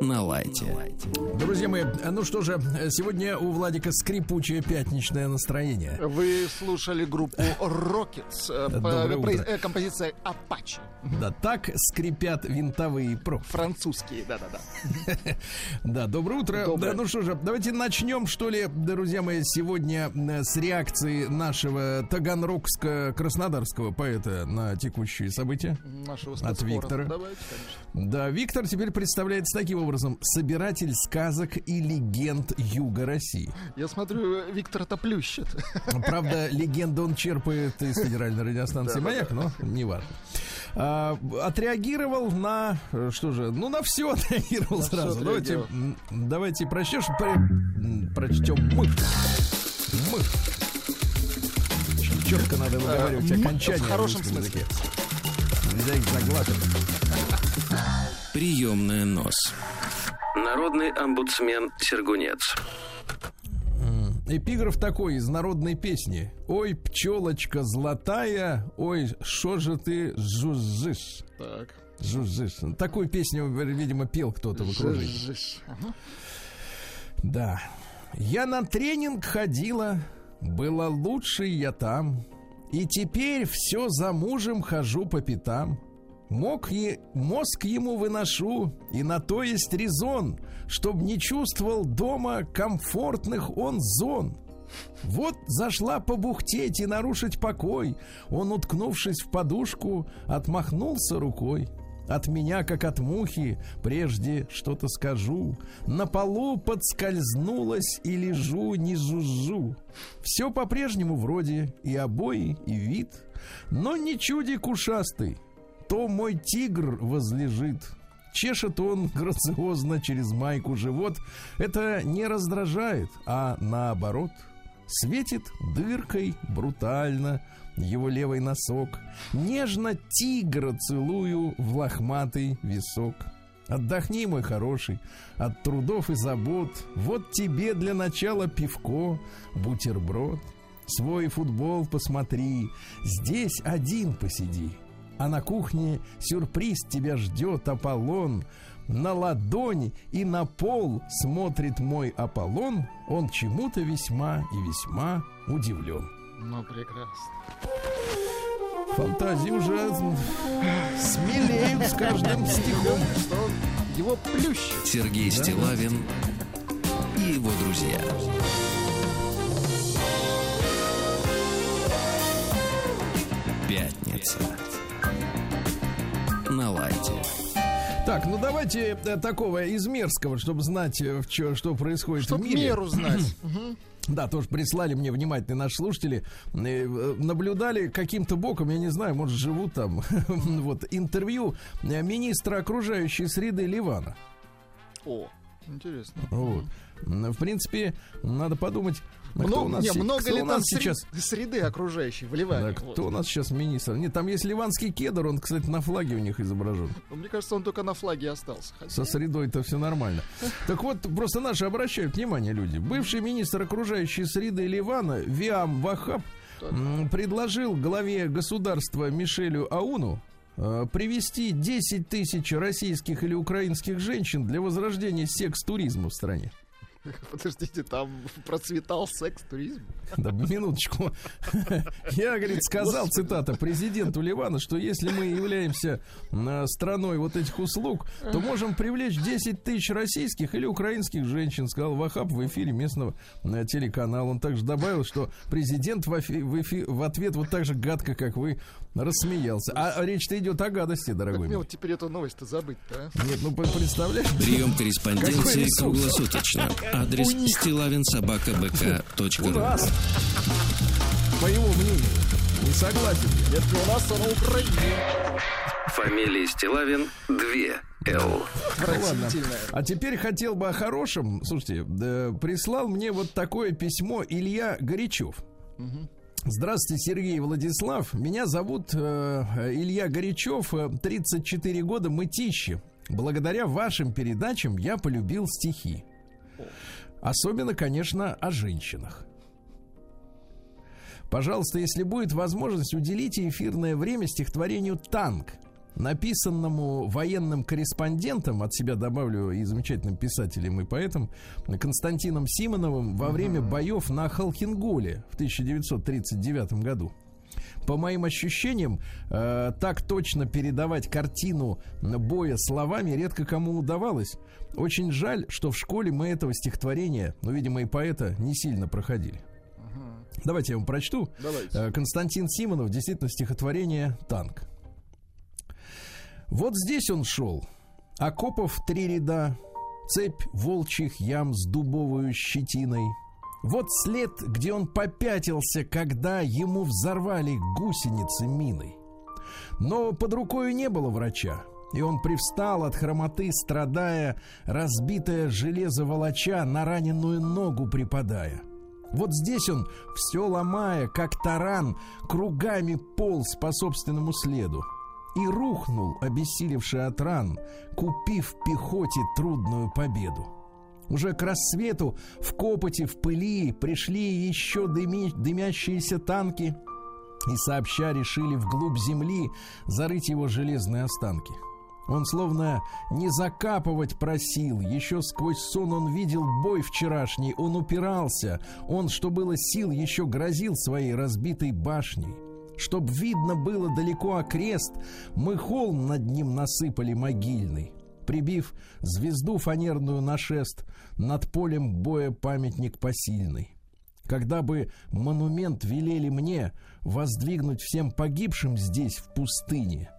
На лайте. Друзья мои, ну что же, сегодня у Владика скрипучее пятничное настроение. Вы слушали группу Rockets, э, э, композиция Apache. Да, так скрипят винтовые про. Французские, да-да-да. Да, доброе утро. Доброе. Да, ну что же, давайте начнем, что ли, друзья мои, сегодня э, с реакции нашего таганрогско-краснодарского поэта на текущие события. Нашего От. Виктора. Давайте, конечно. Да, Виктор теперь представляется таким образом. Собиратель сказок и легенд Юга России. Я смотрю, Виктор-то плющит. Правда, легенду он черпает из федеральной радиостанции «Маяк», но не важно. А, отреагировал на э, что же? Ну на все отреагировал На сразу. Давайте, отреагировал. м, давайте прочтешь, про- прочтем мы. Мы. Четко надо выговаривать Э, м, окончание в хорошем смысле. языке. Нельзя их заглатывать. Приемная нос. Народный омбудсмен Сергунец. Эпиграф такой из народной песни. Ой, пчелочка золотая, ой, что же ты жужжишь? Так. Жужжишь. Такую песню, видимо, пел кто-то в окружении. Ага. Да. Я на тренинг ходила, было лучше я там. И теперь все за мужем хожу по пятам. Мог е- мозг ему выношу, и на то есть резон, чтоб не чувствовал дома комфортных он зон. Вот зашла побухтеть и нарушить покой. Он, уткнувшись в подушку, отмахнулся рукой. От меня, как от мухи, прежде что-то скажу. На полу подскользнулась и лежу, не жужжу. Все по-прежнему вроде и обои, и вид. Но не чудик ушастый, то мой тигр возлежит. Чешет он грациозно через майку живот. Это не раздражает, а наоборот. Светит дыркой брутально его левый носок. Нежно тигра целую в лохматый висок. Отдохни, мой хороший, от трудов и забот. Вот тебе для начала пивко, бутерброд. Свой футбол посмотри, здесь один посиди. А на кухне сюрприз тебя ждет Аполлон. На ладонь и на пол смотрит мой Аполлон. Он чему-то весьма и весьма удивлен. Ну, прекрасно. Фантазии уже смелеют с каждым стихом. Его плющит. Сергей Стилавин и его друзья. Пятница. На лайте. Так, ну давайте э, такого из мерзкого, чтобы знать, э, чё- что происходит Чтоб в мире. меру знать. Да, тоже прислали мне внимательные наши слушатели. э, Наблюдали каким-то боком, я не знаю, может, живут там. Вот, интервью министра окружающей среды Ливана. О, интересно. Вот. В принципе, надо подумать, Много, у нас, не, много кто ли у нас там сейчас... сред- среды окружающей в Да, кто Вот. у нас сейчас министр? Нет, там есть ливанский кедр, он, кстати, на флаге у них изображен. Ну, Мне кажется, он только на флаге остался. Хотя- Со средой-то все нормально. Так вот, просто наши обращают внимание люди. Бывший министр окружающей среды Ливана Виам Вахаб предложил главе государства Мишелю Ауну э, привести 10 тысяч российских или украинских женщин для возрождения секс-туризма в стране. Подождите, там процветал секс-туризм? Да, минуточку. Я, говорит, сказал, цитата, президенту Ливана, что если мы являемся э, страной вот этих услуг, то можем привлечь 10 тысяч российских или украинских женщин, сказал Вахаб в эфире местного э, телеканала. Он также добавил, что президент в, эфи- в эфи- в ответ вот так же гадко, как вы, рассмеялся. А речь-то идет о гадости, Как дорогой мне вот теперь эту новость-то забыть-то, а? Нет, ну представляешь? Прием корреспонденции круглосуточно. Адрес стилавинсобакабк.ру Ужасно. По его мнению. Не согласен. Это у нас на Украине. Фамилия Стилавин 2 Л. Отвратительная. А теперь хотел бы о хорошем. Слушайте, да, прислал мне вот такое письмо Илья Горячев. Здравствуйте, Сергей Владислав. Меня зовут э, Илья Горячев, 34 года, мытищи. Благодаря вашим передачам я полюбил стихи. Особенно, конечно, о женщинах. Пожалуйста, если будет возможность, уделите эфирное время стихотворению «Танк», написанному военным корреспондентом, от себя добавлю и замечательным писателем и поэтом, Константином Симоновым во время боев на Халхинголе в 1939 году. По моим ощущениям, э, так точно передавать картину боя словами редко кому удавалось. Очень жаль, что в школе мы этого стихотворения, ну, видимо, и поэта, не сильно проходили. Давайте я вам прочту. Давайте. Э, Константин Симонов, действительно, стихотворение «Танк». Вот здесь он шел. Окопов три ряда, цепь волчьих ям с дубовую щетиной. Вот след, где он попятился, когда ему взорвали гусеницы миной. Но под рукой не было врача, и он привстал от хромоты, страдая, разбитое железо волоча, на раненую ногу припадая. Вот здесь он, все ломая, как таран, кругами полз по собственному следу и рухнул, обессилевший от ран, купив пехоте трудную победу. Уже к рассвету в копоте, в пыли пришли еще дыми, дымящиеся танки и сообща решили вглубь земли зарыть его железные останки. Он словно не закапывать просил, еще сквозь сон он видел бой вчерашний, он упирался, он, что было сил, еще грозил своей разбитой башней. Чтоб видно было далеко окрест, мы холм над ним насыпали могильный. Прибив звезду фанерную на шест, над полем боя памятник посильный. Когда бы монумент велели мне воздвигнуть всем погибшим здесь, в пустыне,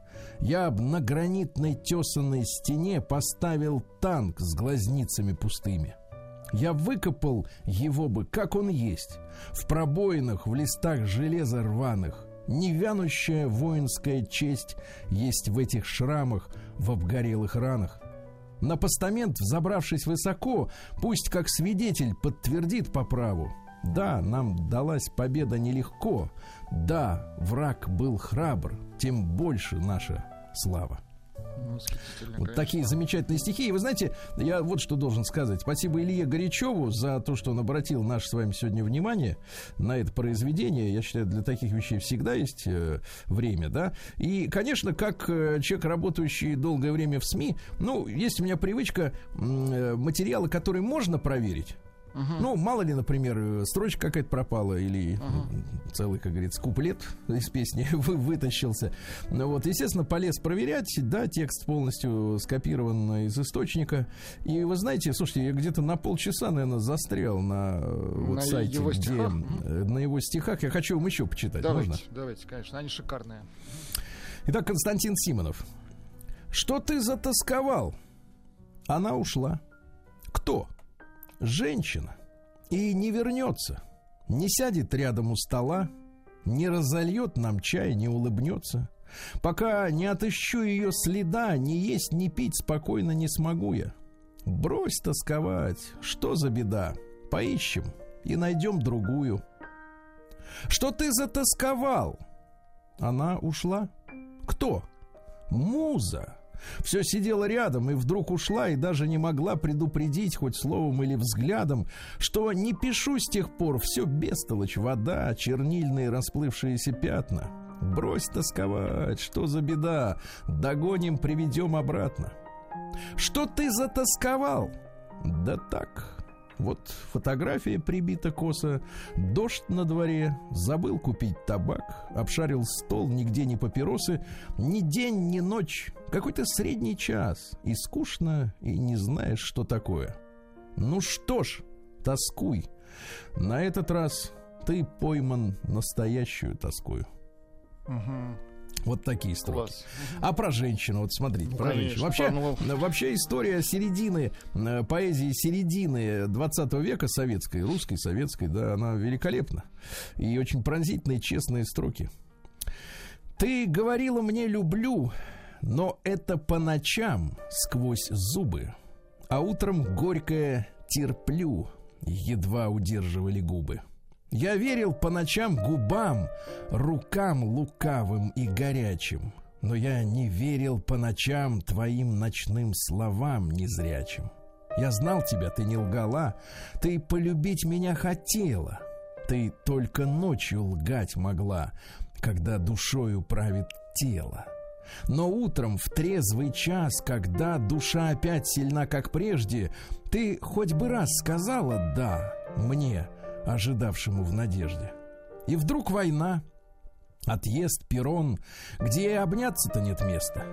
я б на гранитной тесанной стене поставил танк с глазницами пустыми. Я выкопал его бы, как он есть, в пробоинах, в листах железа рваных, Невянущая воинская честь есть в этих шрамах, в обгорелых ранах. На постамент, взобравшись высоко, пусть как свидетель подтвердит по праву. Да, нам далась победа нелегко. Да, враг был храбр, тем больше наша слава. Ну, вот такие замечательные стихи. И вы знаете, я вот что должен сказать. Спасибо Илье Горячеву за то, что он обратил наше с вами сегодня внимание на это произведение. Я считаю, для таких вещей всегда есть э, время, да. И, конечно, как э, человек, работающий долгое время в СМИ, ну, есть у меня привычка э, материалы, которые можно проверить, Угу. Ну, мало ли, например, строчка какая-то пропала или угу. целый, как говорится, куплет из песни вы, вытащился. Ну, вот, естественно, полез проверять. Да, текст полностью скопирован из источника. И вы знаете, слушайте, я где-то на полчаса, наверное, застрял на, вот на сайте, его где, стихах? на его стихах. Я хочу вам еще почитать. Давайте, Можно? давайте, конечно, они шикарные. Итак, Константин Симонов. Что ты затасковал? Она ушла. Кто? Женщина и не вернется, не сядет рядом у стола, не разольет нам чай, не улыбнется. Пока не отыщу ее следа, ни есть, ни пить спокойно не смогу я. Брось тосковать, что за беда? Поищем и найдем другую. Что ты затасковал? Она ушла. Кто? Муза. Все сидела рядом и вдруг ушла и даже не могла предупредить хоть словом или взглядом, что не пишу с тех пор, все бестолочь, вода, чернильные расплывшиеся пятна. Брось тосковать, что за беда, догоним, приведем обратно. Что ты затасковал? Да так, вот фотография прибита косо, дождь на дворе, забыл купить табак, обшарил стол, нигде не папиросы, ни день, ни ночь, какой-то средний час, и скучно, и не знаешь, что такое. Ну что ж, тоскуй. На этот раз ты пойман настоящую тоскую. Угу. Вот такие строки. Класс. А про женщину, вот смотрите, Ну, про конечно, женщину. Вообще, ну- вообще история середины, э, поэзии середины 20 века советской, русской, советской, да, она великолепна. И очень пронзительные, честные строки. Ты говорила мне люблю, но это по ночам сквозь зубы, а утром горькое терплю, едва удерживали губы. Я верил по ночам губам, рукам лукавым и горячим, но я не верил по ночам твоим ночным словам незрячим. Я знал тебя, ты не лгала, ты полюбить меня хотела, ты только ночью лгать могла, когда душою правит тело. Но утром в трезвый час, когда душа опять сильна, как прежде, ты хоть бы раз сказала «да» мне — ожидавшему в надежде. И вдруг война, отъезд, перрон, где и обняться-то нет места.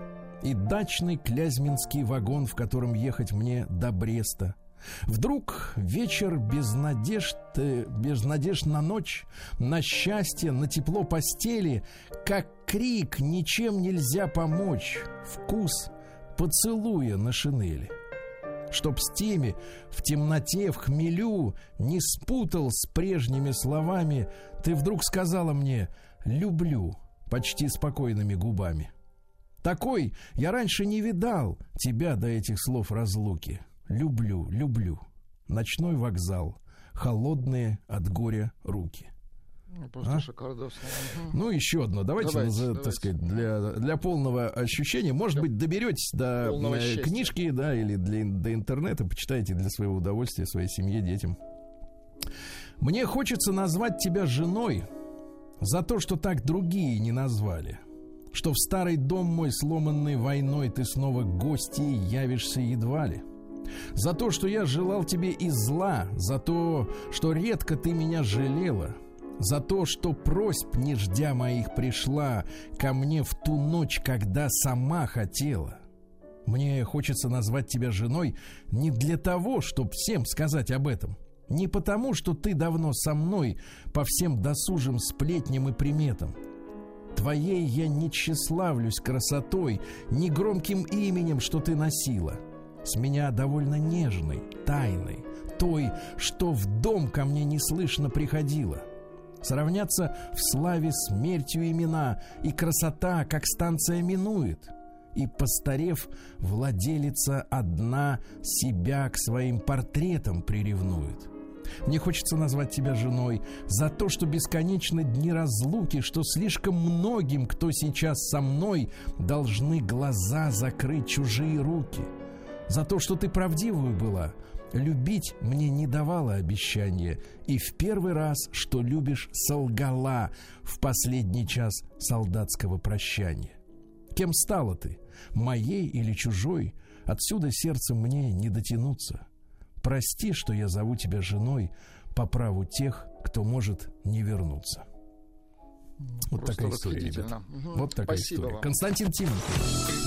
И дачный клязьминский вагон, в котором ехать мне до Бреста. Вдруг вечер без надежд, э, без надежд на ночь, на счастье, на тепло постели, как крик «Ничем нельзя помочь!» Вкус поцелуя на шинели чтоб с теми в темноте, в хмелю не спутал с прежними словами, ты вдруг сказала мне «люблю» почти спокойными губами. Такой я раньше не видал тебя до этих слов разлуки. Люблю, люблю. Ночной вокзал, холодные от горя руки. Просто а? шикардос. Ну, еще одно. Давайте, давайте, за, давайте. так сказать, для, для полного ощущения. Может быть, доберетесь до полного э, книжки, да, или для, до интернета, почитайте для своего удовольствия, своей семье, детям. Мне хочется назвать тебя женой за то, что так другие не назвали. Что в старый дом мой, сломанный войной, ты снова гостьей явишься едва ли. За то, что я желал тебе и зла, за то, что редко ты меня жалела — за то, что просьб не ждя моих пришла ко мне в ту ночь, когда сама хотела. Мне хочется назвать тебя женой не для того, чтобы всем сказать об этом. Не потому, что ты давно со мной по всем досужим сплетням и приметам. Твоей я не тщеславлюсь красотой, ни громким именем, что ты носила. С меня довольно нежной, тайной, той, что в дом ко мне неслышно приходила — Сравняться в славе смертью имена, и красота, как станция минует. И, постарев, владелица одна себя к своим портретам приревнует. Мне хочется назвать тебя женой за то, что бесконечно дни разлуки, что слишком многим, кто сейчас со мной, должны глаза закрыть чужие руки. За то, что ты правдивую была, Любить мне не давало обещания, и в первый раз, что любишь, солгала в последний час солдатского прощания. Кем стала ты, моей или чужой, отсюда сердцем мне не дотянуться. Прости, что я зову тебя женой по праву тех, кто может не вернуться. Вот Просто такая история, ребята. Угу. Вот такая Спасибо история. Вам. Константин Тименков.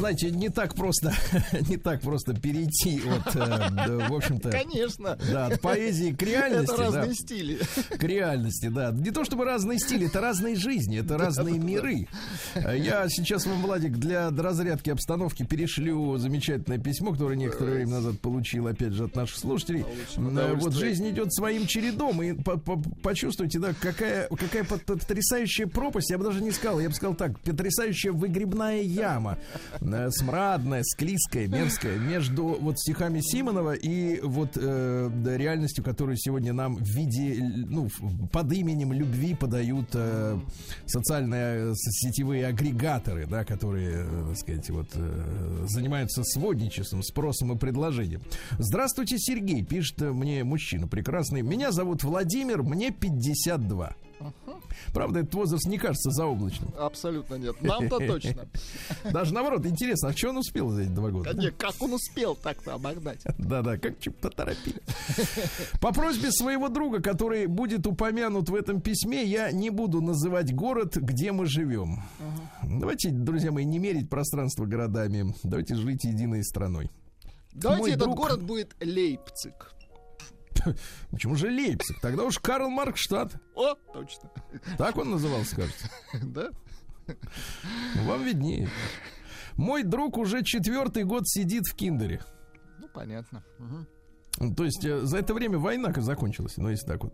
Знаете, не так просто, не так просто перейти от, э, в общем-то... Конечно. Да, от поэзии к реальности. Это разные да, стили. К реальности, да. Не то чтобы разные стили, это разные жизни, это разные миры. Я сейчас вам, Владик, для разрядки обстановки перешлю замечательное письмо, которое некоторое время назад получил, опять же, от наших слушателей. Вот жизнь идет своим чередом, и почувствуйте, да, какая, какая потрясающая пропасть, я бы даже не сказал, я бы сказал так, потрясающая выгребная яма. Э, смрадная, склизкая, мерзкая. Между вот стихами Симонова и вот э, реальностью, которую сегодня нам в виде, ну, под именем любви подают э, социальные сетевые агрегаторы, да, которые, э, так сказать, вот э, занимаются сводничеством, спросом и предложением. Здравствуйте, Сергей, пишет мне мужчина прекрасный. Меня зовут Владимир, мне 52. Правда, этот возраст не кажется заоблачным. Абсолютно нет. Нам-то точно. Даже наоборот, интересно, а что он успел за эти два года? Нет, как он успел так-то обогнать? Да-да, как чуть поторопили. По просьбе своего друга, который будет упомянут в этом письме, я не буду называть город, где мы живем. Давайте, друзья мои, не мерить пространство городами. Давайте жить единой страной. Давайте Мой этот друг... город будет Лейпциг. Почему же Лейпциг? Тогда уж Карл Маркштадт. О, точно. Так он назывался, кажется. Да? Вам виднее. Мой друг уже четвертый год сидит в киндере. Ну, понятно. Угу. То есть э, за это время война закончилась, ну если так вот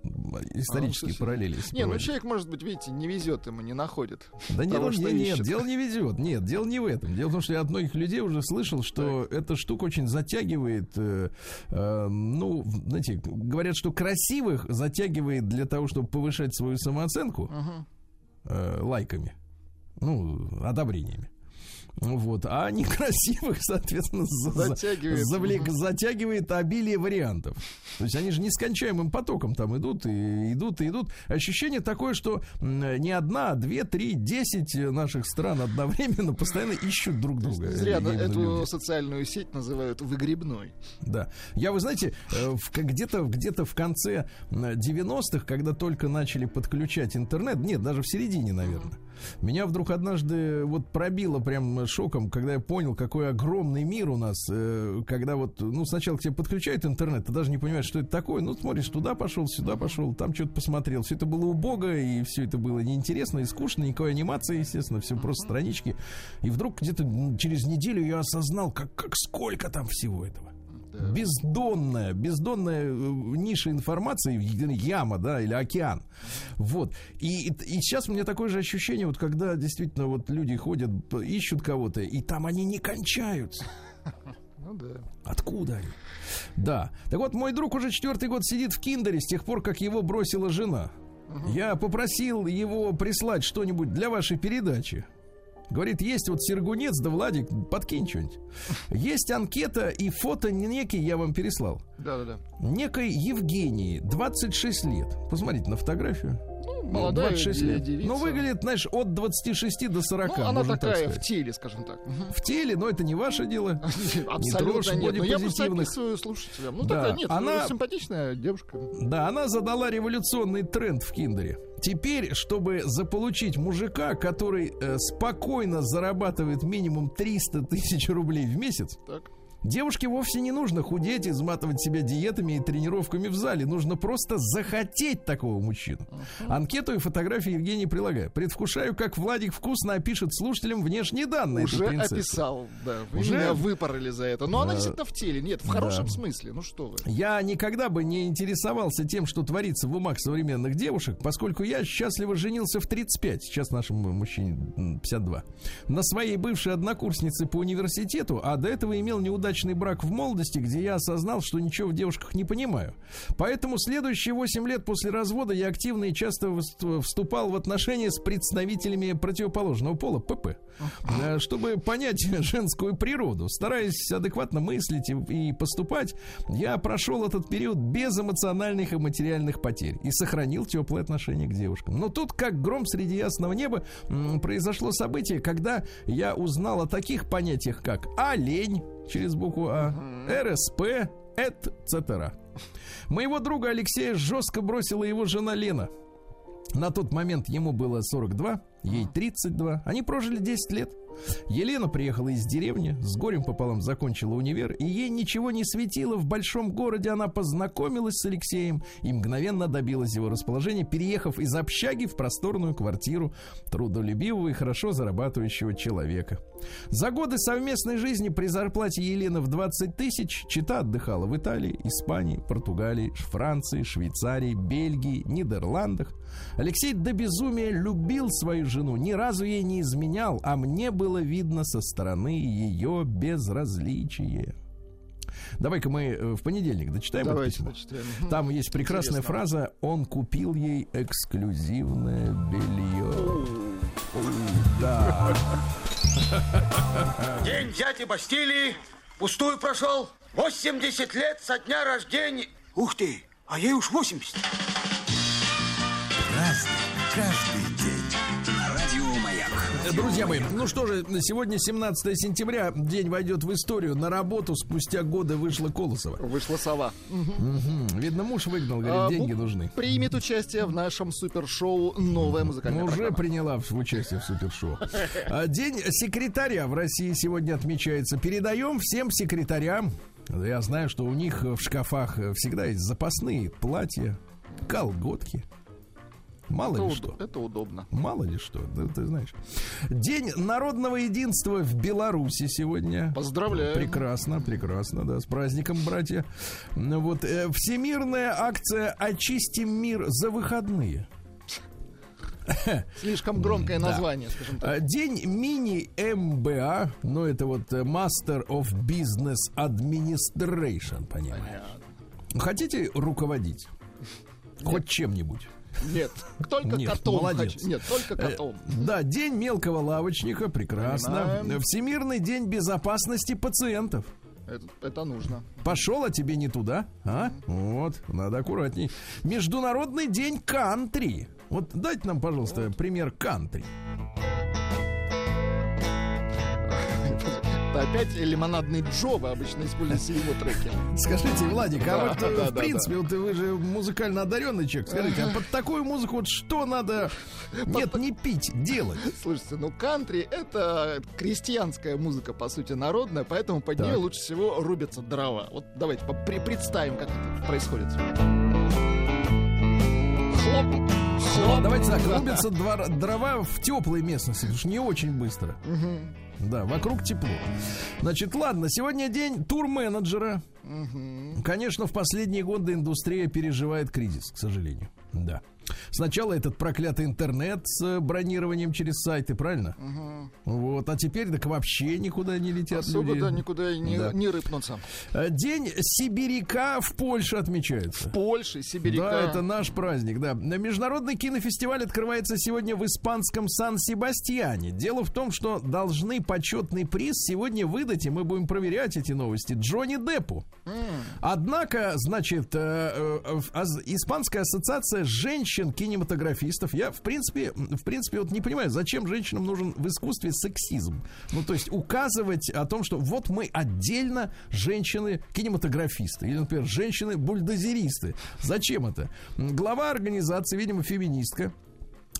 исторические А, параллели. Не, ну человек, может быть, видите, не везет ему, не находит. Да нет, того, нет, ищет. дело не везет. Нет, дело не в этом. Дело в том, что я от многих людей уже слышал, что эта штука очень затягивает. э, э, ну, знаете, говорят, что красивых затягивает для того, чтобы повышать свою самооценку Мгм. э, лайками, ну, одобрениями. Вот, а некрасивых, соответственно, за- за- Затягивает. завлек- затягивает обилие вариантов. То есть они же нескончаемым потоком там идут и идут и идут. Ощущение такое, что не одна, а две, три, десять наших стран одновременно постоянно ищут друг друга. Зря Именно эту люди. социальную сеть называют выгребной. Да. Я, вы знаете, э, где-то где-то в конце м, 90-х, когда только начали подключать интернет, нет, даже в середине, наверное, меня вдруг однажды вот пробило прям шоком, когда я понял, какой огромный мир у нас, э, когда вот, ну, сначала к тебе подключают интернет, ты даже не понимаешь, что это такое, ну, смотришь, туда пошел, сюда пошел, там что-то посмотрел, все это было убого, и все это было неинтересно и скучно, никакой анимации, естественно, все просто странички, и вдруг где-то через неделю я осознал, как, как сколько там всего этого Да. бездонная, бездонная э, ниша информации, яма, да, или океан. Вот. И, и, и сейчас у меня такое же ощущение, вот когда действительно вот люди ходят, ищут кого-то, и там они не кончаются. Ну да. Откуда они? Да. Так вот, мой друг уже четвертый год сидит в киндере с тех пор, как его бросила жена. Я попросил его прислать что-нибудь для вашей передачи. Говорит, есть вот Сергунец, да Владик, подкинь что-нибудь. Есть анкета и фото некий я вам переслал. Да-да-да. Некой Евгении, 26 лет. Посмотрите на фотографию. Ну, Ну, молодая 26 лет. девица. Ну, выглядит, знаешь, от 26 до 40. Ну, она можно так такая в теле, скажем так. В теле, но это не ваше дело. Абсолютно трожь нет. Но я просто описываю слушателям. Ну, Да, такая, нет, она- симпатичная девушка. Да, она задала революционный тренд в Киндере. Теперь, чтобы заполучить мужика, который э, спокойно зарабатывает минимум 300 тысяч рублей в месяц, Так. Девушке вовсе не нужно худеть, изматывать себя диетами и тренировками в зале. Нужно просто захотеть такого мужчину. Анкету и фотографии Евгений прилагаю. Предвкушаю, как Владик вкусно опишет слушателям внешние данные Уже описал, да. Вы Уже? меня выпороли за это. Но она Да. действительно в теле. Нет, в хорошем смысле. Ну что вы. Я никогда бы не интересовался тем, что творится в умах современных девушек, поскольку я счастливо женился в 35, сейчас нашему мужчине м, 52, на своей бывшей однокурснице по университету, а до этого имел неудачный брак в молодости, где я осознал, что ничего в девушках не понимаю. Поэтому следующие 8 лет после развода я активно и часто вст- вступал в отношения с представителями противоположного пола, ПП, э, чтобы понять женскую природу. Стараясь адекватно мыслить и, поступать, я прошел этот период без эмоциональных и материальных потерь и сохранил теплые отношения к девушкам. Но тут, как гром среди ясного неба, произошло событие, когда я узнал о таких понятиях, как олень через букву А, РСП, etc. Моего друга Алексея жестко бросила его жена Лена. На тот момент ему было 42, ей 32. Они прожили 10 лет. Елена приехала из деревни, с горем пополам закончила универ, и ей ничего не светило. В большом городе она познакомилась с Алексеем и мгновенно добилась его расположения, переехав из общаги в просторную квартиру трудолюбивого и хорошо зарабатывающего человека. За годы совместной жизни при зарплате Елены в 20 тысяч Чита отдыхала в Италии, Испании, Португалии, Франции, Швейцарии, Бельгии, Нидерландах. Алексей до безумия любил свою жену, ни разу ей не изменял, а мне было видно со стороны ее безразличие. Давай-ка мы э, в понедельник дочитаем это Давайте письмо. почитаем. Мгм. Там есть прекрасная Интересно. фраза «Он купил ей эксклюзивное белье». Да. День дяди Бастилии пустую прошел. 80 лет со дня рождения. Ух ты, а ей уж 80. Разный, каждый. Друзья мои, ну что же, сегодня 17 сентября, день войдет в историю. На работу спустя годы вышла Колосова. Вышла сова. Мгм. Видно, муж выгнал, говорит, А, деньги ну, нужны. Примет участие в нашем супершоу «Новая музыкальная уже программа». приняла в участие в супершоу. А, День секретаря в России сегодня отмечается. Передаем всем секретарям. Я знаю, что у них в шкафах всегда есть запасные платья, колготки. Мало это ли уд- что. Это удобно. Мало ли что, да, ты знаешь. День народного единства в Беларуси сегодня. Поздравляю. Прекрасно, прекрасно, да, с праздником, братья. Вот э, всемирная акция «Очистим мир за выходные». Слишком громкое Да. название, скажем так. А, День мини-МБА, ну это вот э, Master of Business Administration, понимаешь. Понятно. Хотите руководить? Хоть чем-нибудь. Нет, только Нет, котом молодец. хочу. Нет, только Э, котом. Да, День мелкого лавочника, прекрасно. Понимаем. Всемирный день безопасности пациентов. Это, это нужно. Пошел, а тебе не туда, а? Вот, надо аккуратней. Международный день кантри. Вот дайте нам, пожалуйста, пример кантри. Это опять лимонадный Джо, вы обычно используете его треки. Скажите, Владик, а Да, вот э, да, в да, принципе, вот вы же музыкально одаренный человек, скажите, а под такую музыку вот что надо, нет, не пить, делать? Слушайте, ну кантри это крестьянская музыка, по сути, народная, поэтому под нее лучше всего рубятся дрова. Вот давайте представим, как это происходит. Хлоп, хлоп. Давайте так, рубятся дрова в теплой местности, потому что не очень быстро. Да, вокруг тепло. Значит, ладно, сегодня день турменеджера. Конечно, в последние годы индустрия переживает кризис, к сожалению. Да. Сначала этот проклятый интернет с э, бронированием через сайты, правильно? Вот, а теперь так вообще никуда не летят Особо люди. да, никуда и не, Да. не рыпнуться. Э, День сибиряка в Польше отмечается. Польши, Сибиряка. Да, это наш праздник, да. Международный кинофестиваль открывается сегодня в испанском Сан-Себастьяне. Дело в том, что должны почетный приз сегодня выдать, и мы будем проверять эти новости, Джонни Деппу. Однако, значит, э, э, в- аз- Испанская ассоциация женщин-кинематографистов, я, в принципе, в принципе, вот не понимаю, зачем женщинам нужен в искусстве сексизм. Ну, то есть указывать о том, что вот мы отдельно женщины-кинематографисты, или, например, женщины-бульдозеристы. Зачем это? Глава организации, видимо, феминистка,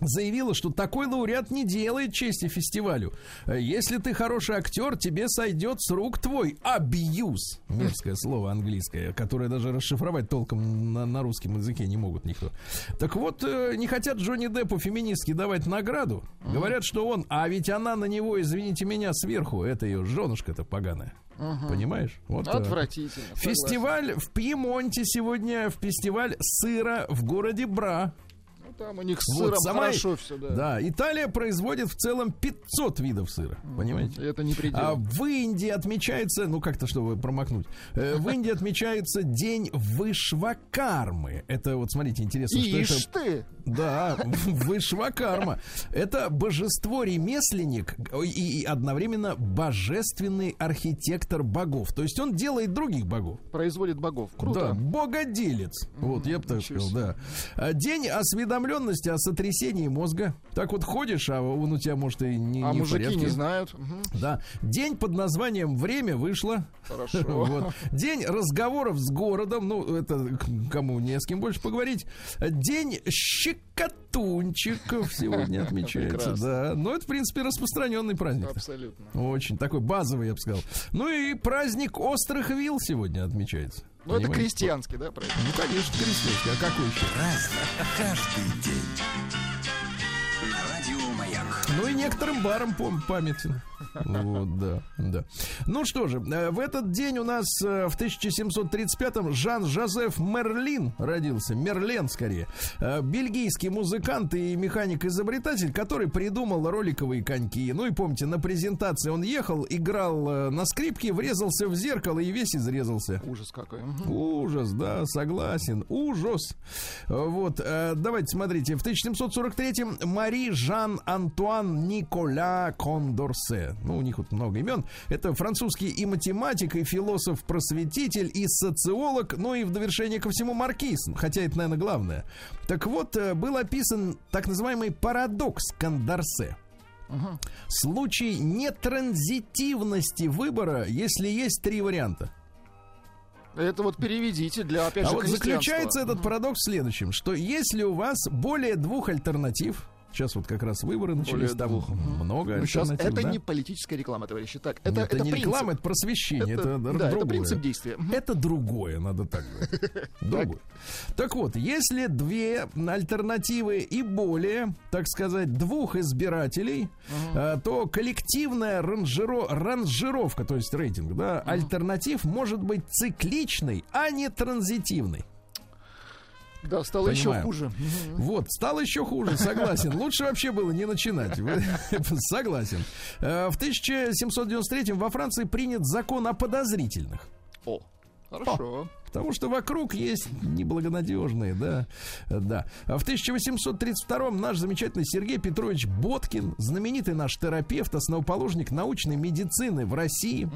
заявила, что такой лауреат не делает чести фестивалю. Э, Если ты хороший актер, тебе сойдет с рук твой абьюз. Мерзкое слово английское, которое даже расшифровать толком на, на русском языке не могут никто. Так вот, э, не хотят Джонни Деппу феминистки давать награду. Говорят, что он, а ведь она на него, извините меня, сверху, это ее женушка-то поганая. Понимаешь? Вот так. Отвратительно. согласен. Фестиваль в Пьемонте сегодня, фестиваль сыра в городе Бра. Там у них с Вот сыром сама- хорошо все, да. Да, Италия производит в целом 500 видов сыра, понимаете? Это не предел. А в Индии отмечается, ну как-то, чтобы промахнуть, э, в Индии отмечается день Вышвакармы. Это вот, смотрите, интересно, что Ишь это... ты! Да, Вышвакарма. Это божество-ремесленник и, и одновременно божественный архитектор богов. То есть он делает других богов. Производит богов. Да, Круто. богоделец. Вот, я бы так ничего сказал, да. А, День осведомленности о сотрясении мозга. Так вот ходишь, а он у тебя, может, и не, а не мужики порядке. не знают. Да. День под названием «Время вышло». Хорошо. Вот. День разговоров с городом. Ну, это кому не с кем больше поговорить. День щекотунчиков сегодня отмечается. Да. Но это, в принципе, распространенный праздник. Абсолютно. Очень такой базовый, я бы сказал. Ну и праздник острых вил сегодня отмечается. Ну, это крестьянский, да, правильно? Ну, конечно, крестьянский. А какой еще? Разный, каждый день. Ну и некоторым барам памятен. Вот, да, да. Ну что же, э, в этот день у нас э, в 1735-м Жан-Жозеф Мерлин родился. Мерлен, скорее. Э, Бельгийский музыкант и механик-изобретатель, который придумал роликовые коньки. Ну и помните, на презентации он ехал, играл на скрипке, врезался в зеркало и весь изрезался. Ужас какой. Ужас, да, согласен. Ужас. Вот, давайте смотрите. В 1743-м Мари Жан-Антуан Николя Кондорсе. Ну, у них вот много имен. Это французский и математик, и философ-просветитель, и социолог, ну и в довершение ко всему маркиз. Хотя это, наверное, главное. Так вот, э, был описан так называемый парадокс Кондорсе. Случай нетранзитивности выбора, если есть три варианта. Это вот переведите для, опять А же, вот крестьянства. заключается этот парадокс в следующем, что если у вас более двух альтернатив, Сейчас вот как раз выборы начались, Более там двух. много Ну, сейчас это да? не политическая реклама, товарищи. Так, это, это, это не принцип. реклама, это просвещение, это, Это- да, другое. это принцип действия. Это другое, надо так говорить. Другое. Так вот, если две альтернативы и более, так сказать, двух избирателей, э, то коллективная ранжиро- ранжировка, то есть рейтинг, да, альтернатив может быть цикличной, а не транзитивной. Да, стало еще Понимаю. хуже. Мгм. Вот, стало еще хуже, согласен. Лучше вообще было не начинать. Согласен. Э, В 1793 во Франции принят закон о подозрительных. О, хорошо. Потому что вокруг есть неблагонадежные, да, да. В 1832 наш замечательный Сергей Петрович Боткин, знаменитый наш терапевт, основоположник научной медицины в России.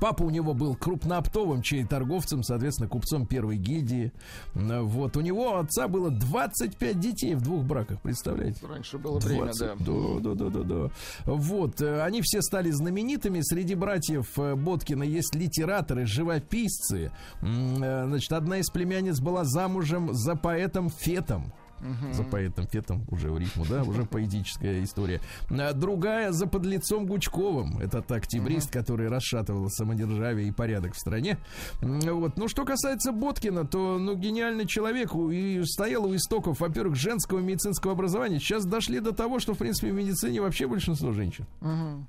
Папа у него был крупнооптовым торговцем, соответственно, купцом первой гильдии. Вот, у него отца было 25 детей в двух браках, представляете? Раньше было время, 20. да. Да, да, да, да, да. Вот, э, они все стали знаменитыми. Среди братьев э, Боткина есть литераторы, живописцы. Э, Значит, одна из племянниц была замужем за поэтом Фетом. За поэтом Фетом, уже в рифму, да, уже поэтическая история. А Другая за подлецом Гучковым. Этот октябрист, который расшатывал самодержавие и порядок в стране. Вот. Ну, что касается Боткина, то, ну, гениальный человек и стоял у истоков, во-первых, женского медицинского образования. Сейчас дошли до того, что, в принципе, в медицине вообще большинство женщин.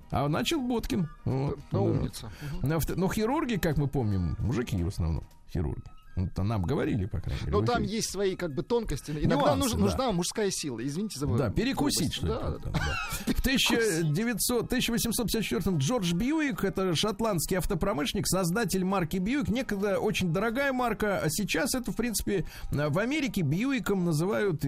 А начал Боткин. Вот, Да, да. умница. Но, в- но хирурги, как мы помним, мужики в основном, хирурги. Ну, то нам говорили, по крайней мере. Ну, в там есть свои как бы тонкости. Иногда Нюансы, нуж- да. нужна мужская сила. Извините за Да, перекусить, что ли. Да, да, да. В 1900, 1854 Джордж Бьюик, это шотландский автопромышленник, создатель марки Бьюик. Некогда очень дорогая марка, а сейчас это, в принципе, в Америке Бьюиком называют,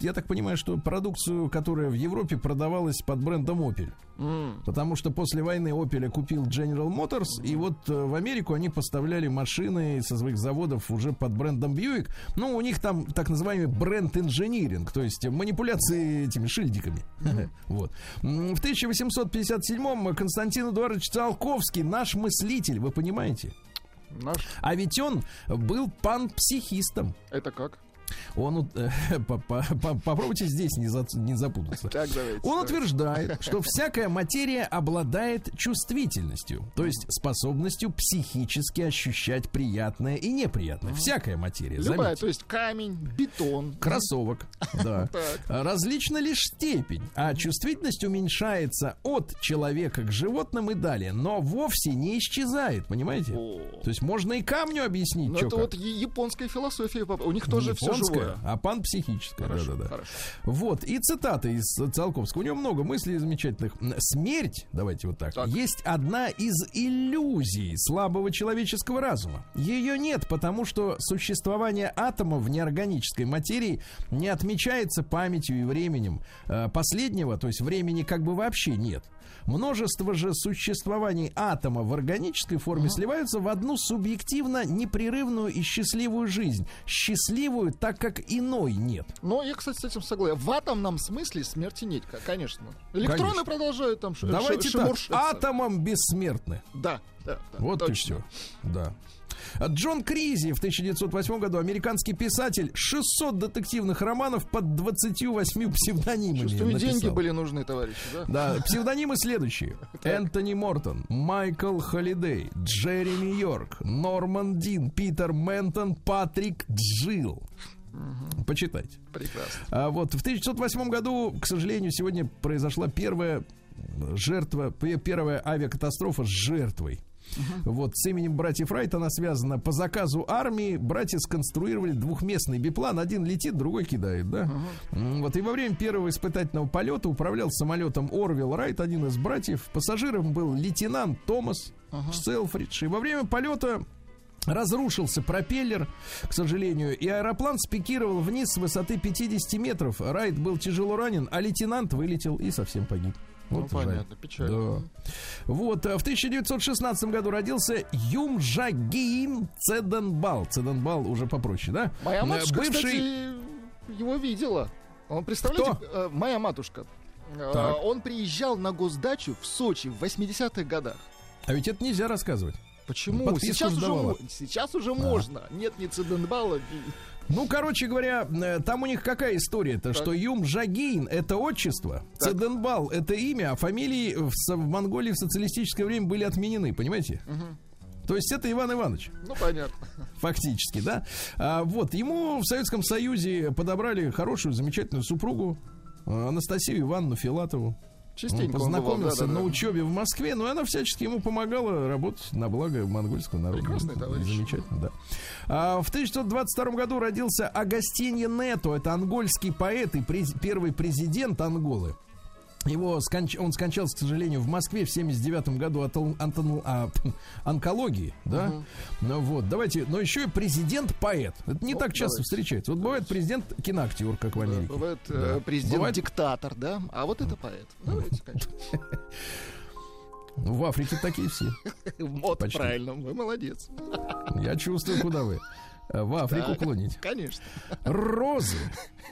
я, так понимаю, что продукцию, которая в Европе продавалась под брендом Opel. М. Потому что после войны Opel купил General Motors, и вот э, в Америку они поставляли машины со своих заводов уже под брендом Buick. Ну, у них там так называемый бренд-инжиниринг, то есть манипуляции этими шильдиками. Вот. М, В 1857-м Константин Эдуардович Циолковский, наш мыслитель, вы понимаете? Наш. А ведь он был пан-психистом. Это как? Он, э, по- по- по- попробуйте здесь не, за- не запутаться. Так, давайте. Он давайте. утверждает, что всякая материя обладает чувствительностью, то есть способностью психически ощущать приятное и неприятное. Всякая материя, Любая, заметьте. то есть камень, бетон. Кроссовок, да. Различна лишь степень, а чувствительность уменьшается от человека к животным и далее, но вовсе не исчезает, понимаете? То есть можно и камню объяснить, Ну, чё это как. вот японская философия. У них тоже все живое. а пан-психическая. Хорошо, да-да-да. хорошо. Вот, и цитаты из Циолковского. У него много мыслей замечательных. Смерть, давайте вот так, Так. есть одна из иллюзий слабого человеческого разума. Ее нет, потому что существование атома в неорганической материи не отмечается памятью и временем. Э, Последнего, то есть времени как бы вообще нет. Множество же существований атома в органической форме сливаются в одну субъективно непрерывную и счастливую жизнь. Счастливую, так как иной нет. Но я, кстати, с этим согласен. В атомном смысле смерти нет, конечно. Электроны Конечно. продолжают там ш- Давайте ш- так, атомом бессмертны. Да, да, да. Вот точно. и все. Да. Джон Кризи в 1908 году, американский писатель, 600 детективных романов под 28 псевдонимами Чувствую, написал. деньги были нужны, товарищи, да? Да, псевдонимы следующие. Энтони Мортон, Майкл Холидей, Джереми Йорк, Норман Дин, Питер Ментон, Патрик Джилл. Почитайте. Прекрасно. А вот в 1908 году, к сожалению, сегодня произошла первая жертва, первая авиакатастрофа с жертвой. Вот с именем братьев Райт она связана. По заказу армии братья сконструировали двухместный биплан. Один летит, другой кидает, да? М, Вот и во время первого испытательного полета управлял самолетом Орвилл Райт, один из братьев. Пассажиром был лейтенант Томас Селфридж. И во время полета Разрушился пропеллер, к сожалению, и аэроплан спикировал вниз с высоты 50 метров. Райт был тяжело ранен, а лейтенант вылетел и совсем погиб. Ну, Вот жаль. понятно, печально. Да. Вот, а в 1916 году родился Юмжагиин Цеденбал. Цеденбал уже попроще, да? Моя Э, матушка, Бывший... кстати, его видела. Он, представляете, Кто? э, моя матушка. Э, Так. Он приезжал на госдачу в Сочи в 80-х годах. А ведь это нельзя рассказывать. Почему? Подписку Сейчас уже, сдавала. мо- сейчас уже можно. Нет ни циденбала. Ну, короче говоря, э, там у них какая история-то, что Юм Жагин это отчество, Так. Циденбал это имя, а фамилии в, в Монголии в социалистическое время были отменены, понимаете? То есть это Иван Иванович. Ну, понятно. Фактически, да. А, вот, ему в Советском Союзе подобрали хорошую, замечательную супругу э, Анастасию Ивановну Филатову. Частенько он он бывал, познакомился да-да-да. на учебе в Москве, но она всячески ему помогала работать на благо монгольского народа. Прекрасный товарищ. Замечательно, да. А, в 1922 году родился Агастиньо Нето. Это ангольский поэт и през- первый президент Анголы. Его сконч- он скончался, к сожалению, в Москве в 79 году от ол- антон- а, онкологии, да? Ну вот, давайте, но еще и президент-поэт. Это не Ну, так часто давайте. встречается. Вот бывает президент-киноактер, как в Да, Америке. бывает Да. э, президент Бывает- диктатор, да? А вот это поэт. Давайте, конечно. В Африке такие все. Вот, Почти. правильно, вы молодец. Я чувствую, куда вы. В Африку Так. клоните. Конечно. Розы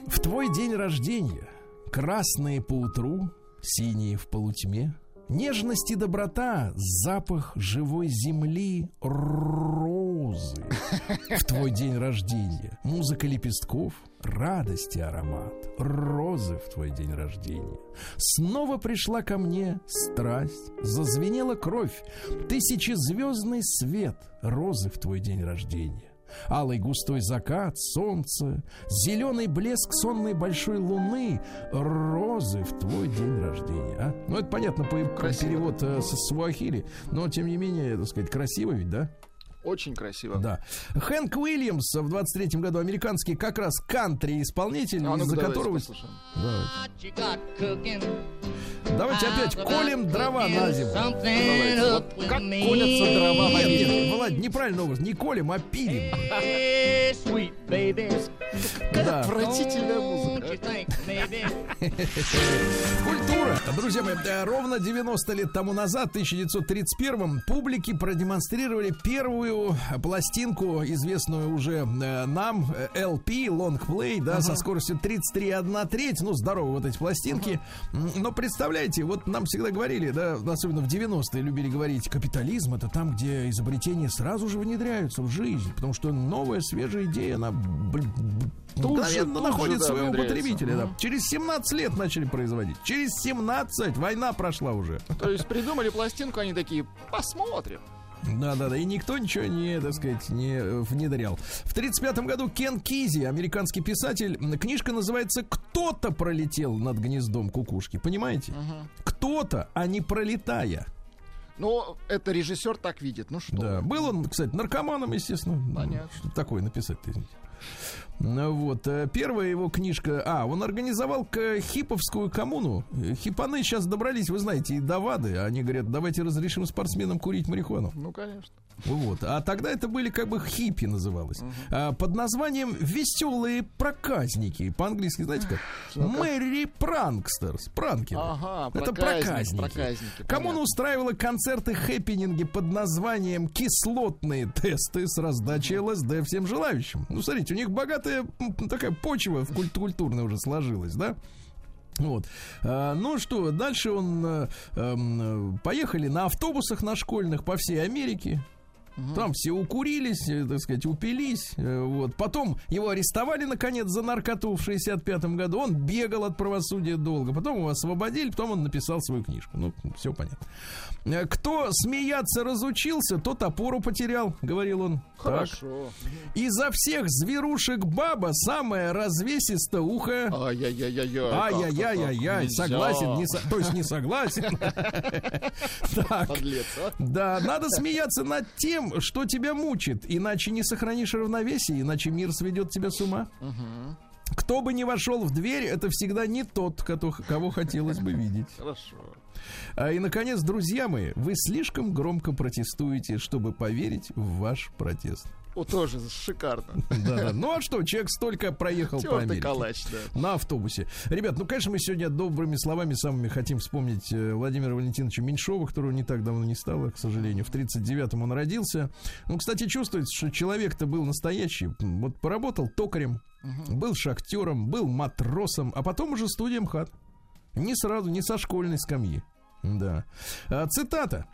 в твой день рождения, красные по утру, синие в полутьме, нежность и доброта, запах живой земли, розы. В твой день рождения, музыка лепестков, радость и аромат, розы в твой день рождения. Снова пришла ко мне страсть, зазвенела кровь, тысячезвездный свет, розы в твой день рождения. Алый густой закат, солнце, зеленый блеск сонной большой луны, розы в твой день рождения. А? Ну, это понятно, по, по перевод э, со Суахили, но тем не менее, так сказать, красиво ведь, да? Очень красиво. Да. Хэнк Уильямс в 23-м году, американский как раз кантри-исполнитель, А из-за давайте которого... послушаем. Давайте. Давайте опять колем дрова на зиму. Давайте. Вот как колятся дрова на зиму. нет, Володь, неправильный образ. Не колем, а пилим. Да. Отвратительная музыка. Культура. Друзья мои, э, ровно 90 лет тому назад, в 1931 публике продемонстрировали первую пластинку, известную уже э, нам, э, LP, Long Play, да, со скоростью 33,1 треть. Ну, здорово вот эти пластинки. М, Но представляете, вот нам всегда говорили, да, особенно в 90-е любили говорить, капитализм это там, где изобретения сразу же внедряются в жизнь, потому что новая, свежая идея, она Тут же, тут находит же, да, своего потребителя. да. Через 17 лет начали производить. Через 17 война прошла уже. То есть придумали пластинку, они такие, посмотрим. Да, да, да. И никто ничего не, так сказать, не э, внедрял. В 35 году Кен Кизи, американский писатель, книжка называется «Кто-то пролетел над гнездом кукушки». Понимаете? Кто-то, а не пролетая. Ну, это режиссер так видит. Ну что? Да. Был он, кстати, наркоманом, естественно. Понятно. Что такое написать-то, извините. Ну вот, э, первая его книжка... А, он организовал к хиповскую коммуну. Э, Хипаны сейчас добрались, вы знаете, и до ВАДы. Они говорят, давайте разрешим спортсменам курить марихуану. Ну, конечно. Вот. А тогда это были как бы хиппи называлось. А, под названием «Веселые проказники». По-английски, знаете как? Мэри Пранкстерс. Пранкеры. Ага, Это проказник, проказники. проказники, Коммуна устраивала концерты хэппининги под названием «Кислотные тесты» с раздачей ЛСД всем желающим. Ну, смотрите, у них богатая м, такая почва в культ- культурная уже сложилась, да? Вот. А, ну что, дальше он э, эм, поехали на автобусах на школьных по всей Америке. Там все укурились, э, так сказать, упились. э, Вот. Потом его арестовали, наконец, за наркоту в 65 году. Он бегал от правосудия долго. Потом его освободили, потом он написал свою книжку. Ну, все понятно. Э, Кто смеяться разучился, тот опору потерял, говорил он. Так. Хорошо. Изо всех зверушек баба самая развесисто ухо. Ай-яй-яй-яй. Ай-яй-яй-яй-яй, Нельзя. согласен, не со- то есть не согласен. Так, Подлец, а? да, надо смеяться над тем, что тебя мучит, иначе не сохранишь равновесие, иначе мир сведет тебя с ума. Кто бы ни вошел в дверь, это всегда не тот, кого хотелось бы видеть. Хорошо. А, и, наконец, друзья мои, вы слишком громко протестуете, чтобы поверить в ваш протест. О, тоже шикарно. Да-да. Ну а что, человек столько проехал по Америке. калач, да. На автобусе. Ребят, ну, конечно, мы сегодня добрыми словами самыми хотим вспомнить э, Владимира Валентиновича Меньшова, которого не так давно не стало, к сожалению. В 39-м он родился. Ну, кстати, чувствуется, что человек-то был настоящий. Вот поработал токарем, был шахтером, был матросом, а потом уже студием МХАТ. Не сразу, не со школьной скамьи. Да. А, цитата.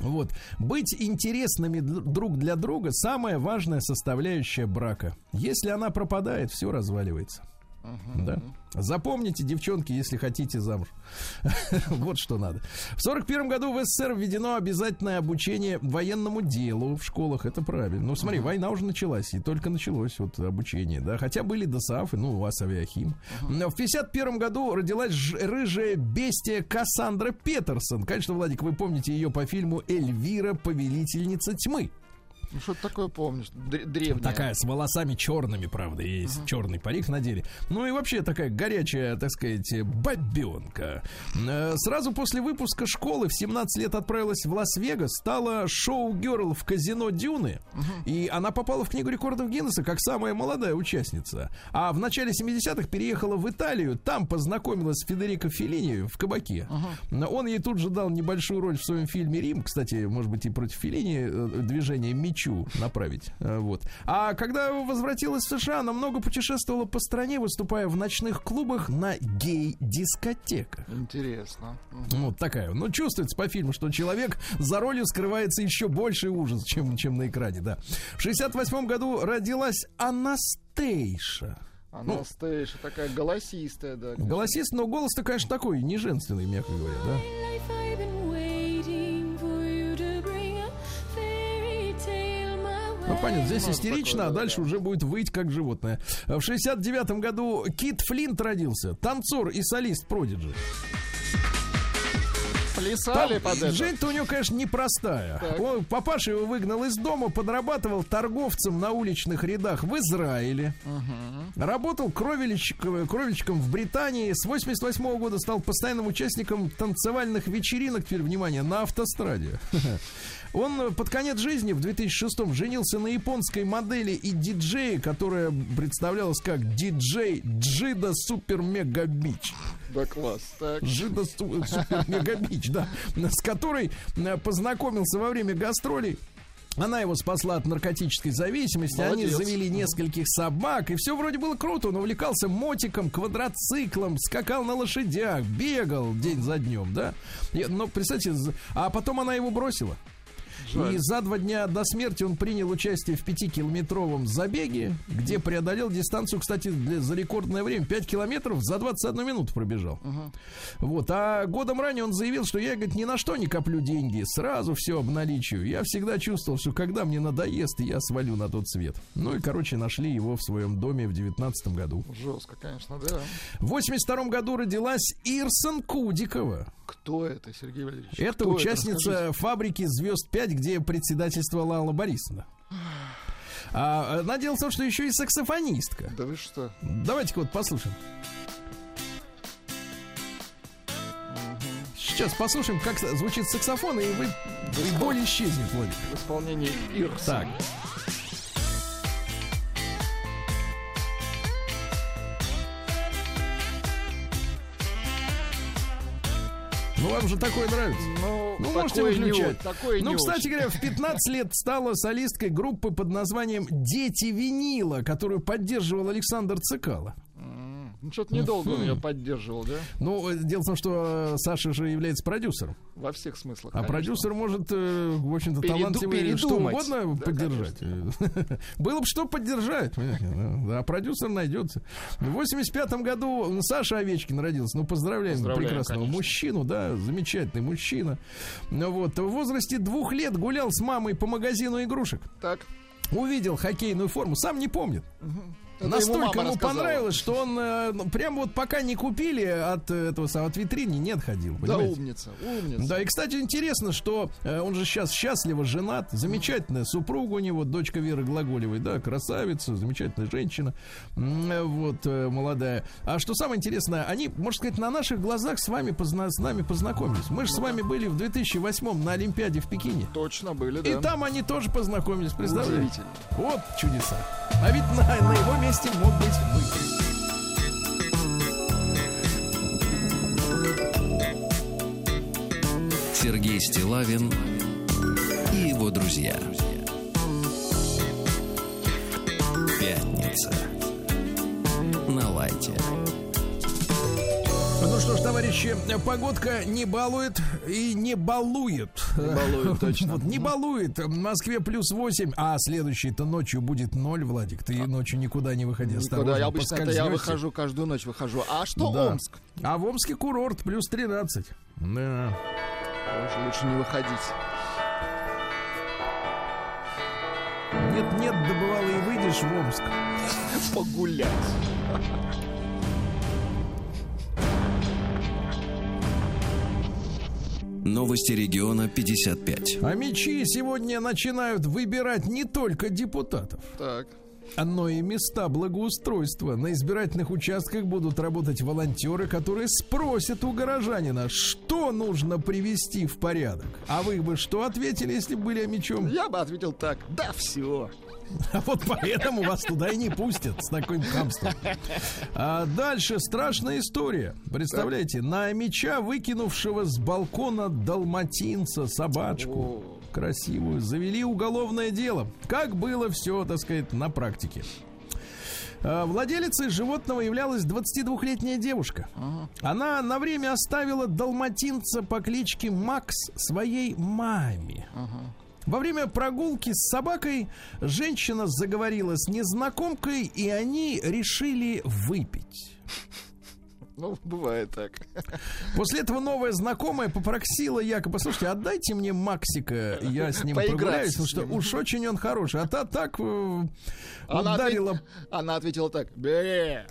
Вот. Быть интересными друг для друга самая важная составляющая брака. Если она пропадает, все разваливается. Uh-huh. Да? Запомните, девчонки, если хотите замуж. вот что надо. В 41 году в СССР введено обязательное обучение военному делу в школах. Это правильно. Ну, смотри, uh-huh. война уже началась, и только началось вот обучение, да. Хотя были ДОСАФы, ну, у вас авиахим. Uh-huh. В 51 году родилась рыжая бестия Кассандра Петерсон. Конечно, Владик, вы помните ее по фильму «Эльвира, повелительница тьмы». Ну, что-то такое помнишь, древнее. Такая, с волосами черными, правда, есть uh-huh. черный парик надели. Ну и вообще такая горячая, так сказать, бабенка. Э, сразу после выпуска школы в 17 лет отправилась в Лас-Вегас, стала шоу-герл в казино Дюны, uh-huh. и она попала в книгу рекордов Гиннесса как самая молодая участница. А в начале 70-х переехала в Италию, там познакомилась с Федерико Феллини в кабаке. Uh-huh. Он ей тут же дал небольшую роль в своем фильме «Рим», кстати, может быть, и против Феллини э, движение «Меч хочу направить. Э, вот. А когда возвратилась в США, она много путешествовала по стране, выступая в ночных клубах на гей-дискотеках. Интересно. Вот такая. Ну, чувствуется по фильму, что человек за ролью скрывается еще больше ужас, чем, чем на экране, да. В 68 году родилась Анастейша. Анастейша ну, такая голосистая, да. Голосистая, но голос-то, конечно, такой, не женственный, мягко говоря, да. Ну, понятно, здесь ну, истерично, а дальше уже будет выть как животное. В 69-м году Кит Флинт родился, танцор и солист Продиджи. Плясали под это. Жизнь-то у него, конечно, непростая. Он, папаша его выгнал из дома, подрабатывал торговцем на уличных рядах в Израиле. Угу. Работал кровельщиком, кровельщиком в Британии. С 88 -го года стал постоянным участником танцевальных вечеринок, теперь, внимание, на автостраде. Он под конец жизни в 2006-м женился на японской модели и диджее, которая представлялась как диджей Джида Супер Мега Бич. Да класс. Так. Джида Супер Мега Бич, да. С которой э, познакомился во время гастролей. Она его спасла от наркотической зависимости. Молодец. Они завели нескольких собак. И все вроде было круто. Он увлекался мотиком, квадроциклом, скакал на лошадях, бегал день за днем, да. Но, представьте, а потом она его бросила. Жаль. И за два дня до смерти он принял участие в пятикилометровом забеге, где преодолел дистанцию, кстати, для, за рекордное время 5 километров за 21 минуту пробежал. Угу. Вот. А годом ранее он заявил, что я, говорит, ни на что не коплю деньги, сразу все обналичиваю. Я всегда чувствовал, что когда мне надоест, я свалю на тот свет. Ну и, короче, нашли его в своем доме в 19 году. Жестко, конечно, да. В 82 году родилась Ирсон Кудикова. Кто это, Сергей Валерьевич? Это участница это? фабрики Звезд 5, где председательствовала Алла Борисовна. А, она дело в том, что еще и саксофонистка. Да вы что? Давайте-ка вот послушаем. Сейчас послушаем, как звучит саксофон, и вы и боль исчезнет, Владик. В исполнении Ирса. Так. Ну, вам же такое нравится. Ну, ну можете выключать. Не, такое ну, кстати очень. говоря, в 15 лет стала солисткой группы под названием «Дети винила», которую поддерживал Александр Цикало. Ну, что-то недолго он ее поддерживал, да? Ну, дело в том, что э, Саша же является продюсером. Во всех смыслах. А конечно. продюсер может, э, в общем-то, Переду- талантливый что угодно да, поддержать. Было бы что поддержать. А продюсер найдется. В 85 году Саша Овечкин родился. Ну, поздравляем, поздравляем прекрасного конечно. мужчину, да, замечательный мужчина. Ну, вот, в возрасте двух лет гулял с мамой по магазину игрушек. Так. Увидел хоккейную форму, сам не помнит. Угу. Это Настолько ему, ему понравилось, что он э, ну, прям вот пока не купили от этого от витрины не отходил. Понимаете? Да, умница, умница. Да, и кстати интересно, что э, он же сейчас счастливо женат, замечательная супруга у него, дочка Веры Глаголевой, да, красавица, замечательная женщина, э, вот э, молодая. А что самое интересное, они, можно сказать, на наших глазах с вами позна с нами познакомились. Мы же с вами были в 2008 на Олимпиаде в Пекине. Точно были, да. И там они тоже познакомились, представляете? Вот чудеса. А ведь на, на его месте месте мог быть вы. Сергей Стилавин и его друзья. Пятница. На лайте. Ну что ж, товарищи, погодка не балует и не балует. Не балует, точно. Вот, не балует. В Москве плюс 8, а следующей-то ночью будет 0, Владик. Ты ночью никуда не выходи, Никуда. Я обычно это я выхожу, каждую ночь выхожу. А что Да. Омск? А в Омске курорт плюс 13. Да. Тоже лучше не выходить. Нет, нет, да бывало и выйдешь в Омск. Погулять. Новости региона 55. А мечи сегодня начинают выбирать не только депутатов, Так. но и места благоустройства. На избирательных участках будут работать волонтеры, которые спросят у горожанина, что нужно привести в порядок. А вы бы что ответили, если бы были мечом? Я бы ответил так. Да, все. А вот поэтому вас туда и не пустят с таким хамством. А дальше страшная история. Представляете, на меча, выкинувшего с балкона далматинца собачку красивую, завели уголовное дело. Как было все, так сказать, на практике. А, Владелицей животного являлась 22-летняя девушка. Она на время оставила далматинца по кличке Макс своей маме. Во время прогулки с собакой женщина заговорила с незнакомкой, и они решили выпить. Ну, бывает так. После этого новая знакомая попросила якобы, слушайте, отдайте мне Максика, я с ним Поиграть прогуляюсь, потому что ним». уж очень он хороший. А та так э, Она, ударила ответ- Она ответила так. Бе.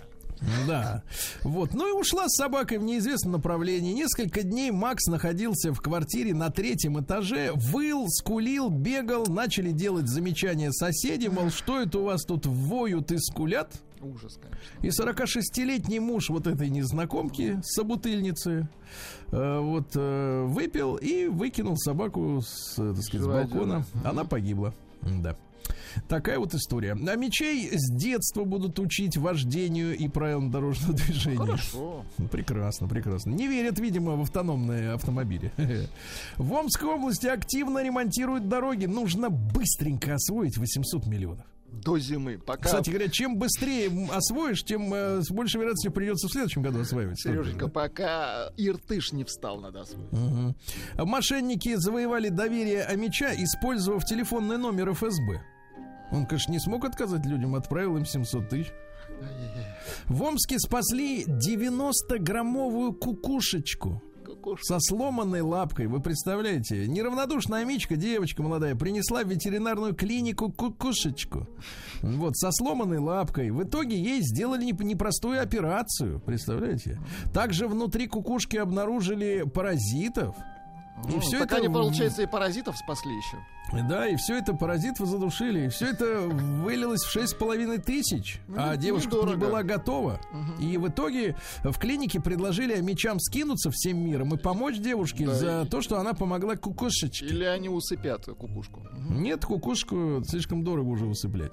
Да. Вот. Ну и ушла с собакой в неизвестном направлении. Несколько дней Макс находился в квартире на третьем этаже, выл, скулил, бегал, начали делать замечания соседи, мол, что это у вас тут воют и скулят? Ужас, конечно. И 46-летний муж вот этой незнакомки, собутыльницы, э, вот э, выпил и выкинул собаку с, э, так сказать, с балкона. Она погибла. Да. Такая вот история. А мечей с детства будут учить вождению и правилам дорожного движения. Хорошо. Ну, Прекрасно, прекрасно. Не верят, видимо, в автономные автомобили. В Омской области активно ремонтируют дороги. Нужно быстренько освоить 800 миллионов. До зимы. Пока, Кстати говоря, чем быстрее освоишь, тем э, с большей вероятностью придется в следующем году осваивать. Сереженька, пока Иртыш не встал, надо освоить. Мгм. Мошенники завоевали доверие Амича, использовав телефонный номер ФСБ. Он, конечно, не смог отказать людям, отправил им 700 тысяч. В Омске спасли 90-граммовую кукушечку Кукушка. со сломанной лапкой. Вы представляете? Неравнодушная Амичка, девочка молодая, принесла в ветеринарную клинику кукушечку. Вот, со сломанной лапкой. В итоге ей сделали не- непростую операцию. Представляете? Также внутри кукушки обнаружили паразитов. И Ну, все так это они, получается, и паразитов спасли еще. Да, и все это паразитов задушили. И все это вылилось в шесть половиной тысяч. а Ну, девушка не недорого. была готова. И в итоге в клинике предложили мечам скинуться всем миром и помочь девушке Да, за и- то, что она помогла кукушечке. Или они усыпят кукушку. Нет, кукушку слишком дорого уже усыплять.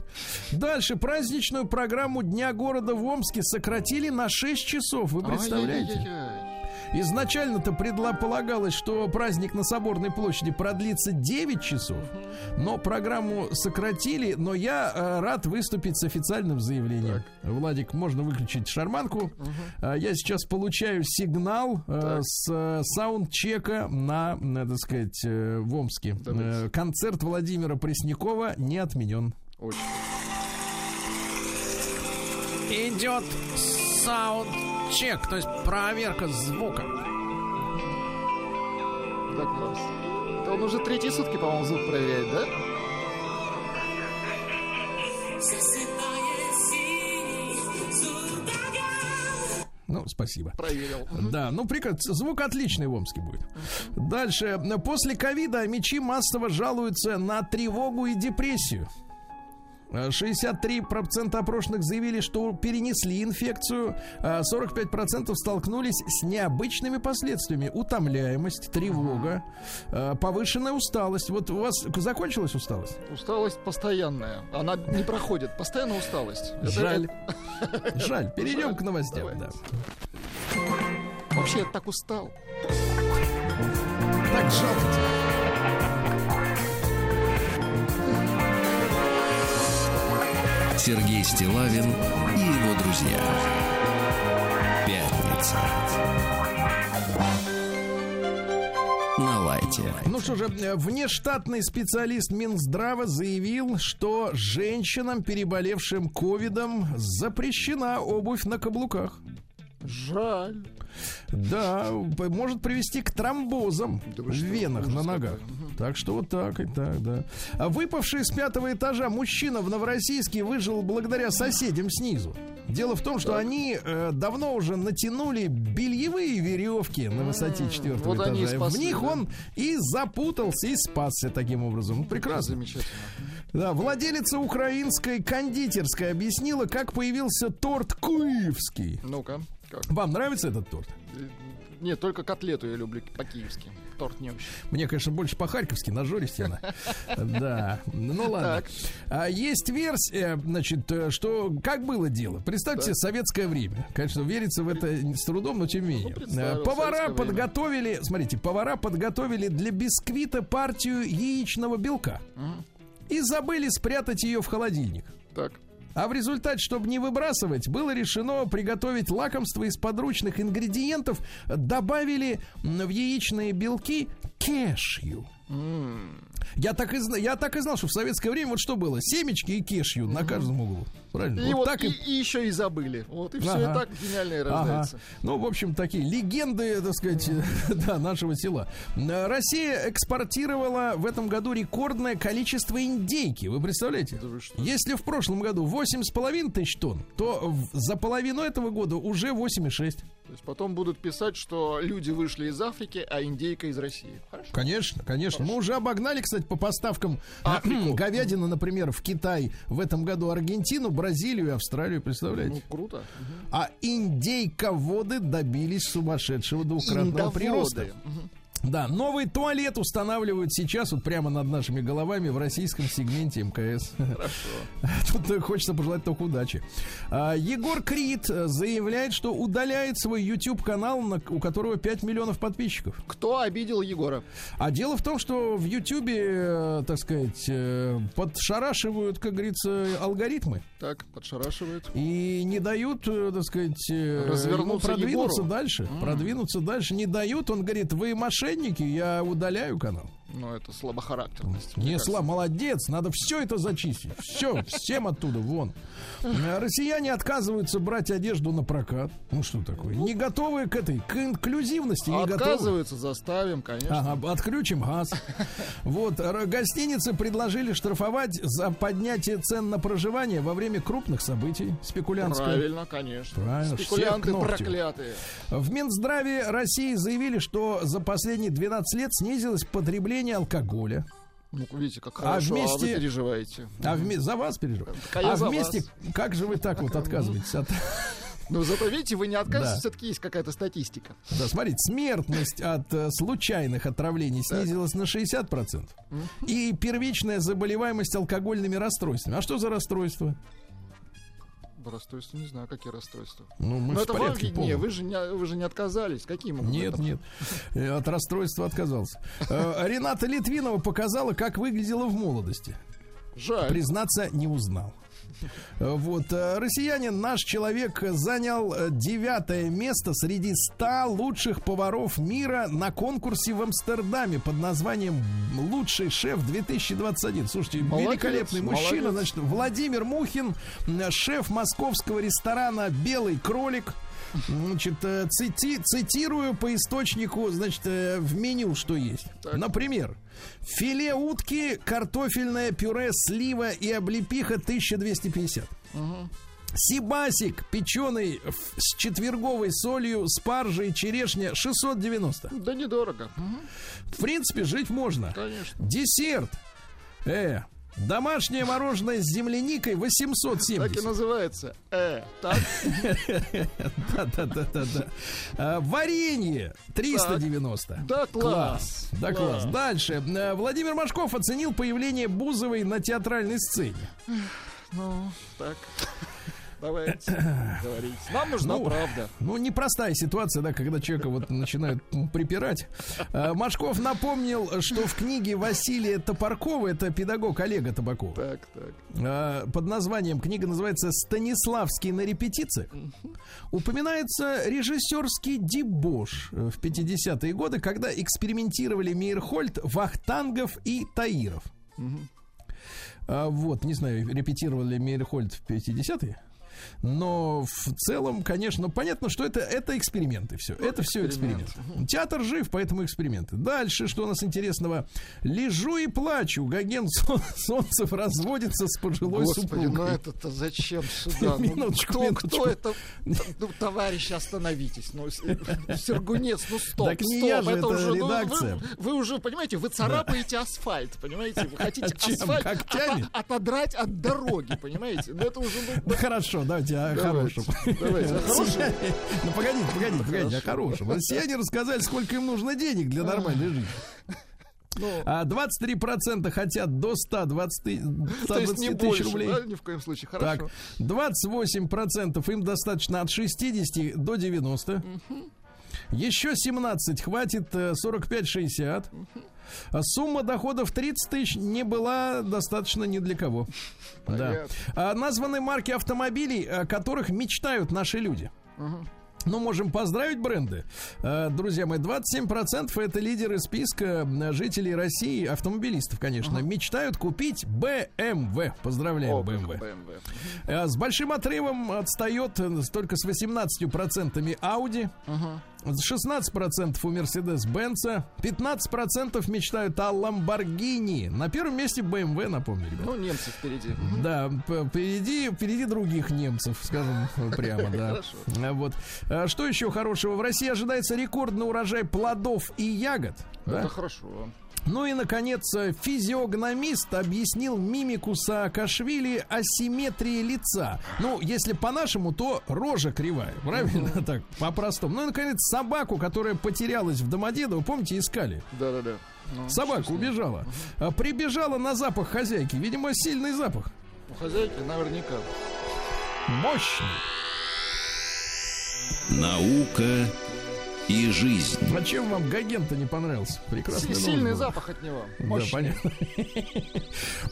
Дальше праздничную программу Дня города в Омске сократили на 6 часов. Вы представляете? Ай-яй-яй-яй. Изначально-то предполагалось, что праздник на Соборной площади продлится 9 часов, но программу сократили, но я э, рад выступить с официальным заявлением. Владик, можно выключить шарманку. А, я сейчас получаю сигнал э, Так. с саундчека на, так сказать, в Омске. Давайте. Концерт Владимира Преснякова не отменен. Очень. Идет саундчек, то есть проверка звука. Да, класс. Это он уже третьи сутки, по-моему, звук проверяет, да? Ну, спасибо. Проверил. Да, ну прекрасно. Звук отличный в Омске будет. Дальше. После ковида мечи массово жалуются на тревогу и депрессию. Э, 63% опрошенных заявили, что перенесли инфекцию, а 45% столкнулись с необычными последствиями. Утомляемость, тревога, э, повышенная усталость. Вот у вас закончилась усталость? Усталость постоянная. Она не проходит. Постоянно усталость. Это- Жаль. Жаль. Перейдем Жаль. к новостям. Да. Вообще, я так устал. Так жалко тебя. Сергей Стилавин и его друзья. Пятница. разобраться. На лайте. Ну что же, внештатный специалист Минздрава заявил, что женщинам, переболевшим ковидом, запрещена обувь на каблуках. Жаль. Да, может привести к тромбозам Да в что, венах на ногах. Так что вот так и так, да. А выпавший с пятого этажа мужчина в Новороссийске выжил благодаря соседям снизу. Дело в том, что они э, давно уже натянули бельевые веревки на высоте четвертого вот этажа. в спасли, них да? он и запутался, и спасся таким образом. Ну, Прекрасно. Замечательно. Да, владелица украинской кондитерской объяснила, как появился торт Куевский. Ну-ка, как? Вам нравится этот торт? Нет, только котлету я люблю по-киевски. Торт не очень. Мне, конечно, больше по-харьковски, на жористе она. Да, ну ладно. А есть версия, значит, э, что как было дело. Представьте советское время. Конечно, верится в это с трудом, но тем не менее. Ну, Э, Повара подготовили, смотрите, повара подготовили для бисквита партию яичного белка. И забыли спрятать ее в холодильник. Так. А в результате, чтобы не выбрасывать, было решено приготовить лакомство из подручных ингредиентов. Добавили в яичные белки кешью. Я так, и, я так и знал, что в советское время вот что было? Семечки и кешью на каждом углу. Правильно? И вот, так и, и еще и забыли. Вот и все, Ага. и так гениально и Ага. рождается. Ну, в общем, такие легенды, так сказать, да, нашего села. Россия экспортировала в этом году рекордное количество индейки. Вы представляете? Да вы? Если в прошлом году 8,5 тысяч тонн, то за половину этого года уже 8,6. То есть потом будут писать, что люди вышли из Африки, а индейка из России. Хорошо. Конечно, конечно. Мы уже обогнали, кстати, по поставкам Африку. говядины, например, в Китай в этом году Аргентину, Бразилию и Австралию, представляете? Ну, круто. А индейководы добились сумасшедшего двукратного прироста. Индоводы. Да, новый туалет устанавливают сейчас вот прямо над нашими головами в российском сегменте МКС. Тут э, хочется пожелать только удачи. А, Егор Крид э, заявляет, что удаляет свой YouTube канал, на- у которого 5 миллионов подписчиков. Кто обидел Егора? А дело в том, что в YouTube, э, так сказать, подшарашивают, как говорится, алгоритмы Так, подшарашивает. и не дают, так сказать, Развернуться продвинуться Егору. дальше. Продвинуться дальше не дают. Он говорит, вы мошенники, я удаляю канал. Ну, это слабохарактерность. Не кажется. сла, молодец, надо все это зачистить. Все, всем оттуда, вон. Э, Россияне отказываются брать одежду на прокат. Ну что такое? Не готовы к этой, к инклюзивности, не готовы. Отказываются, заставим, конечно. Ага, отключим газ. Вот, гостиницы предложили штрафовать за поднятие цен на проживание во время крупных событий. Спекулянтское. Правильно, конечно. Правильно, Спекулянты проклятые. В Минздраве России заявили, что за последние 12 лет снизилось потребление алкоголя. Ну, видите, как А хорошо, а, вместе- вы переживаете. А вме- за вас переживаю. Так, а А вместе, вас. как же вы так вот отказываетесь от... Но зато, видите, вы не отказываетесь, Да. все-таки есть какая-то статистика. Да, смотрите, смертность от э, случайных отравлений снизилась на 60%. И первичная заболеваемость алкогольными расстройствами. А что за расстройство? Расстройства, не знаю, какие расстройства. Ну, мы Но в это порядке виднее, полном. вы же, не, вы же не отказались. Какие могут быть Нет, там? нет. От расстройства отказался. Э, Рената Литвинова показала, как выглядела в молодости. Жаль. Признаться, не узнал. Э, Вот, э, россиянин, наш человек, э, занял э, девятое место среди ста лучших поваров мира на конкурсе в Амстердаме под названием «Лучший шеф 2021». Слушайте, Молодец, великолепный мужчина, молодец. значит, Владимир Мухин, м, шеф московского ресторана «Белый кролик». Значит, э, цити- цитирую по источнику, значит, э, в меню что есть. Так. Например, филе утки, картофельное пюре, слива и облепиха 1250. Сибасик, печеный с четверговой солью, спаржей, черешня 690. Да недорого. Мгм, В принципе, жить можно. Конечно. Десерт. Э, домашнее мороженое с земляникой Так и 870. называется. Э, так? Да-да-да-да-да. А, Варенье 390. Да, класс. Да, класс. Дальше. Э, Владимир Машков оценил появление Бузовой на театральной сцене. Ну, так. Давайте, говорите. Нам нужна Ну, правда. Ну, непростая ситуация, да, когда человека вот начинают м, припирать. А, Машков напомнил, что в книге Василия Топоркова, это педагог Олега Табакова, Так, так. а, под названием, книга называется «Станиславский на репетициях», упоминается режиссерский дебош э, в 50-е годы, когда экспериментировали Мейерхольд, Вахтангов и Таиров. А, вот, не знаю, репетировали ли Мейерхольд в 50-е. Но в целом, конечно, понятно, что это, это эксперименты все. это все эксперимент. эксперимент. Театр жив, поэтому эксперименты. Дальше, что у нас интересного? Лежу и плачу. Гоген Солнцев разводится с пожилой Господи, ну супругой. это-то зачем сюда? Ну, Минуточку, кто, минуточку. кто это? Ну, товарищи, остановитесь. Ну, Сергунец, ну стоп, Так не стоп. я же, это уже, ну, редакция. вы, вы уже, понимаете, вы царапаете асфальт, понимаете? Вы хотите Чем? асфальт ото- отодрать от дороги, понимаете? Ну это уже... ну, Да хорошо, давайте о хорошем. Давайте, о хорошем. Ну погодите, погодите, погодите, о хорошем. Россияне рассказали, сколько им нужно денег для нормальной жизни. Ну, А 23% хотят до 120 ты- то есть 120 не тысяч больше, рублей. да, ни в коем случае. Так, Хорошо. 28% им достаточно от 60 до 90. Еще 17 хватит э, 45-60. А Сумма доходов 30 тысяч не была достаточно ни для кого. Да. Понятно. А названы марки автомобилей, о которых мечтают наши люди. Ну, можем поздравить бренды. Э, Друзья мои, 27% это лидеры списка жителей России, автомобилистов, конечно, мечтают купить BMW. Поздравляем, О, BMW. BMW. Э, С большим отрывом отстает э, только с 18% Audi. С 16% у Mercedes-Benz. 15% мечтают о Lamborghini. На первом месте BMW, напомню, ребят. Ну, немцы впереди. Да, впереди, впереди других немцев, скажем прямо, да. А Вот. А Что еще хорошего? В России ожидается рекордный урожай плодов и ягод. Это хорошо. Ну и, наконец, физиогномист объяснил мимику Саакашвили асимметрии лица. Ну, если по-нашему, то рожа кривая, правильно? Так, по-простому. Ну и, наконец, собаку, которая потерялась в Домодедово, помните, искали? Да-да-да. Ну, Собака убежала. А, Прибежала на запах хозяйки. Видимо, сильный запах. У хозяйки наверняка. Мощный. Наука и жизнь. А чем вам Гоген-то не понравился? Прекрасный Сильный был. запах от него. Да, Мощный. понятно.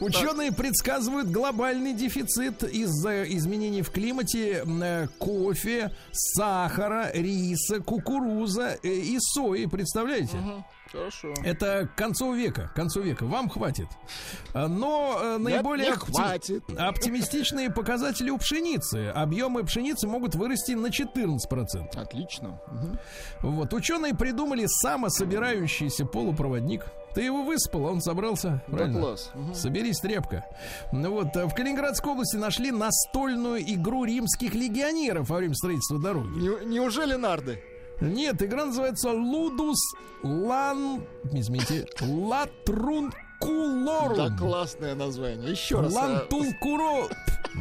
Ученые предсказывают глобальный дефицит из-за изменений в климате э, кофе, сахара, риса, кукуруза э, и сои. Представляете? Мгм. Хорошо. Это к концу века. К концу века. Вам хватит. А, Но э, Нет, наиболее не опти- хватит. оптимистичные показатели у пшеницы. Объемы пшеницы могут вырасти на 14%. Отлично. Вот, ученые придумали самособирающийся полупроводник. Ты его выспал, а он собрался. Да правильно? класс. Соберись, тряпка. Ну вот, а в Калининградской области нашли настольную игру римских легионеров во время строительства дороги. Не- Неужели нарды? Нет, игра называется Лудус Лан... Извините, Латрункулорум. Да, классное название. Еще раз. а, Лантулкуро...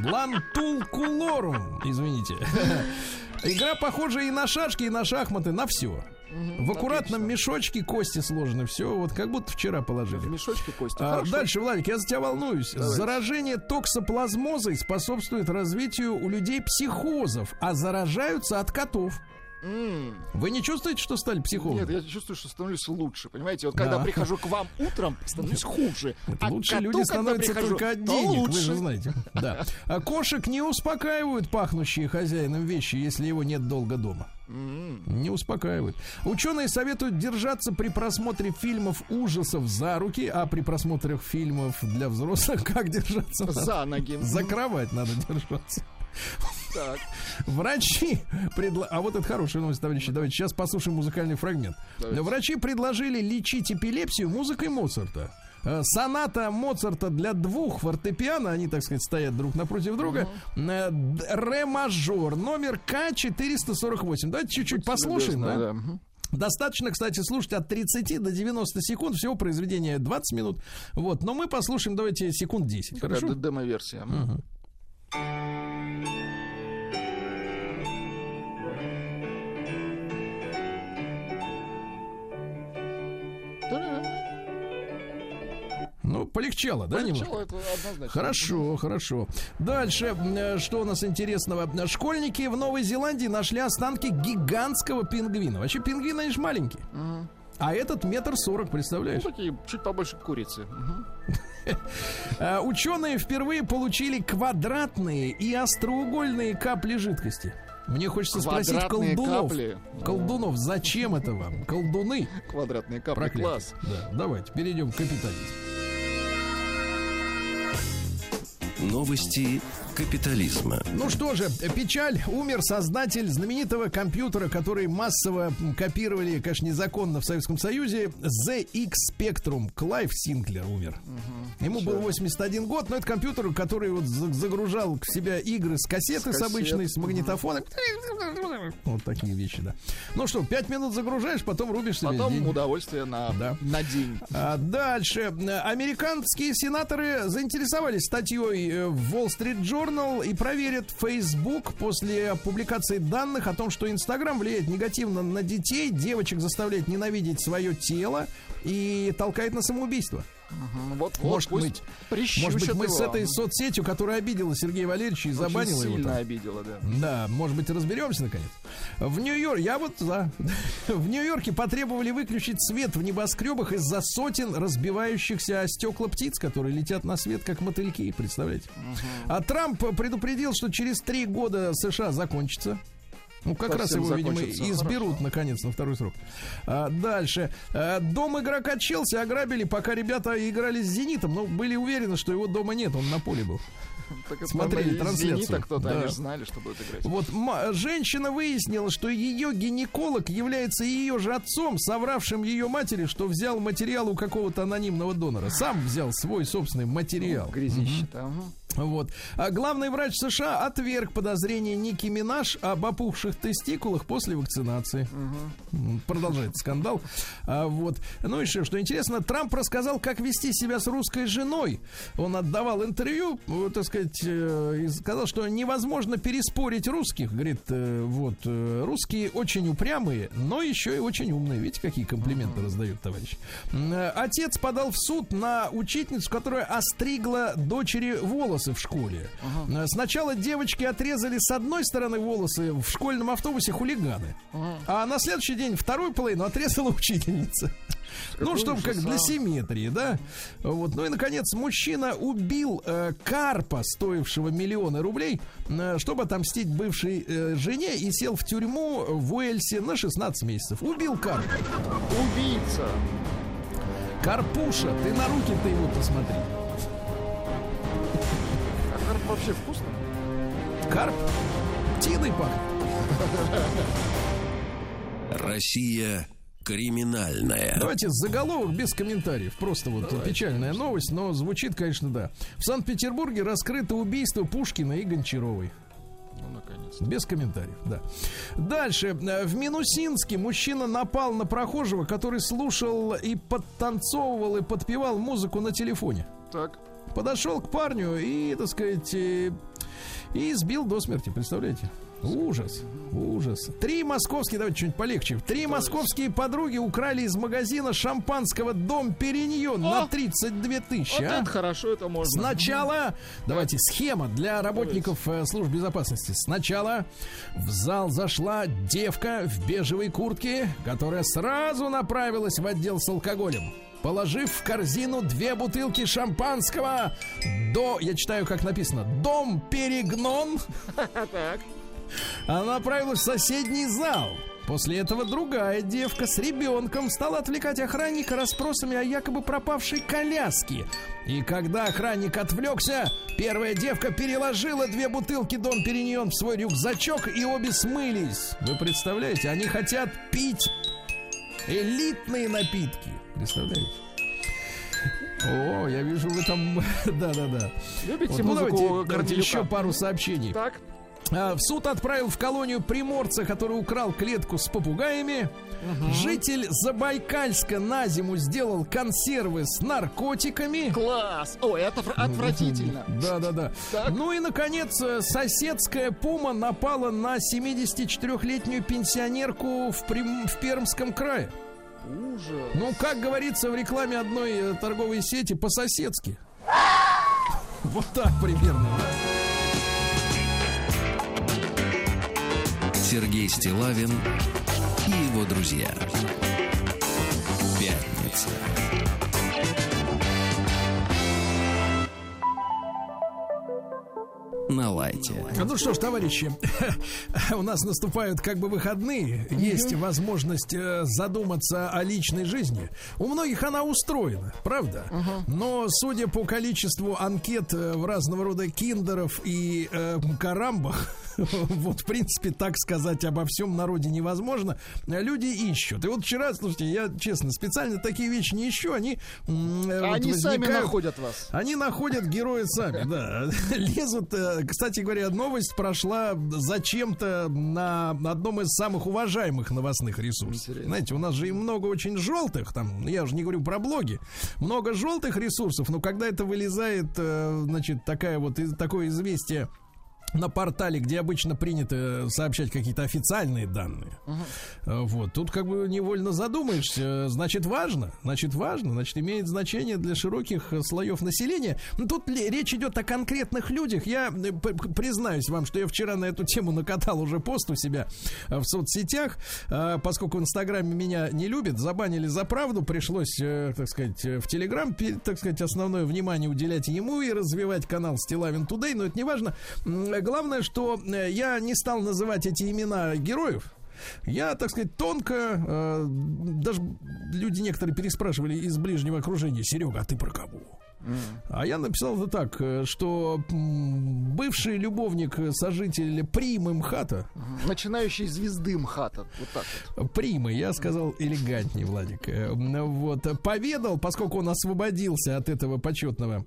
Лантулкулорум, извините. Игра похожа и на шашки, и на шахматы, на все. В аккуратном мешочке кости сложены, все, вот как будто вчера положили. В мешочке кости. А, Хорошо. дальше, Владик, я за тебя волнуюсь. Давайте. Заражение токсоплазмозой способствует развитию у людей психозов, а заражаются от котов. Вы не чувствуете, что стали психологами? Нет, я чувствую, что становлюсь лучше. Понимаете, вот когда Да. прихожу к вам утром, становлюсь хуже. А Лучше коту, люди становятся прихожу, только от денег, вы же знаете. Да. А кошек не успокаивают пахнущие хозяином вещи, если его нет долго дома. Не успокаивают. Ученые советуют держаться при просмотре фильмов ужасов за руки, а при просмотре фильмов для взрослых как держаться? За ноги. За кровать надо держаться. Так. Врачи предла... А вот это хорошая новость, товарищи. Давайте сейчас послушаем музыкальный фрагмент. Давайте. Врачи предложили лечить эпилепсию музыкой Моцарта. Э, Соната Моцарта для двух фортепиано, они, так сказать, стоят друг напротив друга. Э, Ре мажор, номер К448. Давайте чуть-чуть послушаем, да? Мгм. Достаточно, кстати, слушать от 30 до 90 секунд. Всего произведение 20 минут. Вот, но мы послушаем, давайте, секунд 10. Такая Хорошо? д- демо-версия. Мгм. Ну, полегчало, да? Полегчало, это однозначно. Хорошо, хорошо. Дальше, э, что у нас интересного? Школьники в Новой Зеландии нашли останки гигантского пингвина. Вообще пингвины, они же маленькие. Мгм. А этот метр сорок, Ну, представляешь? такие чуть побольше курицы. А, Ученые впервые получили квадратные и остроугольные капли жидкости. Мне хочется спросить Квадратные колдунов. капли. Колдунов, зачем это вам? Колдуны. Квадратные капли. Проклятие. Класс. Да, давайте перейдем к капитализму. Новости капитализма. Ну что же, печаль. Умер создатель знаменитого компьютера, который массово копировали, конечно, незаконно в Советском Союзе. ZX Spectrum. Клайв Синклер умер. Ему был 81 год, но это компьютер, который вот за- загружал в себя игры с кассеты С с, обычной, кассет. с магнитофоном. Вот такие вещи, да. Ну что, 5 минут загружаешь, потом рубишь себе Потом день. удовольствие на, Да. на день. А дальше. Американские сенаторы заинтересовались статьей э, в Wall Street Journal и проверят Facebook после публикации данных о том, что Инстаграм влияет негативно на детей, девочек заставляет ненавидеть свое тело и толкает на самоубийство. Вот, вот, Может пусть быть, Может быть, мы его. с этой соцсетью, которая обидела Сергея Валерьевича и Очень забанила его сильно обидела, да. Да, может быть, разберемся наконец. В Нью-Йорке, я вот за. В Нью-Йорке потребовали выключить свет в небоскребах из-за сотен разбивающихся о стекла птиц, которые летят на свет, как мотыльки, представляете? А Трамп предупредил, что через три года США закончится. Ну, как раз его, видимо, изберут, Хорошо. наконец, на второй срок. А, дальше. А, дом игрока Челси ограбили, пока ребята играли с «Зенитом». Но были уверены, что его дома нет, он на поле был. Так Смотрели трансляцию. «Зенита» кто-то, Да. они же знали, что будет играть. Вот женщина выяснила, что ее гинеколог является ее же отцом, совравшим ее матери, что взял материал у какого-то анонимного донора. Сам взял свой собственный материал. Грязище-то. ага. Вот. А главный врач США отверг подозрение Ники Минаж об опухших тестикулах после вакцинации. М, Продолжается скандал. А, вот. Ну еще что интересно, Трамп рассказал, как вести себя с русской женой. Он отдавал интервью, вот, так сказать, э, и сказал, что невозможно переспорить русских. Говорит, э, вот, э, русские очень упрямые, но еще и очень умные. Видите, какие комплименты раздают товарищ. Э, Отец подал в суд на учительницу, которая остригла дочери волосы в школе. Э, Сначала девочки отрезали с одной стороны волосы в школьном автобусе хулиганы. А на следующий день вторую половину отрезала учительница. Ну, Какой чтобы как для а. симметрии, да? Вот. Ну и, наконец, мужчина убил э, карпа, стоившего миллионы рублей, э, чтобы отомстить бывшей э, жене и сел в тюрьму в Уэльсе на 16 месяцев. Убил карпа. Убийца. Карпуша, ты на руки-то его посмотри. Вообще вкусно? Карп птиной пахнет. Россия криминальная. Давайте заголовок без комментариев. Просто вот печальная новость, но звучит, конечно, да. В Санкт-Петербурге раскрыто убийство Пушкина и Гончаровой. Ну, наконец. Без комментариев, да. Дальше. В Минусинске мужчина напал на прохожего, который слушал и подтанцовывал и подпевал музыку на телефоне. Так. Подошел к парню и, так сказать, э, и сбил до смерти, представляете? Ужас, ужас. Три московские, давайте что-нибудь полегче. Три московские подруги украли из магазина шампанского Дом Периньон на О! 32 тысячи. Вот а? это хорошо, это можно. Сначала, давайте, схема для работников э, служб безопасности. Сначала в зал зашла девка в бежевой куртке, которая сразу направилась в отдел с алкоголем. Положив в корзину две бутылки шампанского до, я читаю, как написано, дом Перегнон, она направилась в соседний зал. После этого другая девка с ребенком стала отвлекать охранника расспросами о якобы пропавшей коляске. И когда охранник отвлекся, первая девка переложила две бутылки Дон Периньон в свой рюкзачок и обе смылись. Вы представляете, они хотят пить элитные напитки. Представляете? О, я вижу, вы там... Да-да-да. Любите Вот, ну, музыку давайте, еще пару сообщений. Так. А, В суд отправил в колонию приморца, который украл клетку с попугаями. Житель Забайкальска на зиму сделал консервы с наркотиками. Класс. Ой, это отвратительно. Да, да, да. Так. Ну и, наконец, э, соседская пума напала на 74-летнюю пенсионерку в, Прим- в Пермском крае. Ужас. Ну, как говорится в рекламе одной э, торговой сети, по-соседски. Вот так примерно. Сергей Стилавин и его друзья. Пятница. На лайте. Ну что ж, товарищи, у нас наступают как бы выходные. Есть возможность э, задуматься о личной жизни. У многих она устроена, правда? Но судя по количеству анкет э, в разного рода киндеров и э, карамбах, вот, в принципе, так сказать обо всем народе невозможно. Люди ищут. И вот вчера, слушайте, я честно, специально такие вещи не ищу. Они, э, вот Они сами находят вас. они находят героя сами, да. Лезут. э, Кстати говоря, новость прошла зачем-то на одном из самых уважаемых новостных ресурсов. Интересно. Знаете, у нас же и много очень желтых, там, я уже не говорю про блоги, много желтых ресурсов, но когда это вылезает, э, значит, такая вот, такое известие на портале, где обычно принято сообщать какие-то официальные данные. Э, Вот. Тут как бы невольно задумаешься. Значит, важно. Значит, важно. Значит, имеет значение для широких э, слоев населения. Ну, тут речь идет о конкретных людях. Я э, признаюсь вам, что я вчера на эту тему накатал уже пост у себя э, в соцсетях. Э, Поскольку в Инстаграме меня не любят, забанили за правду. Пришлось, э, так сказать, э, в Телеграм, так сказать, основное внимание уделять ему и развивать канал Стилавин Тудей. Но это не важно. М, Главное, что э, я не стал называть эти имена героев. Я, так сказать, тонко, э, даже люди некоторые переспрашивали из ближнего окружения, Серега, а ты про кого? А я написал это так, э, что бывший любовник э, сожителя Примы МХАТа, Начинающий звезды МХАТа. Вот так вот. Примы, я сказал элегантнее, Владик, э, вот, поведал, поскольку он освободился от этого почетного,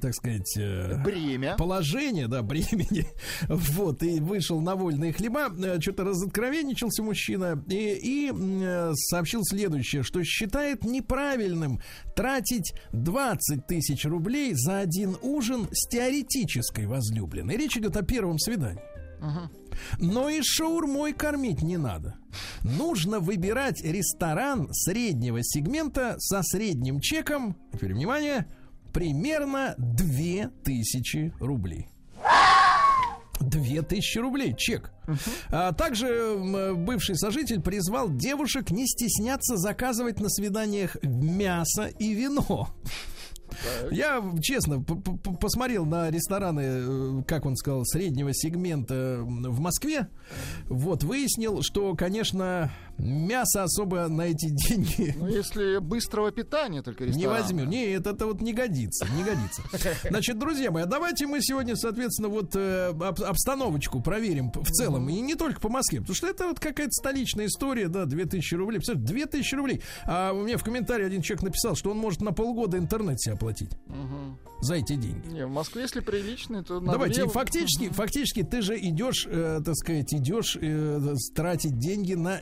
так сказать, э, Бремя. положение, да, бремени, вот, и вышел на вольные хлеба, э, что-то разоткровенничался мужчина и, и, э, сообщил следующее, что считает неправильным тратить 20 тысяч рублей за один ужин с теоретической возлюбленной. Речь идет о первом свидании. Но и шаурмой кормить не надо. Нужно выбирать ресторан среднего сегмента со средним чеком, теперь внимание, примерно 2000 рублей. 2000 рублей чек. А также бывший сожитель призвал девушек не стесняться заказывать на свиданиях мясо и вино. Я, честно, посмотрел на рестораны, э, как он сказал, среднего сегмента в Москве. Вот, выяснил, что, конечно, мясо особо на эти деньги Ну, если быстрого питания только не ресторан. возьму. Нет, это вот не годится, не годится. Значит, друзья мои, а давайте мы сегодня, соответственно, вот э, об- обстановочку проверим в целом. И не только по Москве. Потому что это вот какая-то столичная история, да, 2000 рублей. Представляете, 2000 рублей. А у меня в комментарии один человек написал, что он может на полгода интернет себе оплатить. За эти деньги. Не, в Москве, если приличный, то на Давайте, две- фактически, фактически ты же идешь, э, так сказать, идешь э, тратить деньги на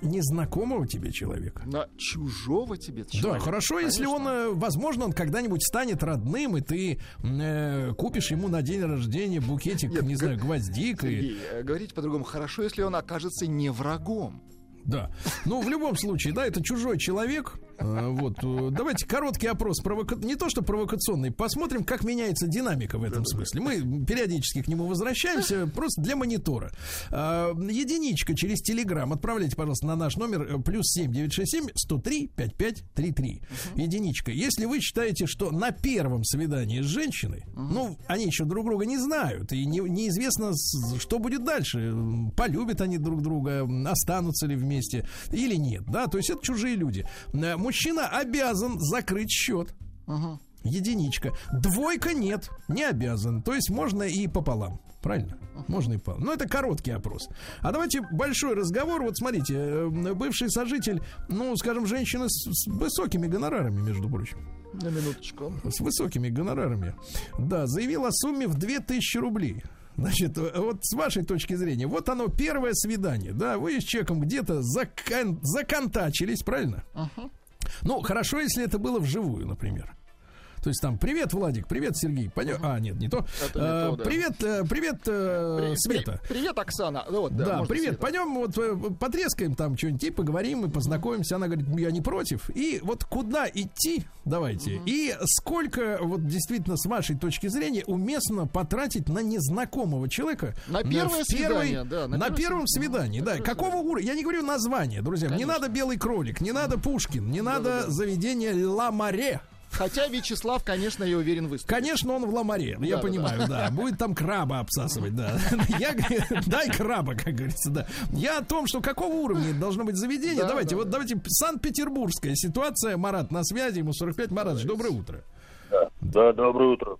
незнакомого тебе человека. На чужого тебе Да, человека. хорошо, если он, Конечно. э, возможно, он когда-нибудь станет родным, и ты э, купишь ему на день рождения букетик, Нет, не г- знаю, гвоздик. и- Сергей, э, говорите по-другому. Хорошо, если он окажется не врагом. Да. Ну, в любом случае, да, это чужой человек. Э, Вот. э, Давайте короткий опрос. провока- Не то, что провокационный. Посмотрим, как меняется динамика в этом смысле. Мы периодически к нему возвращаемся, просто для монитора. А, Единичка через Телеграм. Отправляйте, пожалуйста, на наш номер э, плюс 7967 103 5533. Единичка. Если вы считаете, что на первом свидании с женщиной, ну, они еще друг друга не знают, и не- неизвестно, что будет дальше. Полюбят они друг друга, останутся ли вместе или нет, да, то есть это чужие люди. Э, Мужчина обязан закрыть счет. Единичка. Двойка нет, не обязан. То есть можно и пополам. Правильно? Можно и пополам. Но это короткий опрос. А давайте большой разговор. Вот смотрите, э, бывший сожитель, ну, скажем, женщина с, с высокими гонорарами, между прочим. На минуточку. С высокими гонорарами. Да, заявил о сумме в 2000 рублей. Значит, э, вот с вашей точки зрения, вот оно первое свидание, да, вы с человеком где-то закон- законтачились, правильно? Ну, хорошо, если это было вживую, например. То есть там привет, Владик, привет, Сергей. Поня... А, нет, не то. Это не Э, то, да. Привет, э, привет, э, При- Света. при- Привет, Оксана. Ну вот, да, Да, привет. Света. Пойдем вот э, потрескаем там что-нибудь и поговорим и познакомимся. Она говорит, я не против. И вот куда идти, давайте. И сколько вот действительно с вашей точки зрения уместно потратить на незнакомого человека На первое свидание, да, на на, первом свидании, да. Какого уровня? Я не говорю название, друзья. Не Конечно. надо белый кролик, не надо Пушкин, не надо заведение Ла Маре. Хотя Вячеслав, конечно, я уверен, выступит. Конечно, он в ламаре, я Да, понимаю, да. Будет там краба обсасывать, да. Я, дай краба, как говорится, да. Я о том, что какого уровня должно быть заведение. Да, давайте, да, вот да. давайте Санкт-Петербургская ситуация. Марат на связи, ему 45. Марат, доброе утро. Да, доброе утро.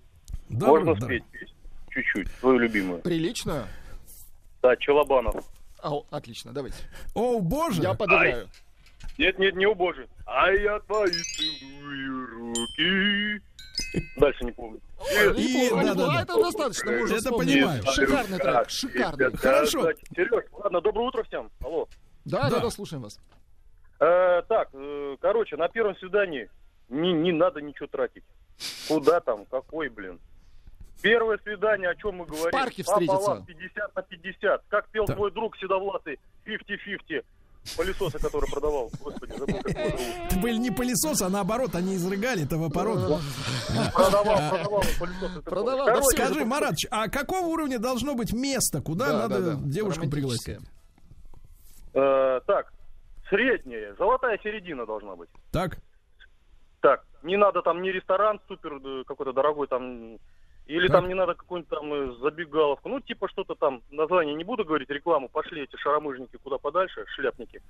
Доброе Можно спеть? Чуть-чуть, свою любимую. Приличную? Да, Челобанов. О, отлично, давайте. О, боже! Я подыграю. Нет, нет, не у Божий. А я твои целую руки. Дальше не помню. И- да, да, неплохо, да. Это достаточно, можно Это вспомнить. понимаю. Шикарный трек, шикарный. Хорошо. Сереж, ладно, доброе утро всем. Алло. Да, да, Да. да, слушаем вас. Э, так, э, короче, на первом свидании не, не надо ничего тратить. Куда там, какой, блин. Первое свидание, о чем мы говорим? парке встретиться. Пополам, 50 на 50. Как пел Так. твой друг седовласый 50-50. Пылесоса, который продавал. Господи, забыл, как его зовут. Были не пылесосы, а наоборот, они изрыгали это в оборот. Продавал, продавал пылесосы. Продавал, да, Короче, Скажи, Маратч, а какого уровня должно быть место, куда Да, надо да, да. девушку пригласить? Э, так, средняя, золотая середина должна быть. Так, Так, не надо там ни ресторан супер э, какой-то дорогой там, или Так. там не надо какую-нибудь там э, забегаловку. Ну, типа что-то там, название не буду говорить, рекламу, пошли эти шаромыжники куда подальше, шляпники.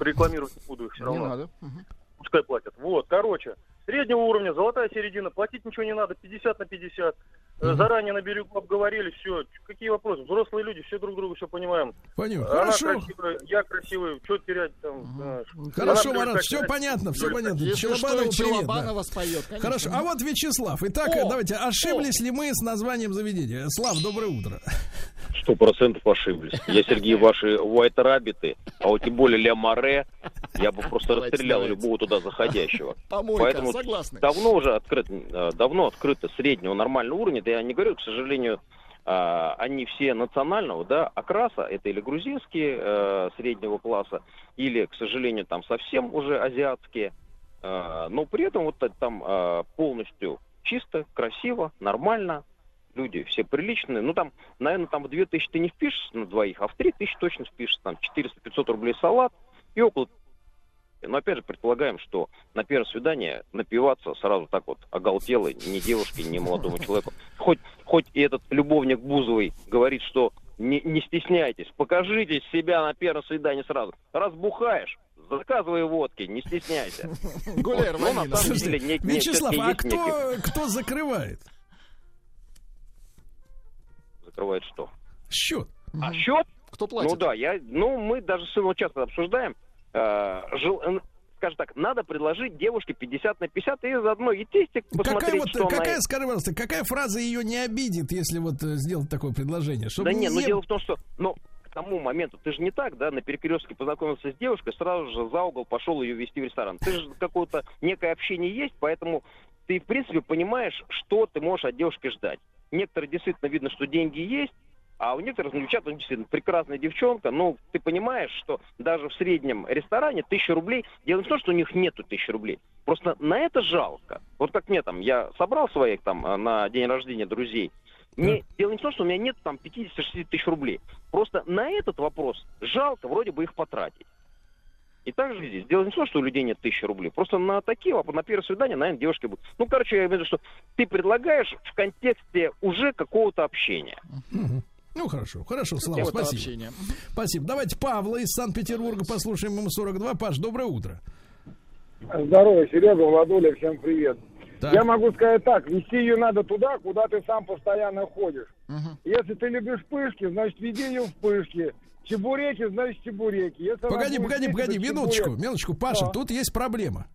Рекламировать не буду их все Не равно. надо. Мгм. Пускай платят. Вот, короче, среднего уровня, золотая середина, платить ничего не надо, 50 на 50. Э, Заранее на берегу обговорили, все. Какие вопросы? Взрослые люди, все друг друга все понимаем. понял. Она Хорошо. красивая, я красивый, что терять там, знаешь. Хорошо, Марат, как- все понятно, все понятно. Если Челобанову что, привет, Челобанова да. споет. конечно. Хорошо, а вот Вячеслав. Итак, О! давайте, ошиблись ли мы с названием заведения? Слав, доброе утро. Сто процентов ошиблись. Я, Сергей, ваши White Rabbit, а вот тем более Ля Море, я бы просто расстрелял любого туда заходящего. Помойка, Поэтому согласны. давно уже открыт, э, давно открыто среднего нормального уровня. Да я не говорю, к сожалению, а, они все национального, да, окраса, это или грузинские э, среднего класса, или, к сожалению, там совсем уже азиатские. Э, но при этом вот там э, полностью чисто, красиво, нормально, люди все приличные. Ну, там, наверное, там в 2000 ты не впишешься на двоих, а в 3000 точно впишешься. Там 400-500 рублей салат и около... Но опять же, предполагаем, что на первое свидание напиваться сразу так вот оголтело ни девушке, ни молодому человеку. Хоть, хоть и этот любовник Бузовый говорит, что не, не стесняйтесь, покажите себя на первом свидании сразу. Разбухаешь, заказывай водки, не стесняйся. Гуляй, Вот, ну, деле, не- не- Вячеслав, а есть некий- кто, кто закрывает Закрывает что? счет? А счет? Кто платит? Ну да, я, ну мы даже с сыном часто обсуждаем. Э, жел- э, скажем так, надо предложить девушке 50 на 50 и заодно и тестик посмотреть, Какая, вот, что она... какая, скажи, пожалуйста, какая фраза ее не обидит, если вот э, сделать такое предложение? Чтобы Да не, ну дело в том, что, ну, к тому моменту, ты же не так, да, на перекрестке познакомился с девушкой, сразу же за угол пошел ее вести в ресторан. Ты же какое-то некое общение есть, поэтому ты, в принципе, понимаешь, что ты можешь от девушки ждать. Некоторые действительно видно, что деньги есть, а у некоторых ну, девчат, ну, действительно, прекрасная девчонка, но ты понимаешь, что даже в среднем ресторане тысяча рублей, дело не в том, что у них нету тысячи рублей, просто на это жалко. Вот как мне там, я собрал своих там э, на день рождения друзей, мне, дело не в том, что у меня нет там 50-60 тысяч рублей. Просто на этот вопрос жалко вроде бы их потратить. И так же здесь. Дело не в том, что у людей нет тысячи рублей. Просто на такие вопросы, на первое свидание, наверное, девушки будут. Ну, короче, я имею в виду, что ты предлагаешь в контексте уже какого-то общения. Ну, хорошо, хорошо, Слава, Вот спасибо. общение. Спасибо. Давайте Павла из Санкт-Петербурга послушаем, ему 42. Паш, доброе утро. Здорово, Серега, Владуля, всем привет. Так. Я могу сказать так, вести ее надо туда, куда ты сам постоянно ходишь. Мгм. Если ты любишь пышки, значит веди ее в пышки. Чебуреки, значит чебуреки. Если Погоди, погоди, погоди, минуточку, чебурек. минуточку, Паша, Да. тут есть проблема.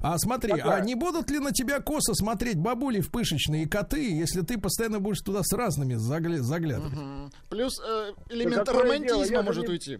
А смотри, Какая? а не будут ли на тебя косо смотреть бабули в пышечные коты, если ты постоянно будешь туда с разными загля- заглядывать? Мгм. Плюс э, элемент дело, романтизма может не- уйти.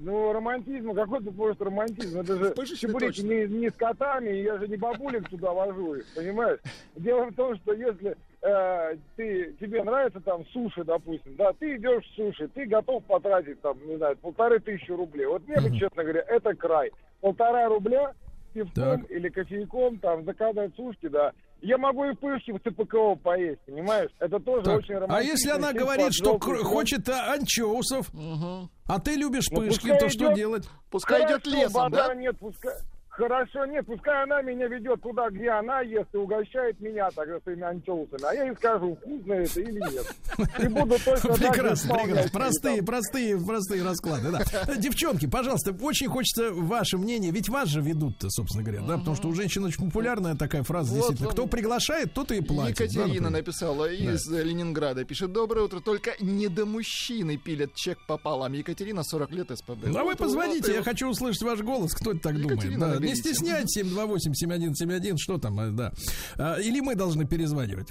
ну, романтизм, какой ты может романтизм? Это же чебуреки не, не с котами, и я же не бабулек туда вожу их, понимаешь? Дело в том, что если э, ты, тебе нравится там суши, допустим, да, ты идешь в суши, ты готов потратить там, не знаю, полторы тысячи рублей. Вот мне, бы, честно говоря, это край. Полтора рубля пивком Так. или кофейком, там, заказать сушки, да. Я могу и в пышке в ЦПКО поесть, понимаешь? Это тоже Так, очень А романтично. если она говорит, что кр- хочет а, анчоусов, а ты любишь Ну, пышки, то что идет. делать? Пускай идет лесом, да? нет, пускай... Хорошо, нет, пускай она меня ведет туда, где она ест, и угощает меня тогда своими анчоусами. А я ей скажу, вкусно это или нет. И буду точно Прекрасно, прекрасно. Простые, там. простые, простые расклады, да. Девчонки, пожалуйста, очень хочется ваше мнение, ведь вас же ведут-то, собственно говоря, да, потому что у женщин очень популярная такая фраза, Вот действительно. Кто приглашает, тот и платит. да, Екатерина написала из э, Ленинграда. Пишет, доброе утро, только не до мужчины пилят чек пополам. Екатерина, 40 лет СПБ. Ну, а вы Вот, позвоните, я хочу услышать ваш голос. Кто это так думает? Не стесняйтесь, 728-7171, что там, э, да. А, Или мы должны перезванивать.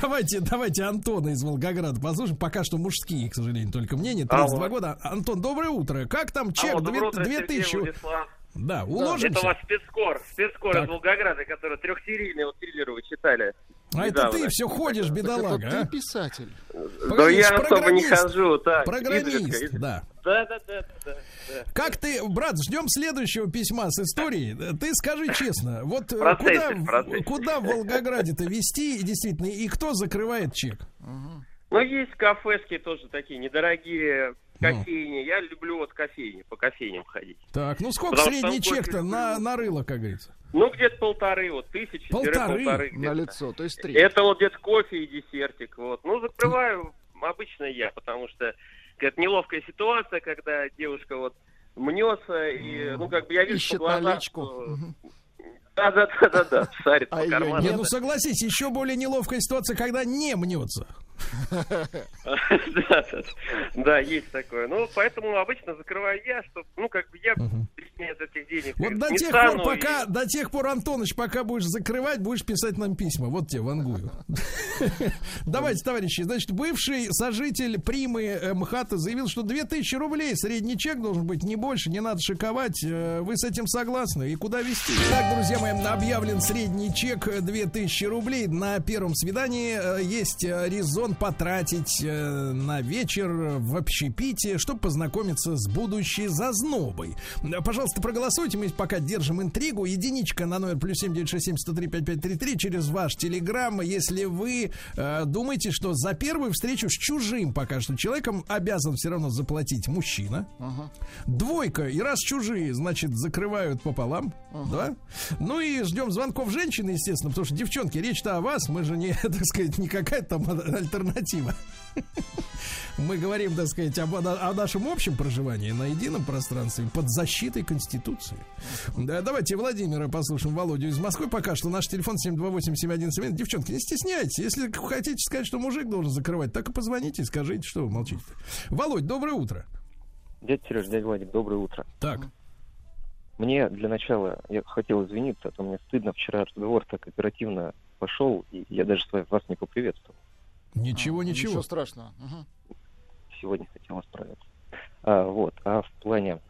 Давайте, давайте Антона из Волгограда послушаем. Пока что мужские, к сожалению, только мнения. 32 Алло. года. Антон, доброе утро. Как там чек? Алло, Две- доброе утро, две Сергей тысячи. Владислав. Да, Это у уложимся. вас спецкор, спецкор из Волгограда, который трехсерийный вот триллер вы читали. А это недавно. ты все ходишь, Так это бедолага, ты а? писатель. Да Погоди, я ж особо не хожу, так. Программист, изредка, изредка. да. Да, да, да, да, да. Как ты, брат, ждем следующего письма с историей. Ты скажи честно, вот э, Процессе, куда, в- процессе. куда в Волгограде-то вести, и действительно, и кто закрывает чек? Ну, есть кафешки тоже такие недорогие, Ну. кофейни. Я люблю вот кофейни, по кофейням ходить. Так, ну сколько Потому средний чек-то на, на рыло, как говорится? Ну, где-то полторы, вот, тысячи Полторы? полторы На лицо, то есть три. Это вот где-то кофе и десертик, вот. Ну, закрываю обычно я, потому что какая-то неловкая ситуация, когда девушка вот мнется, и, ну, как бы я вижу Ищет по глазам, что-. Да, да, да, да, да, шарит А по её карманам. Не, ну согласись, еще более неловкая ситуация, когда не мнется. Да, есть такое. Ну, поэтому обычно закрываю я, чтобы, ну, как бы я без этих денег Вот до тех пор, пока, до тех пор, Антоныч, пока будешь закрывать, будешь писать нам письма. Вот тебе, вангую. Давайте, товарищи, значит, бывший сожитель Примы э, МХАТа заявил, что 2000 рублей средний чек должен быть, не больше, не надо шиковать. Э, Вы с этим согласны? И куда вести? Так, друзья мои, объявлен средний чек э, 2000 рублей. На первом свидании э, есть э, резон потратить э, на вечер в общепите, чтобы познакомиться с будущей зазнобой. Э, Пожалуйста, проголосуйте, мы пока держим интригу. Единичка на номер плюс семь девять шесть семь сто три пять пять три три через ваш телеграм. Если вы э, думаете, что за первую встречу с чужим пока что человеком обязан все равно заплатить мужчина. Двойка, и раз чужие, значит, закрывают пополам. Да? Ну и ждем звонков женщины, естественно, потому что, девчонки, речь-то о вас, мы же не, так сказать, не какая-то там альтернатива. Мы говорим, так сказать, об, о нашем общем проживании на едином пространстве под защитой Конституции. Да, давайте Владимира послушаем, Володю из Москвы. Пока что наш телефон 728-7171. Девчонки, не стесняйтесь. Если хотите сказать, что мужик должен закрывать, так и позвоните и скажите, что вы молчите. Володь, доброе утро. Дядя Сереж, дядя Владик, доброе утро. Так. Мне для начала, я хотел извиниться, а то мне стыдно, вчера разговор так оперативно пошел, и я даже вас не поприветствовал. Ничего, А, ничего. Ничего страшного. Мгм. Сегодня хотел исправиться. А, вот, а в плане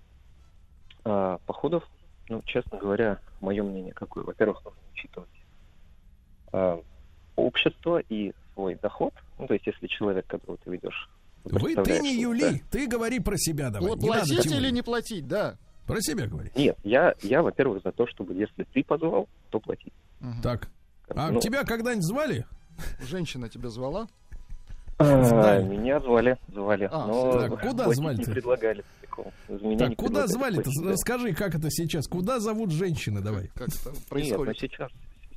а, походов, ну, честно говоря, мое мнение какое? Во-первых, нужно учитывать а, общество и свой доход. Ну, то есть, если человек, которого ты ведешь... Вы, ты не Юли, ты говори про себя давай. Вот Не платить или не платить, да. Про себя говори. Нет, я, я, во-первых, за то, чтобы если ты позвал, то платить. Так. А Ну, тебя когда-нибудь звали? Женщина тебя звала? а, Знаю. меня звали, звали. А, но так, куда звали-то? не предлагали. меня Так, не куда звали-то? да. Расскажи, как это сейчас? Куда зовут женщины? Давай. Как это Нет, но происходит? сейчас,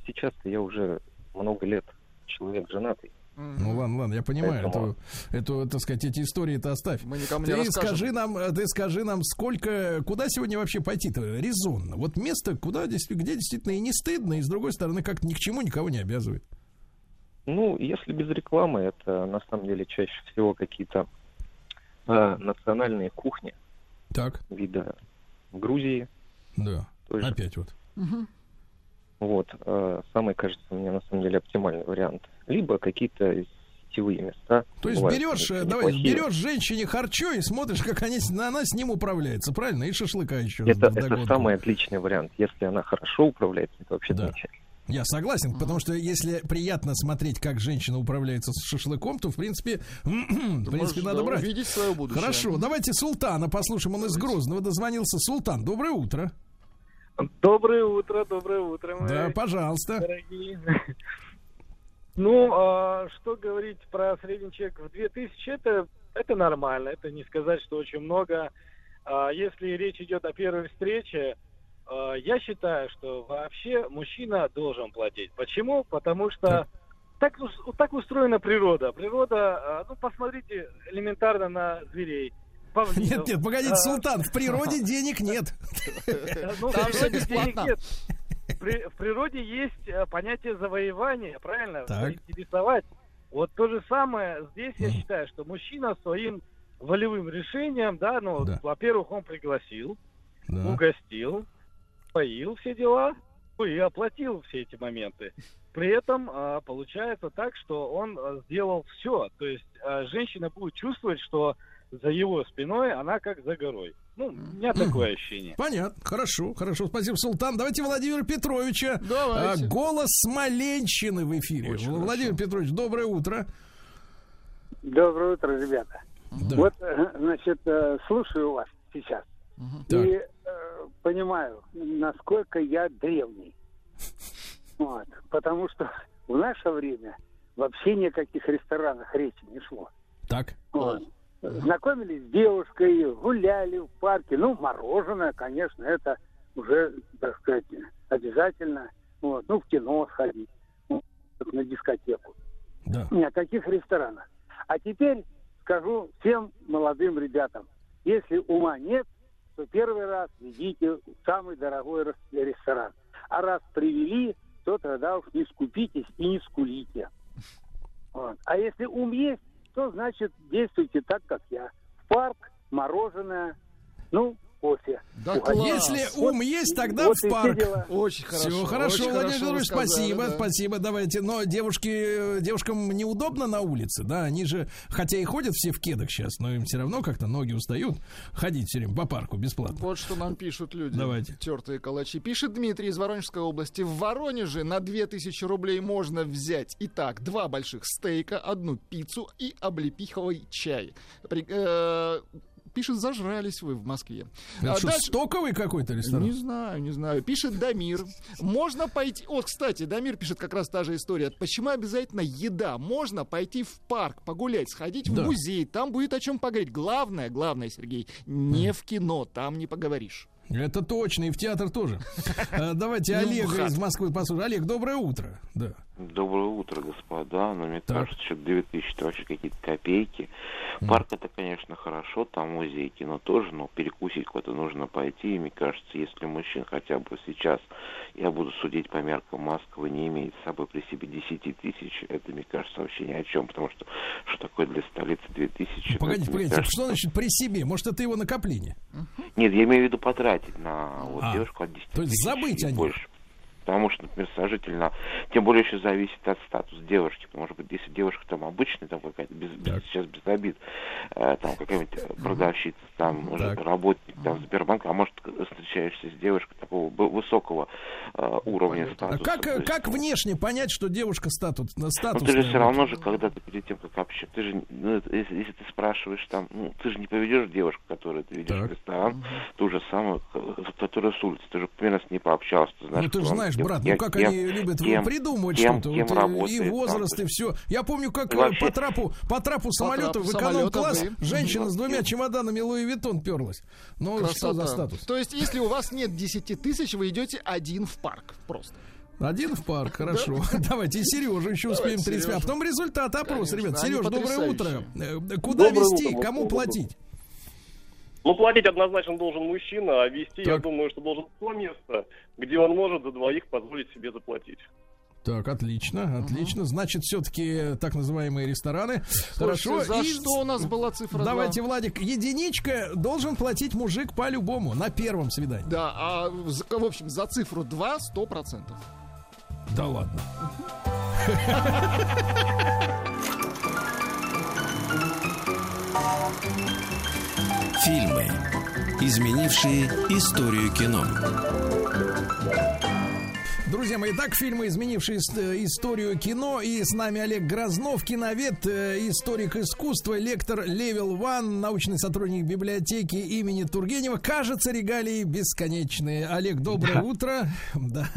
сейчас-то я уже много лет человек женатый. Ну ладно, ладно, я понимаю. Поэтому- Эту, эту, так сказать, эти истории-то оставь. Мы никому не Ты расскажем. скажи нам, э, ты скажи нам, сколько, куда сегодня вообще пойти-то резонно? Вот место, куда действительно, где действительно и не стыдно, и с другой стороны, как ни к чему никого не обязывает. Ну, если без рекламы, это на самом деле чаще всего какие-то а, национальные кухни Так, вида Грузии. да. той же. Опять вот. Вот, а, самый, кажется, мне на самом деле оптимальный вариант. Либо какие-то гостевые места. То есть бывают берешь, э, давай, неплохие. берешь женщине харчо и смотришь, как они, с- она с ним управляется, правильно? И шашлыка еще. Это, это самый отличный вариант. Если она хорошо управляется, это вообще Да. замечательно. Я согласен, потому что если приятно смотреть, как женщина управляется с шашлыком, то, в принципе, в принципе, надо да, брать. увидеть свое будущее. Хорошо, давайте Султана послушаем. Он из Грозного дозвонился. Султан, доброе утро. Доброе утро, доброе утро, мои Да, пожалуйста. дорогие. Ну, а, что говорить про средний чек в 2000, это, это нормально, это не сказать, что очень много. А, Если речь идет о первой встрече, я считаю, что вообще мужчина должен платить. Почему? Потому что так, так устроена природа. Природа, а, ну, посмотрите элементарно на зверей. павлинов. Нет, нет, погодите, А, Султан, в природе денег нет. ну, Там в всё природе денег бесплатно. нет. При- в природе есть э, понятие завоевания, правильно? Так. Заинтересовать. Вот то же самое здесь я считаю, что мужчина своим волевым решением, да, ну, Да. во-первых, он пригласил, Да. угостил, поил все дела, ну, и оплатил все эти моменты. При этом а, получается так, что он а, сделал все. То есть а, женщина будет чувствовать, что за его спиной она как за горой. Ну, у меня такое ощущение. Понятно, хорошо, хорошо, спасибо, Султан. Давайте Владимира Петровича. Давайте. А, голос Смоленщины в эфире. Очень Владимир хорошо. Петрович, доброе утро. Доброе утро, ребята. Да. Вот, э, значит, э, слушаю вас сейчас Так. и э, понимаю, насколько я древний. Вот. Потому что в наше время вообще ни о каких ресторанах речи не шло. Так. Вот. Знакомились с девушкой, гуляли в парке. Ну, мороженое, конечно, это уже, так сказать, обязательно. Вот. Ну, в кино сходить, ну, на дискотеку. Да. Ни о каких ресторанах. А теперь скажу всем молодым ребятам, если ума нет, то первый раз ведите в самый дорогой рес- ресторан. А раз привели, то тогда уж не скупитесь и не скулите. Вот. А если ум есть, то значит действуйте так, как я. В парк, мороженое, ну, кофе. Да класс. Если ум есть, тогда Вот в и парк. Очень хорошо. Все хорошо, очень Владимир сказали, спасибо, да. спасибо. Давайте. Но девушки, девушкам неудобно на улице, да, они же, хотя и ходят все в кедах сейчас, но им все равно как-то ноги устают ходить все время по парку бесплатно. Вот что нам пишут люди. Давайте. Тертые калачи. Пишет Дмитрий из Воронежской области. В Воронеже на 2000 рублей можно взять, итак, два больших стейка, одну пиццу и облепиховый чай. При- э, Пишет, зажрались вы в Москве. Это А что, дальше- стоковый какой-то ресторан? Не знаю, не знаю. Пишет Дамир. Можно пойти... Вот, кстати, Дамир пишет как раз та же история. Почему обязательно еда? Можно пойти в парк, погулять, сходить Да. в музей. Там будет о чем поговорить. Главное, главное, Сергей, не в кино. Там не поговоришь. Это точно, и в театр тоже. А, Давайте Ну, Олега из Москвы послушаем. Олег, доброе утро. Да. Доброе утро, господа. Но мне Так. кажется, что 2000 это вообще какие-то копейки. Парк это, конечно, хорошо, там музей, кино тоже, но перекусить куда-то нужно пойти. И мне кажется, если мужчин хотя бы сейчас, я буду судить по меркам Москвы, не имеет с собой при себе 10 тысяч, это, мне кажется, вообще ни о чем, потому что что такое для столицы 2000? ну, это, Погодите, погодите, кажется, что значит при себе? Может, это его накопление? Нет, я имею в виду потратить на вот А, девушку от 10 то есть забыть о ней. больше. Потому что, например, сожительно, тем более еще зависит от статуса девушки. Может быть, если девушка там обычная, там какая-то без, без- сейчас без обид, э, там какая-нибудь продавщица, там Так. работник там Сбербанка, а может встречаешься с девушкой такого высокого э, уровня А статуса. как, то есть, как внешне понять, что девушка статус, ну, статус ты же все равно же, когда ты перед тем, как общаться, ты же, ну, если, если ты спрашиваешь там, ну, ты же не поведешь девушку, которую ты видишь в ресторан, ту же самую, которая с улицы, ты же примерно с ней пообщался, ты знаешь, Ну ты же знаешь, брат, ну как кем- они любят кем- придумывать что-то. кем Вот, и- работает, и там, возраст, и все. Я помню, как э, вообще- по трапу, по трапу самолета в эконом-класс да. женщина с двумя чемоданами Louis Vuitton перлась. Ну что за Красота. статус? То есть, если у вас нет 10 тысяч, вы идете один в парк. Просто. Один в парк, хорошо. Давайте и Сережу еще успеем Давайте 30 А потом результат опроса, Конечно, ребят. Сереж, доброе утро. Э, Куда Доброе вести? утро, Кому платить? Ну, платить однозначно должен мужчина, а вести, я Так. думаю, что должен то место, где он может за двоих позволить себе заплатить. Так, отлично, отлично. Значит, все-таки так называемые рестораны. Слушайте, Хорошо. за И что у нас была цифра Давайте, два? Владик, единичка должен платить мужик по-любому на первом свидании. Да, а в общем, за цифру 2 100%. Да ладно. Фильмы, изменившие историю кино. Друзья мои, так фильмы, изменившие ис- историю кино. И с нами Олег Грознов, киновед, э, историк искусства, лектор Level One, научный сотрудник библиотеки имени Тургенева. Кажется, регалии бесконечные. Олег, доброе Да. утро. Да.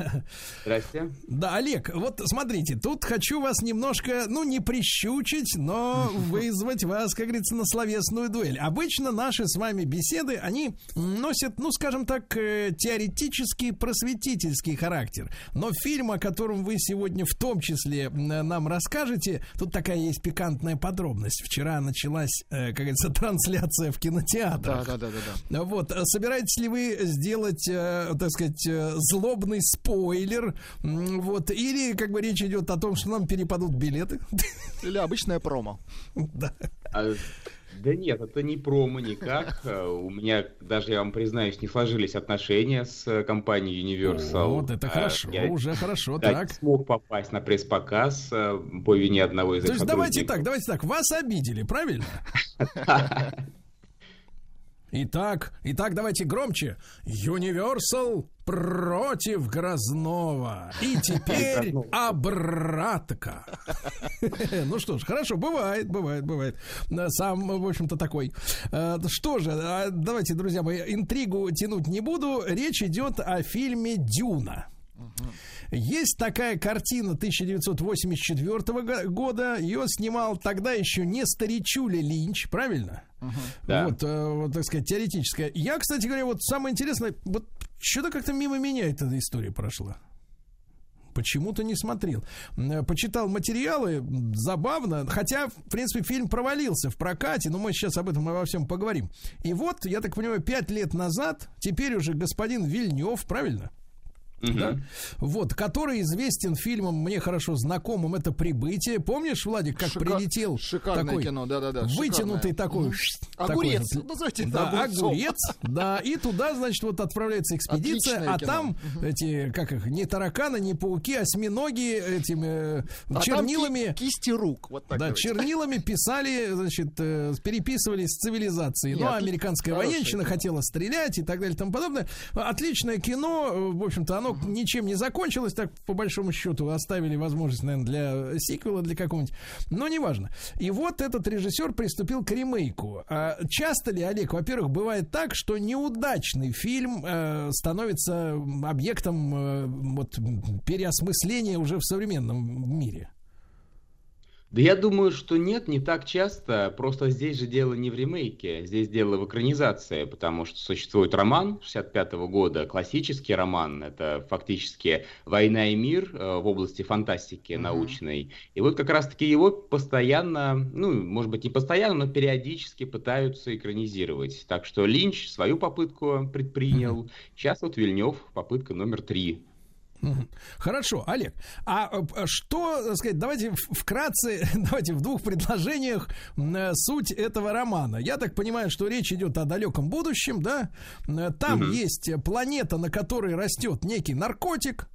Здрасте. Да, Олег, вот смотрите, тут хочу вас немножко, ну, не прищучить, но вызвать вас, как говорится, на словесную дуэль. Обычно наши с вами беседы, они носят, ну, скажем так, э, теоретический, просветительский характер. Но фильм, о котором вы сегодня в том числе нам расскажете, тут такая есть пикантная подробность. Вчера началась, э, как говорится, трансляция в кинотеатрах. Да, да, да, да, да. Вот, а собираетесь ли вы сделать, э, так сказать, э, злобный спойлер? Вот, или как бы речь идет о том, что нам перепадут билеты? Или обычное промо. Да. Да нет, это не промо никак. Э, У меня, даже я вам признаюсь, не сложились отношения с э, компанией Universal. Вот это А, хорошо, я, уже хорошо, да, так. смог попасть на пресс-показ э, по вине одного из То есть давайте так, давайте так, вас обидели, правильно? Итак, итак, давайте громче. Universal против Грознова. И теперь обратка. Ну что ж, хорошо, бывает, бывает, бывает. Сам, в общем-то, такой. Э, Что же, а, давайте, друзья мои, интригу тянуть не буду. Речь идет о фильме «Дюна». Есть такая картина 1984 го- года. Ее снимал тогда еще не старичуля Линч, правильно? Да. Вот, э, вот, так сказать, теоретическая. Я, кстати говоря, вот самое интересное, вот что-то как-то мимо меня эта история прошла. Почему-то не смотрел. М, Почитал материалы, забавно. Хотя, в принципе, фильм провалился в прокате, но мы сейчас об этом обо всем поговорим. И вот, я так понимаю, пять лет назад, теперь уже господин Вильнев, правильно? Да? Вот, который известен фильмом, мне хорошо знакомым, это «Прибытие». Помнишь, Владик, как Шика- прилетел шикарное такой кино, да-да-да, вытянутый шикарное. такой, шт, Огурец, такой, назовите это да, огурцом. огурец, да, и туда, значит, вот отправляется экспедиция, Отличное а кино. там эти, как их, не тараканы, не пауки, осьминоги этими э, А там чернилами... ки- кисти рук, вот так Да, говорить. чернилами писали, значит, э, переписывались с цивилизацией. Ну, Нет, а американская военщина кино. хотела стрелять и так далее и тому подобное. Отличное кино, э, в общем-то, оно ничем не закончилось, так по большому счету оставили возможность, наверное, для сиквела, для какого-нибудь. Но неважно. И вот этот режиссер приступил к ремейку. А часто ли, Олег, во-первых, бывает так, что неудачный фильм э, становится объектом э, вот, переосмысления уже в современном мире? Да я думаю, что нет, не так часто. Просто здесь же дело не в ремейке, здесь дело в экранизации, потому что существует роман 65 года, классический роман, это фактически «Война и мир» э, в области фантастики научной. И вот как раз-таки его постоянно, ну, может быть, не постоянно, но периодически пытаются экранизировать. Так что Линч свою попытку предпринял, сейчас вот Вильнев, попытка номер три. Хорошо, Олег. А э, что, так сказать, давайте вкратце, давайте в двух предложениях э, суть этого романа. Я так понимаю, что речь идет о далеком будущем, да? Э, Там Мгм. есть планета, на которой растет некий наркотик,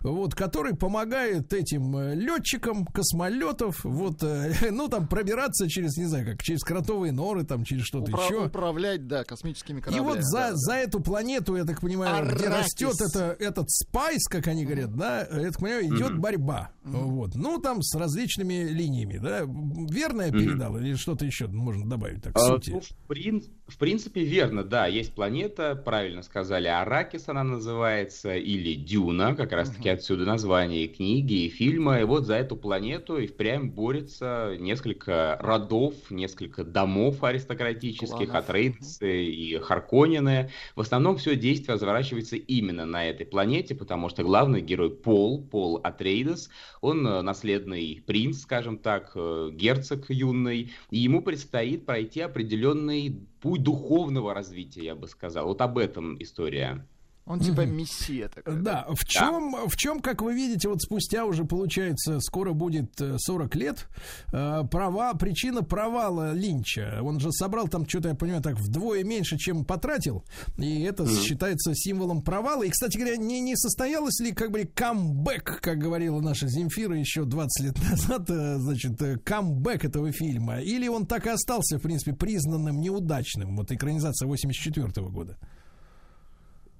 вот, который помогает этим э, летчикам космолетов, вот, э, ну, там, пробираться через, не знаю, как, через кротовые норы, там, через что-то Упра- еще. Управлять, да, космическими И кораблями. вот за, да. за эту планету, я так понимаю, где Арrakis. растет это, этот спайс, как они говорят, да, я так понимаю, идет Мгм. борьба. Вот. Ну, там с различными линиями, да. Верно я передал? Или что-то еще можно добавить так, А, сути? ну, в, прин- в принципе, верно, да, есть планета, правильно сказали, Аракис она называется, или Дюна, как раз-таки отсюда название и книги, и фильма, и вот за эту планету и впрямь борется несколько родов, несколько домов аристократических, Кланов. Атрейдсы и Харконины. В основном все действие разворачивается именно на этой планете, потому что главный герой Пол, Пол Атрейдес, он э, наследный принц, скажем так, э, герцог юный, и ему предстоит пройти определенный путь духовного развития, я бы сказал. Вот об этом история. Он типа мессия такой. Да, в чем, в чем, как вы видите, вот спустя уже получается, скоро будет э, 40 лет, э, права, причина провала Линча. Он же собрал там что-то, я понимаю, так вдвое меньше, чем потратил, и это считается символом провала. И, кстати говоря, не, не состоялось ли как бы камбэк, как говорила наша Земфира еще 20 лет назад, э, значит, э, камбэк этого фильма, или он так и остался, в принципе, признанным неудачным, вот экранизация 84 года?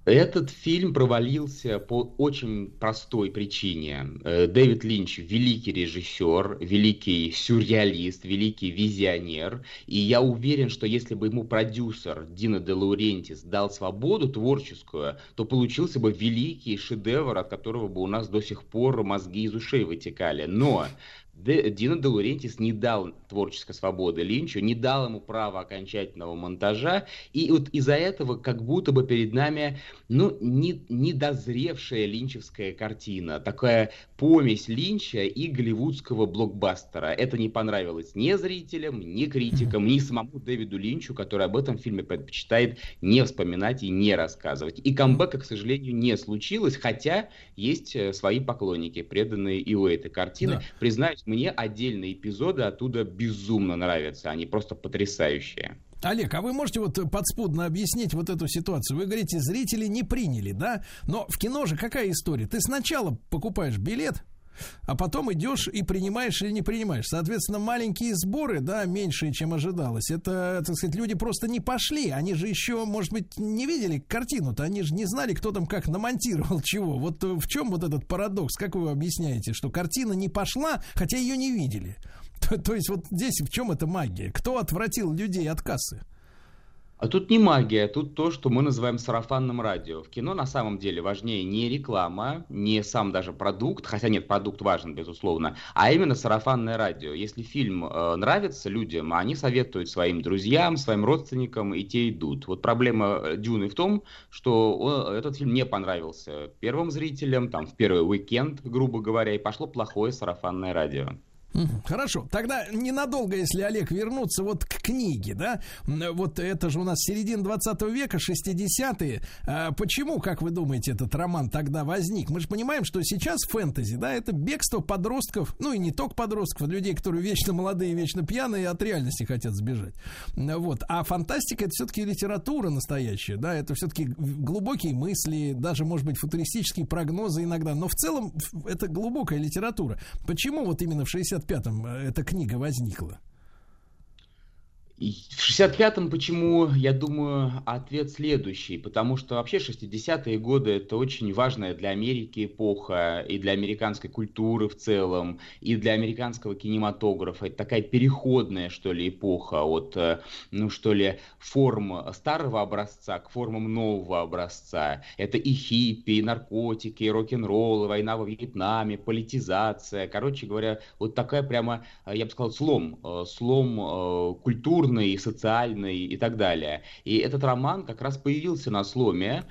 Этот фильм провалился по очень простой причине. Э, Дэвид Линч – великий режиссер, великий сюрреалист, великий визионер. И я уверен, что если бы ему продюсер Дина де Лаурентис дал свободу творческую, то получился бы великий шедевр, от которого бы у нас до сих пор мозги из ушей вытекали. Но Дина де Лаурентис не дал творческой свободы Линчу, не дал ему права окончательного монтажа, и вот из-за этого как будто бы перед нами, ну, не, недозревшая линчевская картина, такая помесь Линча и голливудского блокбастера. Это не понравилось ни зрителям, ни критикам, ни самому Дэвиду Линчу, который об этом фильме предпочитает не вспоминать и не рассказывать. И камбэка, к сожалению, не случилось, хотя есть э, свои поклонники, преданные и у этой картины. Да. Признаюсь, мне отдельные эпизоды оттуда безумно нравятся, они просто потрясающие. Олег, а вы можете вот подспудно объяснить вот эту ситуацию? Вы говорите, зрители не приняли, да? Но в кино же какая история? Ты сначала покупаешь билет, а потом идешь и принимаешь или не принимаешь. Соответственно, маленькие сборы, да, меньшие, чем ожидалось. Это, так сказать, люди просто не пошли. Они же еще, может быть, не видели картину-то. Они же не знали, кто там как намонтировал чего. Вот в чем вот этот парадокс? Как вы объясняете, что картина не пошла, хотя ее не видели? То, есть вот здесь в чем эта магия? Кто отвратил людей от кассы? А тут не магия, тут то, что мы называем сарафанным радио. В кино на самом деле важнее не реклама, не сам даже продукт, хотя нет, продукт важен, безусловно, а именно сарафанное радио. Если фильм э, нравится людям, они советуют своим друзьям, своим родственникам, и те идут. Вот проблема э, Дюны в том, что он, этот фильм не понравился первым зрителям, там, в первый уикенд, грубо говоря, и пошло плохое сарафанное радио. Хорошо, тогда ненадолго, если Олег вернуться вот к книге, да, вот это же у нас середина 20 века, 60-е. А почему, как вы думаете, этот роман тогда возник? Мы же понимаем, что сейчас фэнтези, да, это бегство подростков, ну и не только подростков, людей, которые вечно молодые, вечно пьяные, от реальности хотят сбежать. Вот, а фантастика это все-таки литература настоящая, да, это все-таки глубокие мысли, даже, может быть, футуристические прогнозы иногда, но в целом это глубокая литература. Почему вот именно в 60 65-м эта книга возникла? В 65-м почему, я думаю, ответ следующий. Потому что вообще 60-е годы это очень важная для Америки эпоха, и для американской культуры в целом, и для американского кинематографа. Это такая переходная, что ли, эпоха от, ну что ли, форм старого образца к формам нового образца. Это и хиппи, и наркотики, и рок-н-ролл, и война во Вьетнаме, политизация. Короче говоря, вот такая прямо, я бы сказал, слом, слом культуры культурный, социальный и так далее. И этот роман как раз появился на сломе.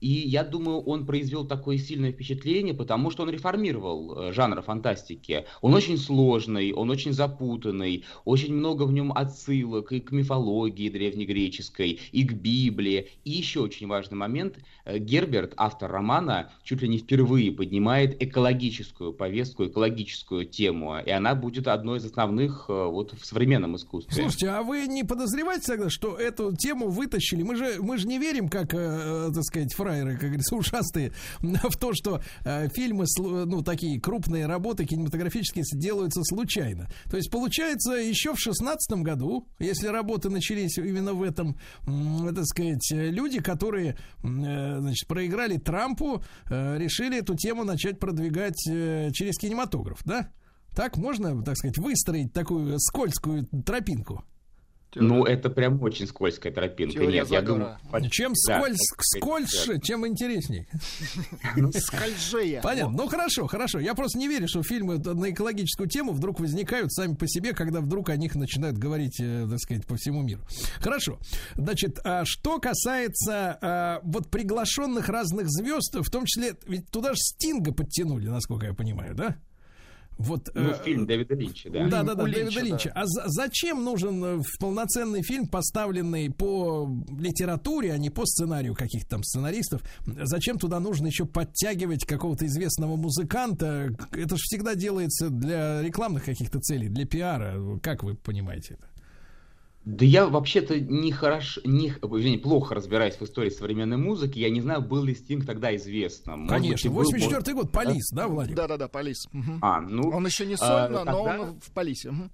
И я думаю, он произвел такое сильное впечатление, потому что он реформировал жанр фантастики. Он очень сложный, он очень запутанный, очень много в нем отсылок и к мифологии древнегреческой, и к Библии. И еще очень важный момент. Герберт, автор романа, чуть ли не впервые поднимает экологическую повестку, экологическую тему. И она будет одной из основных вот, в современном искусстве. Слушайте, а вы не подозреваете тогда, что эту тему вытащили? Мы же, мы же не верим, как, э, так сказать, фраеры, как говорится, ушастые, в то, что э, фильмы, ну, такие крупные работы кинематографические делаются случайно. То есть, получается, еще в шестнадцатом году, если работы начались именно в этом, э, так сказать, люди, которые, э, значит, проиграли Трампу, э, решили эту тему начать продвигать э, через кинематограф, да? Так можно, так сказать, выстроить такую скользкую тропинку? Ну, это прям очень скользкая тропинка. Теория Нет, я думаю... Чем Да, скольз, сказать, скользше, тем интересней. Скольжея. Понятно. Ну хорошо, хорошо. Я просто не верю, что фильмы на экологическую тему вдруг возникают сами по себе, когда вдруг о них начинают говорить, э, так сказать, по всему миру. Хорошо. Значит, а что касается а, вот приглашенных разных звезд, в том числе, ведь туда же Стинга подтянули, насколько я понимаю, да? Вот, Ну, э, фильм Дэвида Линча, да. Да, да, да, Дэвида Линча, Линча. А за- зачем нужен э, в полноценный фильм, поставленный по литературе, а не по сценарию каких-то там сценаристов? Зачем туда нужно еще подтягивать какого-то известного музыканта? Это же всегда делается для рекламных каких-то целей, для пиара. Как вы понимаете это? Да я вообще-то не хорошо, не, извини, плохо разбираюсь в истории современной музыки. Я не знаю, был ли Стинг тогда известно. Может быть, Конечно, был, 84 год, Полис, да, Владик? Да-да-да, Полис. Мгм. А, ну, Он еще не а, сольно, но тогда- он в Полисе. Мгм.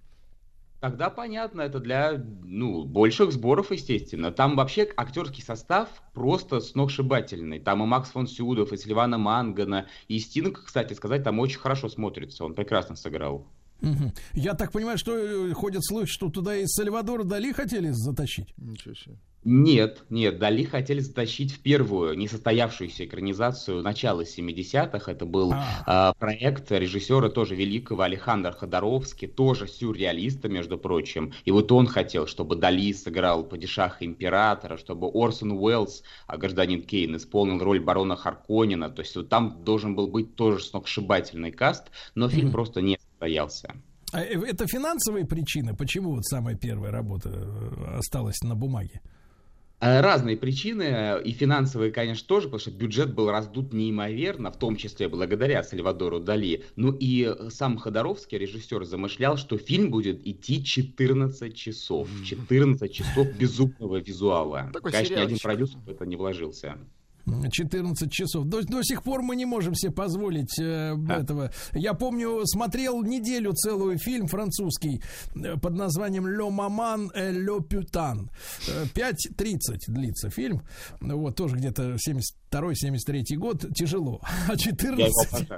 Тогда понятно, это для ну, больших сборов, естественно. Там вообще актерский состав просто сногсшибательный. Там и Макс фон Сюдов, и Сильвана Мангана, и Стинг, кстати сказать, там очень хорошо смотрится. Он прекрасно сыграл. Мгм. Я так понимаю, что э, ходят слухи, что туда и Сальвадора Дали хотели затащить. Ничего себе. Нет, нет, Дали хотели затащить в первую несостоявшуюся экранизацию начала 70-х. Это был а, проект режиссера тоже великого Алехандра Ходоровски, тоже сюрреалиста, между прочим. И вот он хотел, чтобы Дали сыграл падишаха императора, чтобы Орсон Уэллс, а гражданин Кейн, исполнил роль барона Харконина. То есть вот там должен был быть тоже сногсшибательный каст, но фильм Мгм. просто не состоялся. А э, это финансовые причины? Почему вот самая первая работа э, осталась на бумаге? Э, Разные причины, э, и финансовые, конечно, тоже, потому что бюджет был раздут неимоверно, в том числе благодаря Сальвадору Дали. Ну и сам Ходоровский, режиссер, замышлял, что фильм будет идти 14 часов. 14 часов безумного визуала. Такой конечно, ни один продюсер в это не вложился. 14 часов. До, до сих пор мы не можем себе позволить э, этого. Я помню, смотрел неделю целую фильм французский э, под названием «Ле Маман э, Ле Пютан». Э, 5.30 длится фильм. Вот, тоже где-то 72-73 год. Тяжело. А 14...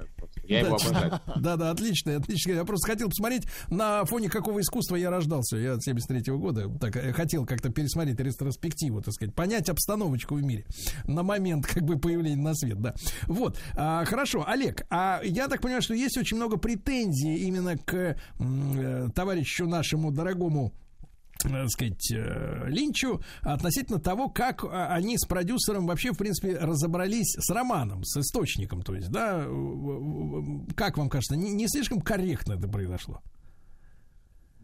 Я. Я его Да, обожаю. Да, да, отлично, отлично. Я просто хотел посмотреть, на фоне какого искусства я рождался. Я 73-го года. Так, э, хотел как-то пересмотреть ретроспективу, так сказать, понять обстановочку в мире на момент как бы появления на свет, да. Вот, а, хорошо, Олег, а я так понимаю, что есть очень много претензий именно к м, э, товарищу нашему дорогому так сказать, э, Линчу относительно того, как а, они с продюсером вообще, в принципе, разобрались с романом, с источником, то есть, да, э, э, как вам кажется, не, не слишком корректно это произошло?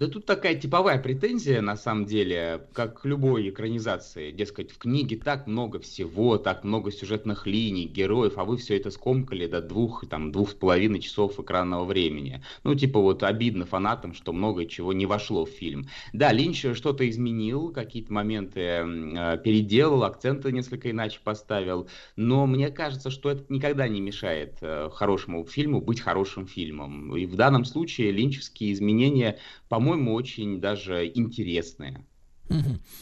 Да тут такая типовая претензия, на самом деле, как к любой экранизации. Дескать, в книге так много всего, так много сюжетных линий, героев, а вы все это скомкали до двух, там, двух с половиной часов экранного времени. Ну, типа вот обидно фанатам, что много чего не вошло в фильм. Да, Линч что-то изменил, какие-то моменты э, переделал, акценты несколько иначе поставил, но мне кажется, что это никогда не мешает э, хорошему фильму быть хорошим фильмом. И в данном случае линчевские изменения, по-моему, очень даже интересные.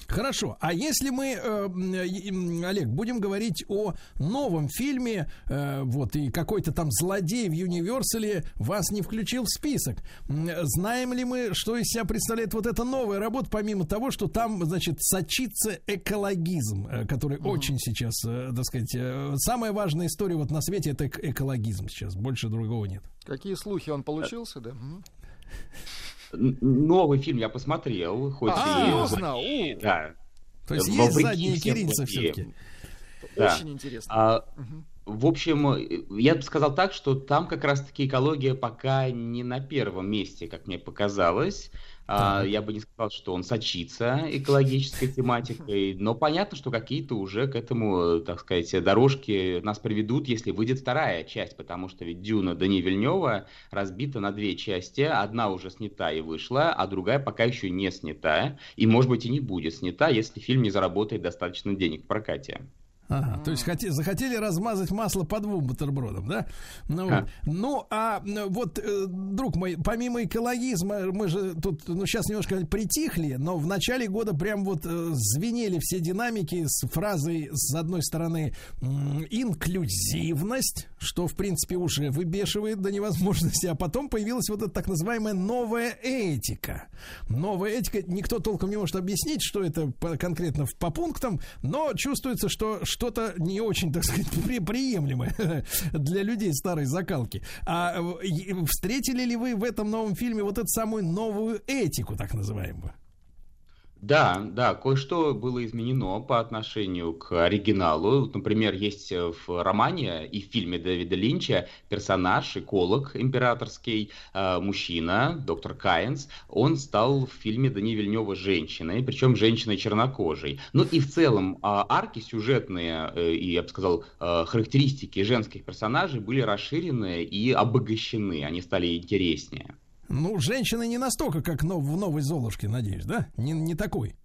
Хорошо. А если мы, э, э, Олег, будем говорить о новом фильме, э, вот и какой-то там злодей в Юниверсале вас не включил в список, знаем ли мы, что из себя представляет вот эта новая работа, помимо того, что там, значит, сочится экологизм, э, который очень сейчас, э, так сказать, э, самая важная история вот на свете это эк- экологизм сейчас, больше другого нет. Какие слухи он получился, да? Новый фильм я посмотрел, хоть А, и... У. Да. То есть есть задние киринцы все-таки. Да. Очень интересно. А, Мгм. В общем, э, я бы сказал так, что там как раз-таки экология пока не на первом месте, как мне показалось. А, я бы не сказал, что он сочится экологической тематикой, но понятно, что какие-то уже к этому, э, так сказать, дорожки нас приведут, если выйдет вторая часть, потому что ведь Дюна Дани Вильнева разбита на две части, одна уже снята и вышла, а другая пока еще не снята, и, может быть, и не будет снята, если фильм не заработает достаточно денег в прокате. Ага, то есть хоте- захотели размазать масло по двум бутербродам, да? Ну, А. вот. ну а м, вот, э, друг мой, помимо экологизма, мы же тут, ну, сейчас немножко притихли, но в начале года прям вот э, звенели все динамики с фразой, с одной стороны, инклюзивность, что, в принципе, уже выбешивает до невозможности, а потом появилась вот эта так называемая новая этика. Новая этика, никто толком не может объяснить, что это по- конкретно в- по пунктам, но чувствуется, что что-то не очень, так сказать, при- приемлемое для людей старой закалки. А э, встретили ли вы в этом новом фильме вот эту самую новую этику, так называемую? Да, да, кое-что было изменено по отношению к оригиналу. Например, есть в романе и в фильме Дэвида Линча персонаж, эколог императорский, э, мужчина, доктор Кайнс. Он стал в фильме Дани Вильнева женщиной, причем женщиной чернокожей. Ну и в целом а, арки сюжетные э, и, я бы сказал, э, характеристики женских персонажей были расширены и обогащены, они стали интереснее. Ну, женщины не настолько, как в новой Золушке, надеюсь, да? Не, не такой.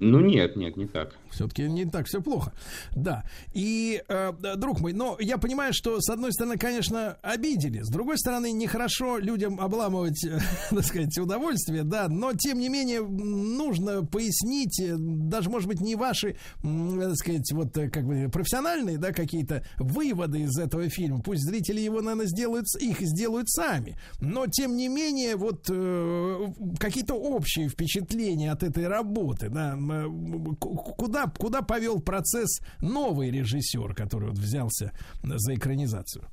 Ну нет, нет, не так. Все-таки не так все плохо. Да. И, э, друг мой, но я понимаю, что с одной стороны, конечно, обидели, с другой стороны, нехорошо людям обламывать, э, так сказать, удовольствие, да, но тем не менее нужно пояснить, э, даже, может быть, не ваши, э, так сказать, вот как бы профессиональные, да, какие-то выводы из этого фильма. Пусть зрители его, наверное, сделают, их сделают сами. Но, тем не менее, вот э, какие-то общие впечатления от этой работы, да, Э, куда, повел процесс новый режиссер, который вот взялся за экранизацию?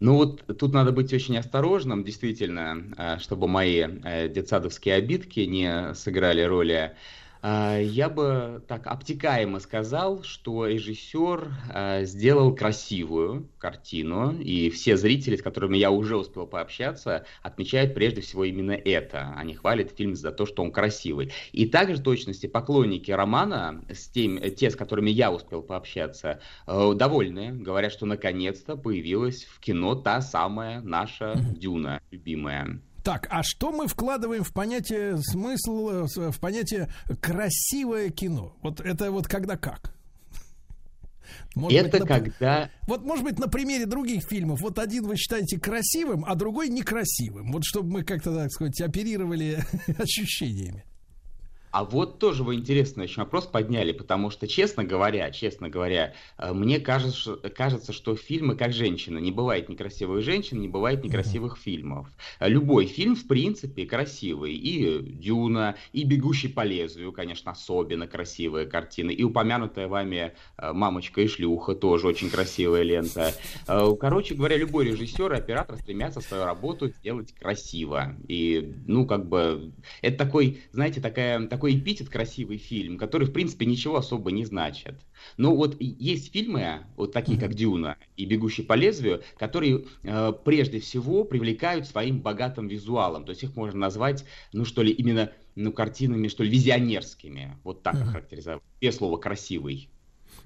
Ну вот тут надо быть очень осторожным, действительно, э, чтобы мои э, детсадовские обидки не сыграли роли а, я бы так обтекаемо сказал, что режиссер а, сделал красивую картину, и все зрители, с которыми я уже успел пообщаться, отмечают прежде всего именно это. Они хвалят фильм за то, что он красивый. И также в точности поклонники романа, с тем, те, с которыми я успел пообщаться, э, довольны, говорят, что наконец-то появилась в кино та самая наша Дюна любимая. Так, а что мы вкладываем в понятие смысл, э, в понятие красивое кино? Вот это вот когда как? Может это быть, на... когда... Вот, может быть, на примере других фильмов, вот один вы считаете красивым, а другой некрасивым. Вот чтобы мы как-то, так сказать, оперировали ощущениями. А вот тоже вы интересный очень вопрос подняли, потому что, честно говоря, честно говоря, э, мне кажется, кажется, что фильмы как женщина. Не бывает некрасивых женщин, не бывает некрасивых фильмов. Любой фильм, в принципе, красивый. И «Дюна», и «Бегущий по лезвию», конечно, особенно красивые картины. И упомянутая вами э, «Мамочка и шлюха» тоже очень красивая лента. Э, короче говоря, любой режиссер и оператор стремятся свою работу сделать красиво. И, ну, как бы, это такой, знаете, такая, такой такой эпитет красивый фильм, который, в принципе, ничего особо не значит. Но вот есть фильмы, вот такие как «Дюна» и «Бегущий по лезвию», которые э, прежде всего привлекают своим богатым визуалом. То есть их можно назвать, ну что ли, именно ну, картинами, что ли, визионерскими. Вот так uh-huh. характеризовать. Без слова «красивый».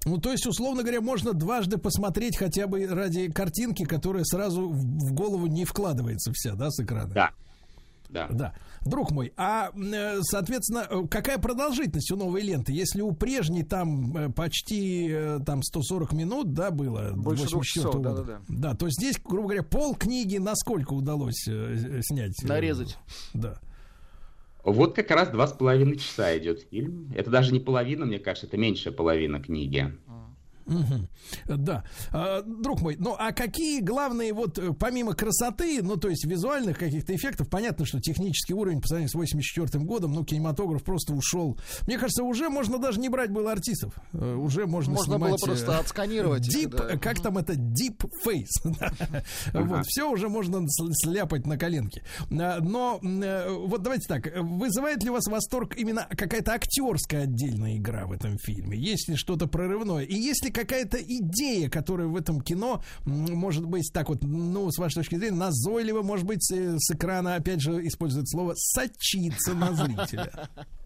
Ну, то есть, условно говоря, можно дважды посмотреть хотя бы ради картинки, которая сразу в голову не вкладывается вся, да, с экрана? Да. Да. да. Друг мой, а, э, соответственно, э, какая продолжительность у новой ленты? Если у прежней там э, почти там 140 минут, да, было? Больше двух часов, да, да, да. Да, то здесь, грубо говоря, пол книги насколько удалось снять? Нарезать. Да. Вот как раз два с половиной часа идет фильм. Это даже не половина, мне кажется, это меньшая половина книги. Угу. Да. А, друг мой, ну а какие главные вот э, помимо красоты, ну то есть визуальных каких-то эффектов, понятно, что технический уровень по сравнению с 84 годом, ну кинематограф просто ушел. Мне кажется, уже можно даже не брать было артистов. Э, уже можно Можно снимать, было просто э, отсканировать. Deep, да. как там это, deep face. Вот, все уже можно сляпать на коленке. А, но вот давайте так, вызывает ли у вас восторг именно какая-то актерская отдельная игра в этом фильме? Есть ли что-то прорывное? И есть ли какая-то идея, которая в этом кино может быть так вот, ну, с вашей точки зрения, назойливо, может быть, э, с экрана, опять же, использует слово «сочиться» на зрителя?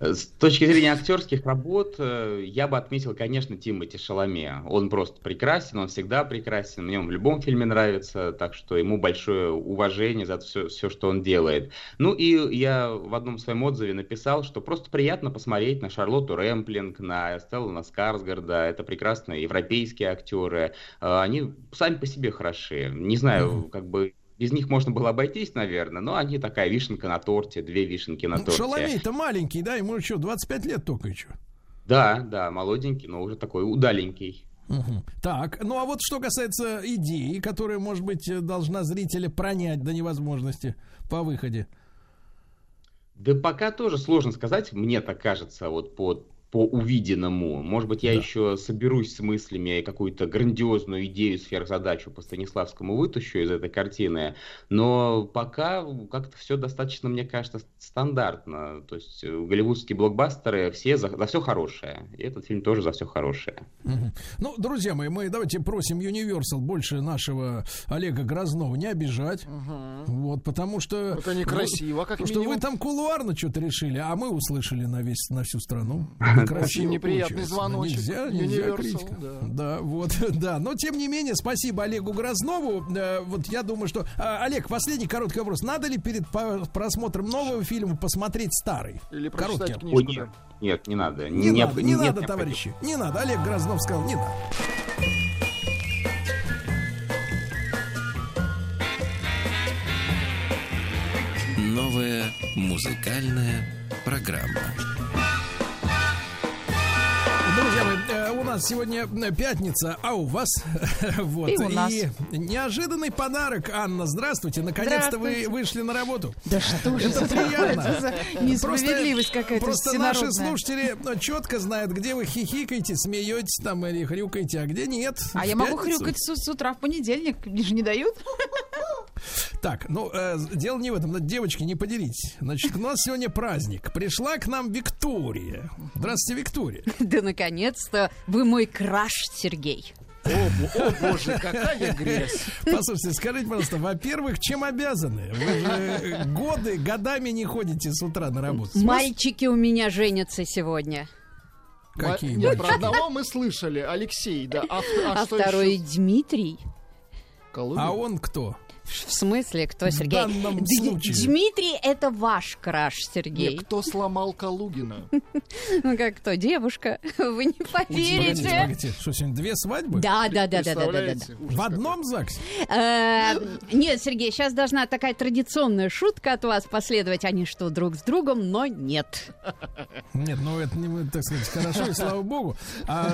С точки зрения актерских работ, э, я бы отметил, конечно, Тимати Шаломе. Он просто прекрасен, он всегда прекрасен, мне он в любом фильме нравится, так что ему большое уважение за все, все, что он делает. Ну и я в одном своем отзыве написал, что просто приятно посмотреть на Шарлотту Рэмплинг, на Стеллана Скарсгарда, это прекрасные европейские актеры, э, они сами по себе хороши. Не знаю, как бы без них можно было обойтись, наверное, но они такая вишенка на торте, две вишенки на ну, торте. Шаломей-то маленький, да, ему что, 25 лет только еще. Да, да, молоденький, но уже такой удаленький. Угу. Так, ну а вот что касается идеи, которая, может быть, должна зрителя пронять до невозможности по выходе. Да пока тоже сложно сказать, мне так кажется, вот по по увиденному. Может быть, я еще соберусь с мыслями и какую-то грандиозную идею, сверхзадачу по Станиславскому вытащу из этой картины, но пока как-то все достаточно, мне кажется, стандартно. То есть э, голливудские блокбастеры все за, за все хорошее. И этот фильм тоже за все хорошее. Мгм. Ну, друзья мои, мы давайте просим Universal больше нашего Олега Грознова не обижать. Вот, потому что... Это некрасиво, вот, как потому что минимум. вы там кулуарно что-то решили, а мы услышали на, весь, на всю страну. Очень неприятный получается. звоночек. Нельзя, нельзя критика. да. Да, вот, да. Но, тем не менее, спасибо Олегу Грознову. Э, Вот я думаю, что... а, Олег, последний короткий вопрос. Надо ли перед просмотром нового фильма посмотреть старый? Или Короткий. прочитать Ой, нет, нет, не надо. Не, Необ- надо, не нет надо, товарищи. Не надо. Олег Грознов сказал, не надо. Новая музыкальная программа. Друзья мои, э, у нас сегодня э, пятница, а у вас вот И у нас. неожиданный подарок. Анна, здравствуйте. Наконец-то вы вышли на работу. Да что же Это приятно. за несправедливость какая-то Просто наши слушатели ну, четко знают, где вы хихикаете, смеетесь там или хрюкаете, а где нет. А я могу хрюкать с, с утра в понедельник, мне же не дают. Так, ну, э, дело не в этом. Девочки, не поделитесь. Значит, у нас сегодня праздник. Пришла к нам Виктория. Здравствуйте, Виктория. Да наконец-то вы мой краш, Сергей. О, о, боже, какая грязь. Послушайте, скажите, пожалуйста, во-первых, чем обязаны? Вы же э, годы, годами не ходите с утра на работу. Мальчики у меня женятся сегодня. Какие Нет, мальчики? про одного мы слышали, Алексей, да. А, а А второй еще? Дмитрий. Калугин? А он кто? В смысле, кто, В Сергей? данном Д- случае. Дмитрий — это ваш краш, Сергей. Нет, кто сломал Калугина? Ну как кто? Девушка. Вы не Погодите, поверите. погодите. Что, сегодня две свадьбы? Да, да, да, да, да, да? В одном ЗАГСе? Э, Нет, Сергей, сейчас должна такая традиционная шутка от вас последовать. Они что, друг с другом, но нет. Нет, ну это, не, так сказать, хорошо, и слава богу. А,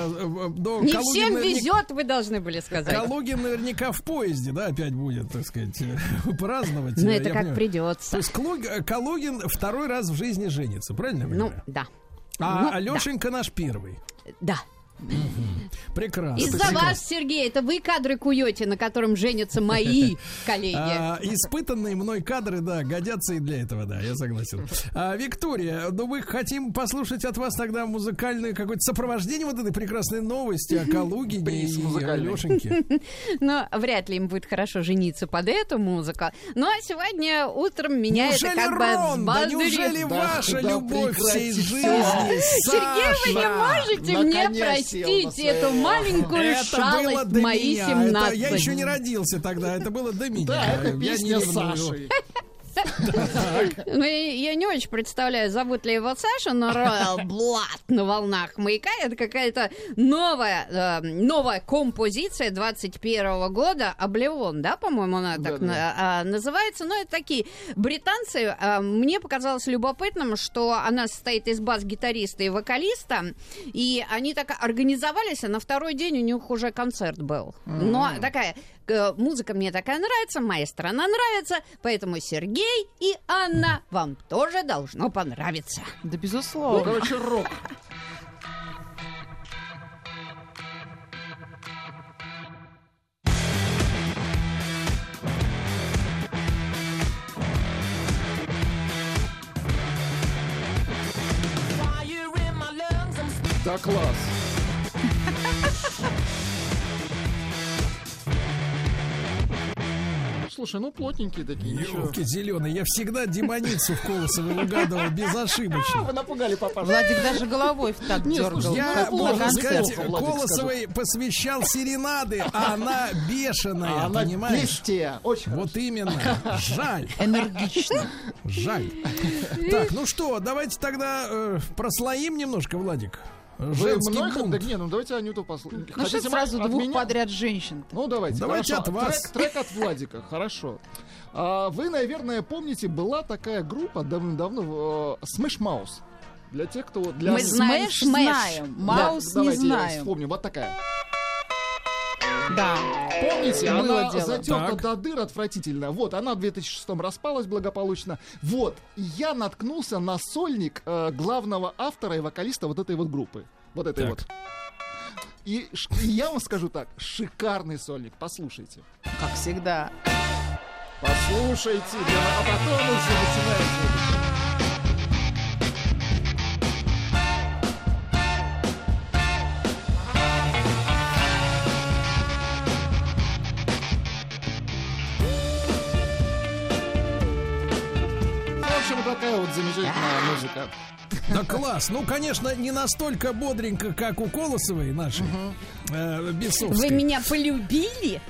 до Не всем везет, вы должны были сказать. Калугин наверняка в поезде, да, опять будет, так сказать, э, праздновать. Ну, это как понимаю. придется. То есть э, Калугин второй раз в жизни женится, правильно Ну, да. А ну, Алешенька наш первый. Да. Прекрасно. Из-за вас, Сергей, это вы кадры куете, на котором женятся мои коллеги. А, испытанные мной кадры, да, годятся и для этого, да, я согласен. А, Виктория, ну мы хотим послушать от вас тогда музыкальное какое-то сопровождение вот этой прекрасной новости о Калугине Приз и. Алешеньке. Но вряд ли им будет хорошо жениться под эту музыку. Ну, а сегодня утром меня Неужели это как бы Рон, да взбодрит. неужели Да, ваша да любовь всей жизни? Сергей, вы не можете мне коня своего. эту маленькую Это шалость мои меня. 17. Это я еще не родился тогда, это было до меня. Да, это Я не песня. Саши. Ну, я не очень представляю, зовут ли его Саша, но Royal Blood на волнах маяка это какая-то новая, э, новая композиция 21 года. Облеон, да, по-моему, она так а, называется. Но это такие британцы. А, Мне показалось любопытным, что она состоит из бас-гитариста и вокалиста. И они так организовались, а на второй день у них уже концерт был. Но такая музыка мне такая нравится, моя страна нравится, поэтому Сергей и Анна вам тоже должно понравиться. Да, Ну, безусловно. короче, рок. Да, класс. Слушай, ну плотненькие такие. Елки зеленые, я всегда демоницу в Колосовой угадывал безошибочно. Вы напугали папашу. Владик даже головой так Не, дергал. слушай, Я, Ну, можно сказать, Колосовой посвящал серенады, а она бешеная, А она понимаешь? бестия. Очень Вот именно. Жаль. Энергично. Жаль. Так, ну что, давайте тогда э, прослоим немножко, Владик. Вы Женский мной бунт. Да не, ну давайте Анюту послушаем. Ну что сразу от двух меня? подряд женщин? Ну давайте. Давайте хорошо. от вас. Трек, трек от Владика, хорошо. А, вы, наверное, помните, была такая группа давным-давно э, Smash Mouth. Для тех, кто... Для... Мы знаем Smash. знаем, Да, Mouth не давайте я знаем. вспомню. Вот такая. Да. Помните, Было она дело. затерта Так. до дыр отвратительно. Вот, она в 2006 распалась благополучно. Вот, и я наткнулся на сольник э, главного автора и вокалиста вот этой вот группы. Вот этой Так. вот. И, ш- и я вам скажу так, шикарный сольник, послушайте. Как всегда. Послушайте, а потом уже начинаете. Вот такая вот замечательная музыка. Да класс. Ну, конечно, не настолько бодренько, как у Колосовой нашей, э, Бесовской. Вы меня полюбили?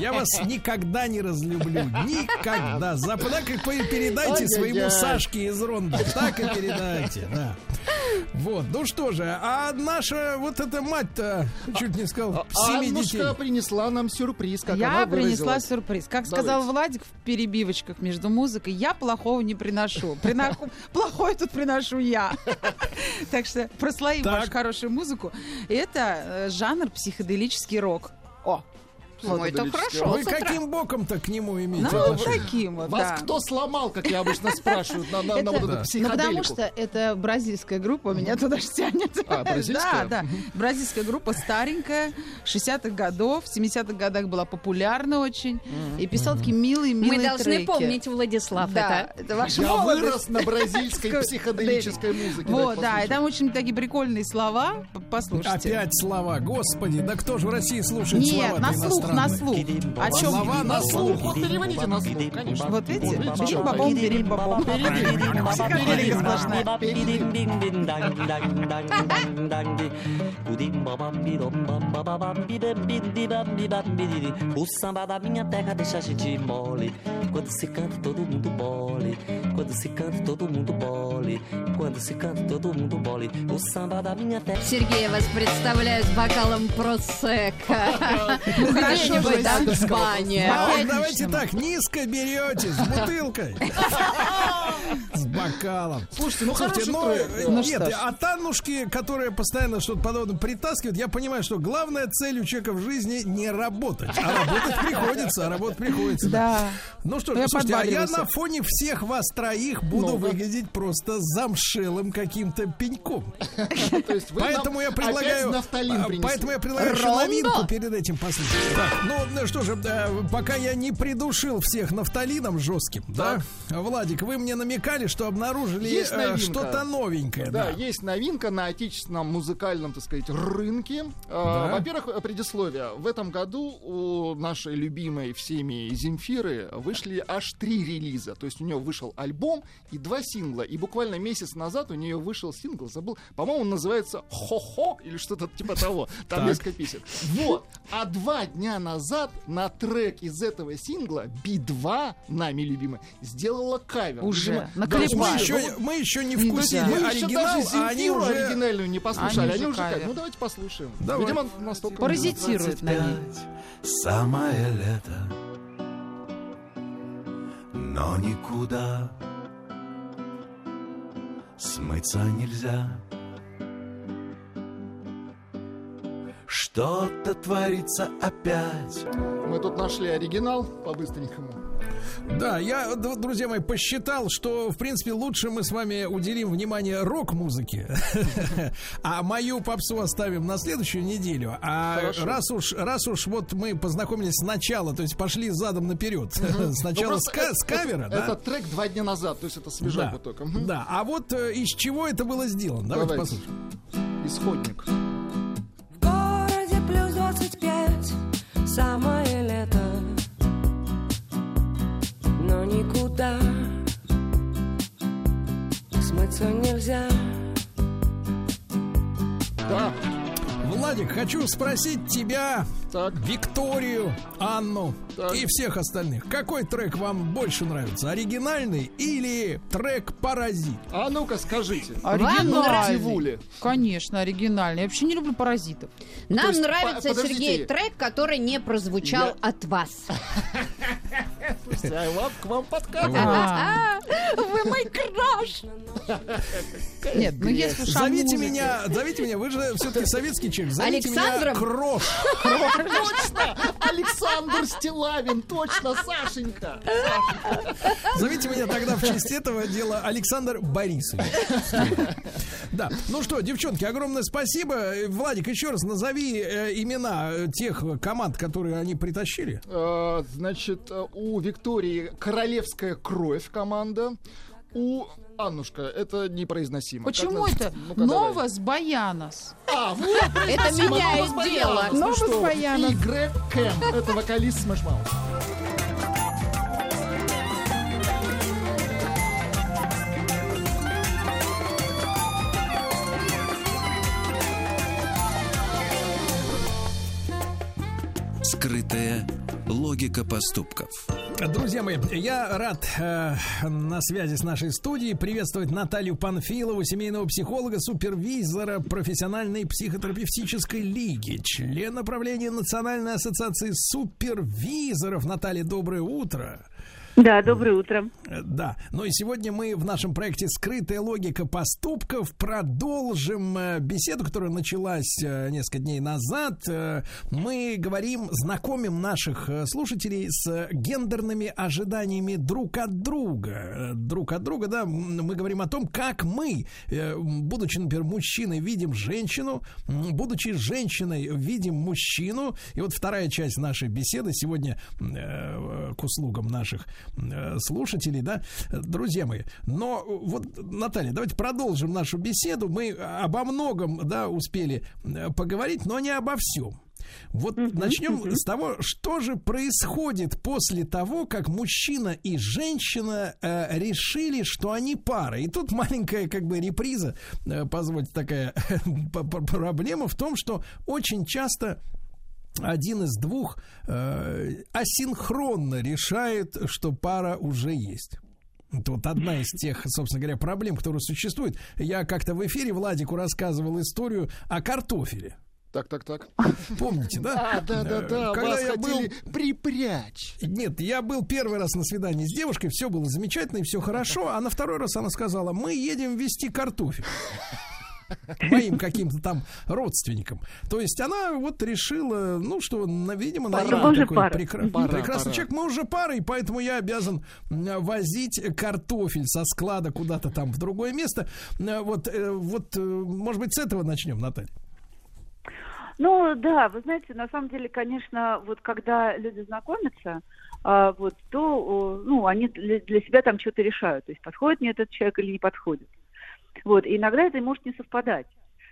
Я вас никогда не разлюблю. Никогда. За так и передайте своему Сашке из Ронда. Так и передайте, да. Вот, ну что же, а наша вот эта мать-то, чуть не сказал, семи детей. Принесла нам сюрприз, как я она принесла сюрприз. Как Давайте. сказал Владик в перебивочках между музыкой, я плохого не приношу. Прина- Плохое тут приношу я. Так что прослоим вашу хорошую музыку. Это э, жанр психоделический рок. О, Ну, это хорошо. Вы каким боком-то к нему имеете ну, вот таким вот, Вас кто сломал, как я обычно спрашиваю, на, на- на Это- вот Да. эту Ну, потому что это бразильская группа, меня туда же тянет. А, бразильская? Да, да. Бразильская группа старенькая, 60-х годов, в 70-х годах была популярна очень. И писал такие милые, Мы должны помнить, Владислав, Да, это. это ваша Я молодость. вырос на бразильской психоделической музыке. Вот, да, и там очень такие прикольные слова. Послушайте. Опять слова, господи, да кто же в России слушает Нет, слова на слух, на слух. О чем? Слова на слух. Вот переводите на слух, конечно. Вот видите? Берим-бабом, берим-бабом. Психоделика сплошная. O samba da minha terra deixa a gente mole. Quando se canta, todo mundo bole. Quando se canta, todo mundo bole. Quando se canta, todo mundo bole. O samba da minha terra. Сергей, я вас представляю с бокалом просека. Ну, Где-нибудь да? в бане. А давайте так, низко берете, с бутылкой. С бокалом. Слушайте, ну Слушайте, ну, э. Ну нет, от Аннушки, которая постоянно что-то подобное притаскивает, я понимаю, что главная цель у человека в жизни не работать. А работать приходится, а работать приходится. Да. Ну что Ну, ж, я слушайте, а я на фоне всех вас троих буду Ну-ка. выглядеть просто замшелым каким-то пеньком. Нам Поэтому я предлагаю, а, поэтому я предлагаю новинку перед этим послушать. Так, ну ну что же, э, пока я не придушил всех нафталином жестким, да, Владик, вы мне намекали, что обнаружили э, что-то новенькое, Да, да. есть новинка на отечественном музыкальном, так сказать, рынке. Да. А, Во-первых, э, предисловие. В этом году у нашей любимой всеми Земфиры вышли аж три релиза. То есть у нее вышел альбом и два сингла. И буквально месяц назад у нее вышел сингл, забыл, по-моему, он называется «Хо-хо» или что-то типа того. Там Так. несколько песен. Вот. А два дня назад на трек из этого сингла Би-2, нами любимая, сделала кавер. Уже, Видимо, на да. Мы еще, ну, мы еще не вкусили да. мы еще даже а они уже... оригинальную не послушали. Они Они, уже кавер. Ну давайте послушаем. Давай. Видимо, настолько... Паразитирует на ней. Самое лето Но никуда Смыться нельзя Что-то творится опять Мы тут нашли оригинал по-быстренькому. Да, я, друзья мои, посчитал, что, в принципе, лучше мы с вами уделим внимание рок-музыке, а мою попсу оставим на следующую неделю. А Хорошо. раз уж, раз уж вот мы познакомились сначала, то есть пошли задом наперед, Ну, сначала просто с, ка- это- с кавера, это- да? Трек два дня назад, то есть это свежак Да. только. Мгм. Да, а вот э, из чего это было сделано? Давайте, Давайте. послушаем. Исходник. В городе плюс 25, самое лето, но никуда смыться нельзя. Да. Владик, хочу спросить тебя, Викторию, Анну Так. и всех остальных. Какой трек вам больше нравится? Оригинальный или трек «Паразит»? А ну-ка скажите. Оригинальный. Конечно, оригинальный. Я вообще не люблю паразитов. Нам есть, нравится, по-. Сергей, трек, который не прозвучал Я- от вас. Слушайте, а вам, к вам подкат. А. Вы мой краш. Нет, ну если Зовите меня, зовите меня, вы же все-таки советский человек. Зовите меня Крош. Точно! Александр Стилавин, точно, Сашенька. Зовите меня тогда в честь этого дела Александр Борисович. Да. Ну что, девчонки, огромное спасибо. Владик, еще раз назови э, имена тех команд, которые они притащили. Э, Значит, э, у Виктории королевская кровь команда. У Аннушка, это непроизносимо. Почему Как это? Давай. Новос Баянос. А, вот, Это меняет дело. Ну Новос. Баянос. И Грег Кэм, это вокалист Smash Mouth. Скрытая логика поступков. Друзья мои, я рад э, на связи с нашей студией приветствовать Наталью Панфилову, семейного психолога, супервизора профессиональной психотерапевтической лиги, члена правления Национальной ассоциации супервизоров. Наталья, доброе утро. Да, доброе утро. Э, Да, ну и сегодня мы в нашем проекте «Скрытая логика поступков» продолжим э, беседу, которая началась э, несколько дней назад. Мы говорим, знакомим наших слушателей с гендерными ожиданиями друг от друга. Друг от друга, да, мы говорим о том, как мы, будучи, например, мужчиной, видим женщину, будучи женщиной, видим мужчину. И вот вторая часть нашей беседы сегодня к услугам наших слушателей, да, друзья мои. Но вот, Наталья, давайте продолжим нашу беседу. Мы обо многом, да, успели э, поговорить, но не обо всем. Вот начнем с того, что же происходит после того, как мужчина и женщина э, решили, что они пара. И тут маленькая как бы реприза, э, позвольте такая проблема в том, что очень часто один из двух э, асинхронно решает, что пара уже есть. Это вот одна из тех, собственно говоря, проблем, которые существуют. Я как-то в эфире Владику рассказывал историю о картофеле. Так, так, так. Помните, да? А, да, да, да, Когда вас я был- припрячь. Нет, я был первый раз на свидании с девушкой, все было замечательно и все хорошо, а на второй раз она сказала, мы едем вести картофель. Моим каким-то там родственникам. То есть она вот решила, ну что, на- видимо, уже такой пара. прекра- прекрасный пора. человек. Мы уже пара, и поэтому я обязан м, возить картофель со склада куда-то там в другое место. Э, Вот, э, вот, э, может быть, с этого начнем, Наталья. Ну да, вы знаете, на самом деле, конечно, вот когда люди знакомятся, а, вот, то, ну, они для, для себя там что-то решают, то есть подходит мне этот человек или не подходит. Вот, и иногда это может не совпадать.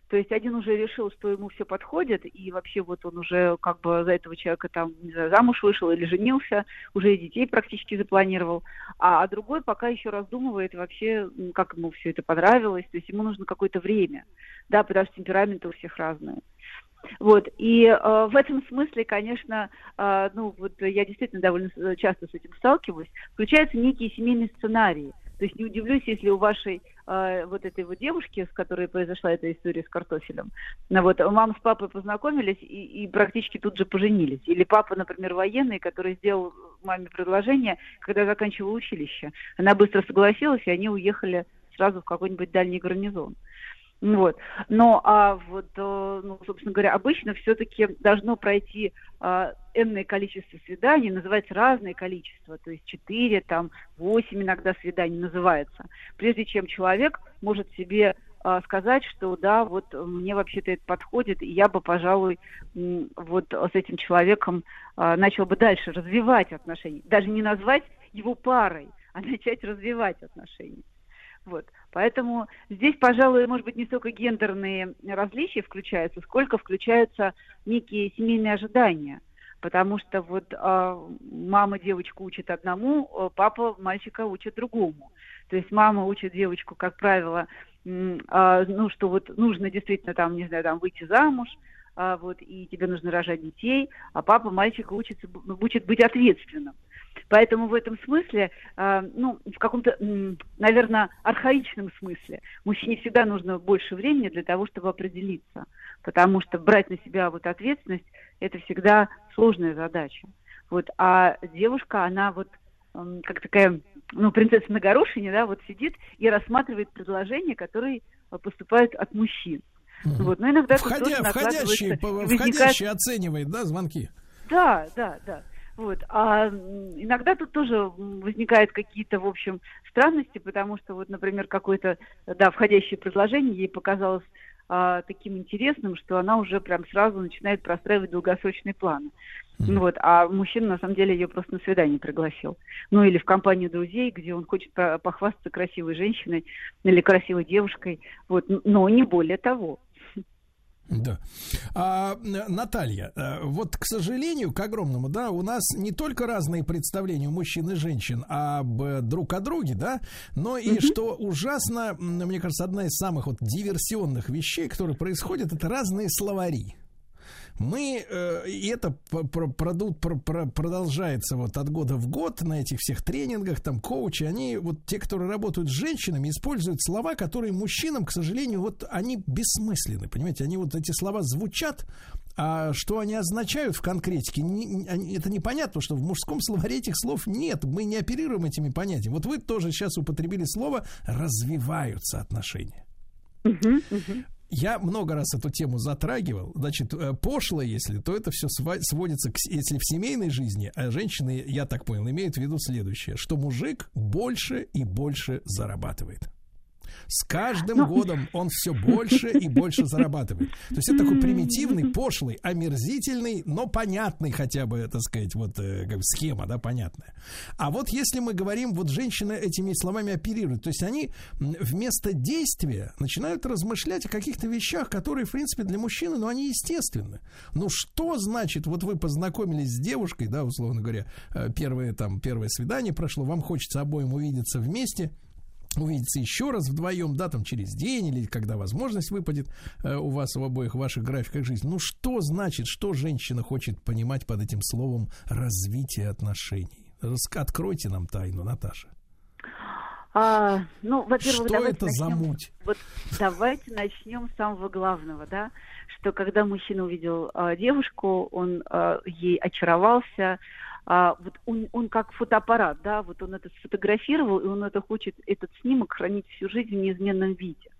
То есть один уже решил, что ему все подходит, и вообще вот он уже как бы за этого человека там, не знаю, замуж вышел или женился, уже и детей практически запланировал, а, а другой пока еще раздумывает вообще, как ему все это понравилось, то есть ему нужно какое-то время, да, потому что темпераменты у всех разные. Вот, и э, в этом смысле, конечно, э, ну, вот я действительно довольно с- часто с этим сталкиваюсь, включаются некие семейные сценарии. То есть не удивлюсь, если у вашей э, вот этой вот девушки, с которой произошла эта история с картофелем, ну, вот мама с папой познакомились и, и практически тут же поженились. Или папа, например, военный, который сделал маме предложение, когда заканчивал училище. Она быстро согласилась, и они уехали сразу в какой-нибудь дальний гарнизон. Ну Вот. Но, а вот, э, ну, собственно говоря, обычно все-таки должно пройти а, энное количество свиданий, называется разное количество, то есть 4, там, 8 иногда свиданий называется, прежде чем человек может себе а, сказать, что да, вот мне вообще-то это подходит, и я бы, пожалуй, вот с этим человеком а, начал бы дальше развивать отношения. Даже не назвать его парой, а начать развивать отношения. Вот. Поэтому здесь, пожалуй, может быть, не столько гендерные различия включаются, сколько включаются некие семейные ожидания. Потому что вот а, мама девочку учит одному, а папа мальчика учит другому. То есть мама учит девочку, как правило, а, ну, что вот нужно действительно там, не знаю, там выйти замуж, а, вот, и тебе нужно рожать детей, а папа мальчика учится, учит быть ответственным. Поэтому в этом смысле, а, ну, в каком-то, наверное, архаичном смысле, мужчине всегда нужно больше времени для того, чтобы определиться. Потому что брать на себя вот ответственность – это всегда сложная задача. Вот, а девушка, она вот как такая ну, принцесса на горошине, да, вот сидит и рассматривает предложения, которые поступают от мужчин. Вот, но иногда Входя, входящие, возникает- входящие оценивает, да, звонки? Да, да, да. Вот. А иногда тут тоже возникают какие-то, в общем, странности, потому что, вот, например, какое-то, да, входящее предложение ей показалось а, таким интересным, что она уже прям сразу начинает простраивать долгосрочные планы. Ну Вот, а мужчина на самом деле ее просто на свидание пригласил. Ну или в компанию друзей, где он хочет по- похвастаться красивой женщиной или красивой девушкой. Вот, но не более того. Да. А, Наталья, э, вот, к сожалению, к огромному, да, у нас не только разные представления у мужчин и женщин об э, друг о друге, да, но и что ужасно, мне кажется, одна из самых вот диверсионных вещей, которые происходят, это разные словари. Мы, э, и это п- пр- проду- пр- пр- продолжается вот от года в год на этих всех тренингах, там коучи, они, вот те, которые работают с женщинами, используют слова, которые мужчинам, к сожалению, вот они бессмысленны, понимаете, они вот эти слова звучат, а что они означают в конкретике, это непонятно, что в мужском словаре этих слов нет, мы не оперируем этими понятиями. Вот вы тоже сейчас употребили слово «развиваются отношения». Я много раз эту тему затрагивал. Значит, э, пошло, если, то это все сводится к, если в семейной жизни, а женщины, я так понял, имеют в виду следующее, что мужик больше и больше зарабатывает. С каждым Ну. годом он все больше и больше зарабатывает. То есть это такой примитивный, пошлый, омерзительный, но понятный хотя бы, так сказать, вот э, как бы схема, да, понятная. А вот если мы говорим, вот женщины этими словами оперируют, то есть они вместо действия начинают размышлять о каких-то вещах, которые, в принципе, для мужчины, ну, они естественны. Ну, что значит, вот вы познакомились с девушкой, да, условно говоря, э, первое там, первое свидание прошло, вам хочется обоим увидеться вместе, увидеться еще раз вдвоем, да, там через день или когда возможность выпадет э, у вас в обоих ваших графиках жизни. Ну что значит, что женщина хочет понимать под этим словом развитие отношений? Рас- Откройте нам тайну, Наташа. А, ну, во-первых, Что это за начнем- муть? Вот давайте начнем с самого главного, да, что когда мужчина увидел а, девушку, он а, ей очаровался, а, вот он, он как фотоаппарат, да, вот он это сфотографировал, и он это хочет, этот снимок хранить всю жизнь в неизменном виде.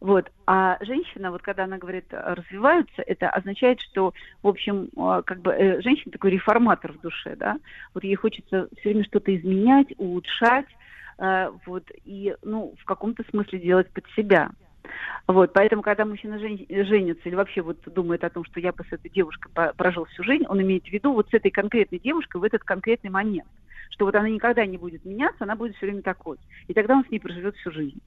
Вот. А женщина, вот когда она говорит а, развиваются, это означает, что, в общем, а, как бы э, женщина такой реформатор в душе, да. Вот ей хочется все время что-то изменять, улучшать, э, вот, и, ну, в каком-то смысле делать под себя. Вот, поэтому, когда мужчина жен- женится или вообще вот думает о том, что я бы с этой девушкой прожил всю жизнь, он имеет в виду вот с этой конкретной девушкой в этот конкретный момент. Что вот она никогда не будет меняться, она будет все время такой. И тогда он с ней проживет всю жизнь.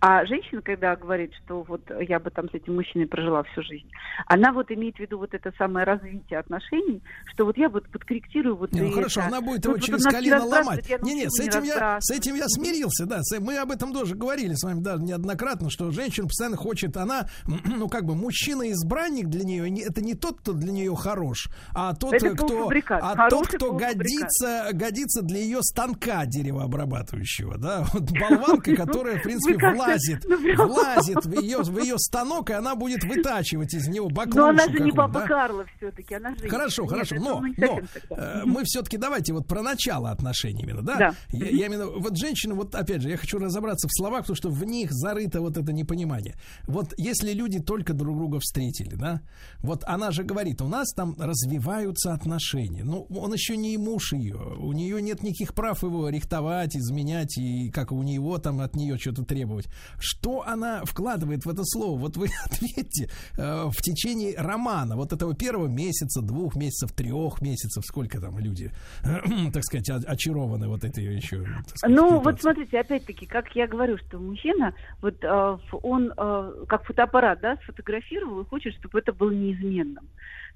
А женщина, когда говорит, что вот я бы там с этим мужчиной прожила всю жизнь, она вот имеет в виду вот это самое развитие отношений, что вот я вот подкорректирую вот Не, ну хорошо, это. она будет Вот- его вот через не колено ломать. Не, не, с не этим я, с этим я смирился, да. Мы об этом тоже говорили с вами, да, неоднократно, что женщина постоянно хочет, она, ну как бы мужчина-избранник для нее, не- это не тот, кто для нее хорош, а тот, Это кто, а тот, кто годится, годится для ее станка деревообрабатывающего, да, вот болванка, которая, в принципе, Влазит, ну, прям- влазит в ее, в ее станок, и она будет вытачивать из него баклушку Но она же не папа да. Карла все-таки, она же... Хорошо, Нет, хорошо, но, но э, мы все-таки давайте вот про начало отношений именно, да? Да. Я, я именно, вот женщина, вот опять же, я хочу разобраться в словах, потому что в них зарыто вот это непонимание. Вот если люди только друг друга встретили, да, вот она же говорит, у нас там развиваются отношения. Ну, он еще не муж ее, у нее нет никаких прав его рихтовать, изменять и как у него там от нее что-то требовать. Что она вкладывает в это слово? Вот вы ответьте, э, в течение романа, вот этого первого месяца, двух месяцев, трех месяцев, сколько там люди, так сказать, очарованы вот этой еще. сказать, Ну, вот смотрите, опять-таки, как я говорю, что мужчина, вот э, он э, как фотоаппарат, да, сфотографировал и хочет, чтобы это было неизменным.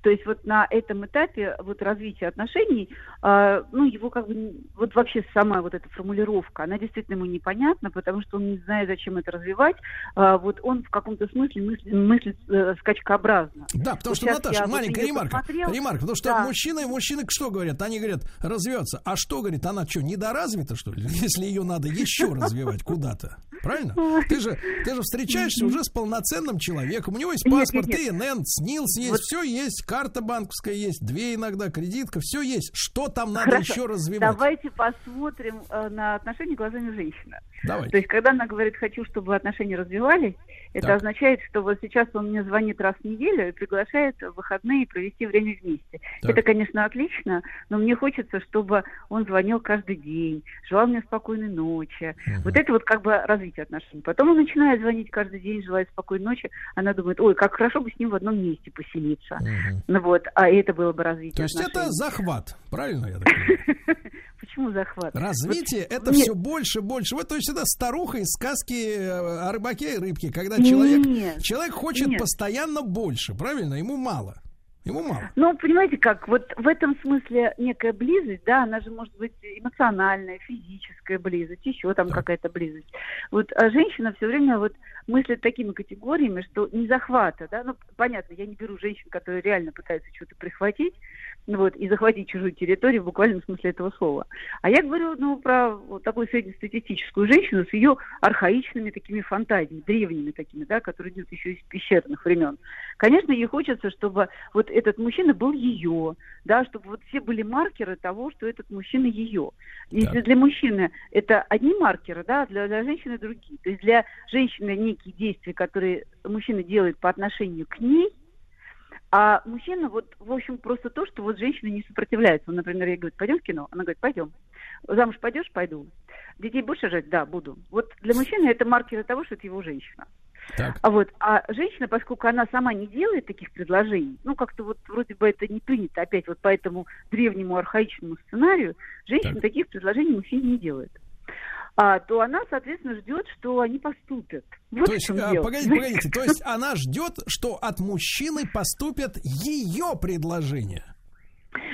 То есть вот на этом этапе вот развития отношений, э, ну, его как бы, вот вообще сама вот эта формулировка, она действительно ему непонятна, потому что он не знает, зачем это развивать. Э, вот он в каком-то смысле мыслит, мыслит э, скачкообразно. Да, потому Вот что, Наташа, вот маленькая её ремарка. Ремарка, потому что Да. мужчины, мужчины что говорят? Они говорят, развиваться. А что, говорит, она что, недоразвита, что ли? Если ее надо еще развивать куда-то. правильно? Ты же, ты же встречаешься уже с полноценным человеком, у него есть паспорт. ИНН, СНИЛС есть, Вот. все есть, карта банковская есть, две иногда кредитка, все есть. Что там надо Хорошо. еще развивать? Давайте посмотрим э, на отношения глазами женщины. Давайте. То есть, когда она говорит, хочу, чтобы отношения развивались, это Так. означает, что вот сейчас он мне звонит раз в неделю и приглашает в выходные провести время вместе. Так. Это, конечно, отлично, но мне хочется, чтобы он звонил каждый день, желал мне спокойной ночи. Вот это вот как бы развитие отношений. Потом он начинает звонить каждый день, желает спокойной ночи. Она думает, ой, как хорошо бы с ним в одном месте поселиться. Ну вот, а это было бы развитие То есть это отношений. захват, правильно я так понимаю? Почему захват? Развитие Вот- это Нет, все больше, больше. Вот то есть это старуха из сказки э, о рыбаке и рыбке, когда Нет, человек, человек хочет нет. постоянно больше, правильно? Ему мало. Ему мало. Ну, понимаете как, вот в этом смысле некая близость, да, она же может быть эмоциональная, физическая близость, еще там какая-то близость. Вот а женщина все время вот мыслит такими категориями, что не захвата, да, ну, понятно, я не беру женщин, которые реально пытаются что-то прихватить, вот, и захватить чужую территорию в буквальном смысле этого слова. А я говорю, ну, про вот такую среднестатистическую женщину с ее архаичными такими фантазиями, древними такими, да, которые идут еще из пещерных времен. Конечно, ей хочется, чтобы вот этот мужчина был ее, да, чтобы вот все были маркеры того, что этот мужчина ее. Если для мужчины это одни маркеры, да, для, для женщины другие. То есть для женщины некие действия, которые мужчина делает по отношению к ней, а мужчина вот, в общем, просто то, что вот женщина не сопротивляется. Он, например, ей говорит, пойдем в кино? Она говорит, пойдем. Замуж пойдешь? Пойду. Детей будешь рожать? Да, буду. Вот для мужчины это маркеры того, что это его женщина. А вот, а женщина, поскольку она сама не делает таких предложений, ну как-то вот вроде бы это не принято, опять вот по этому древнему архаичному сценарию, женщина таких предложений мужчине не делает. А, то она, соответственно, ждет, что они поступят. Вот то есть, а, погодите, погодите, то есть она ждет, что от мужчины поступят ее предложения.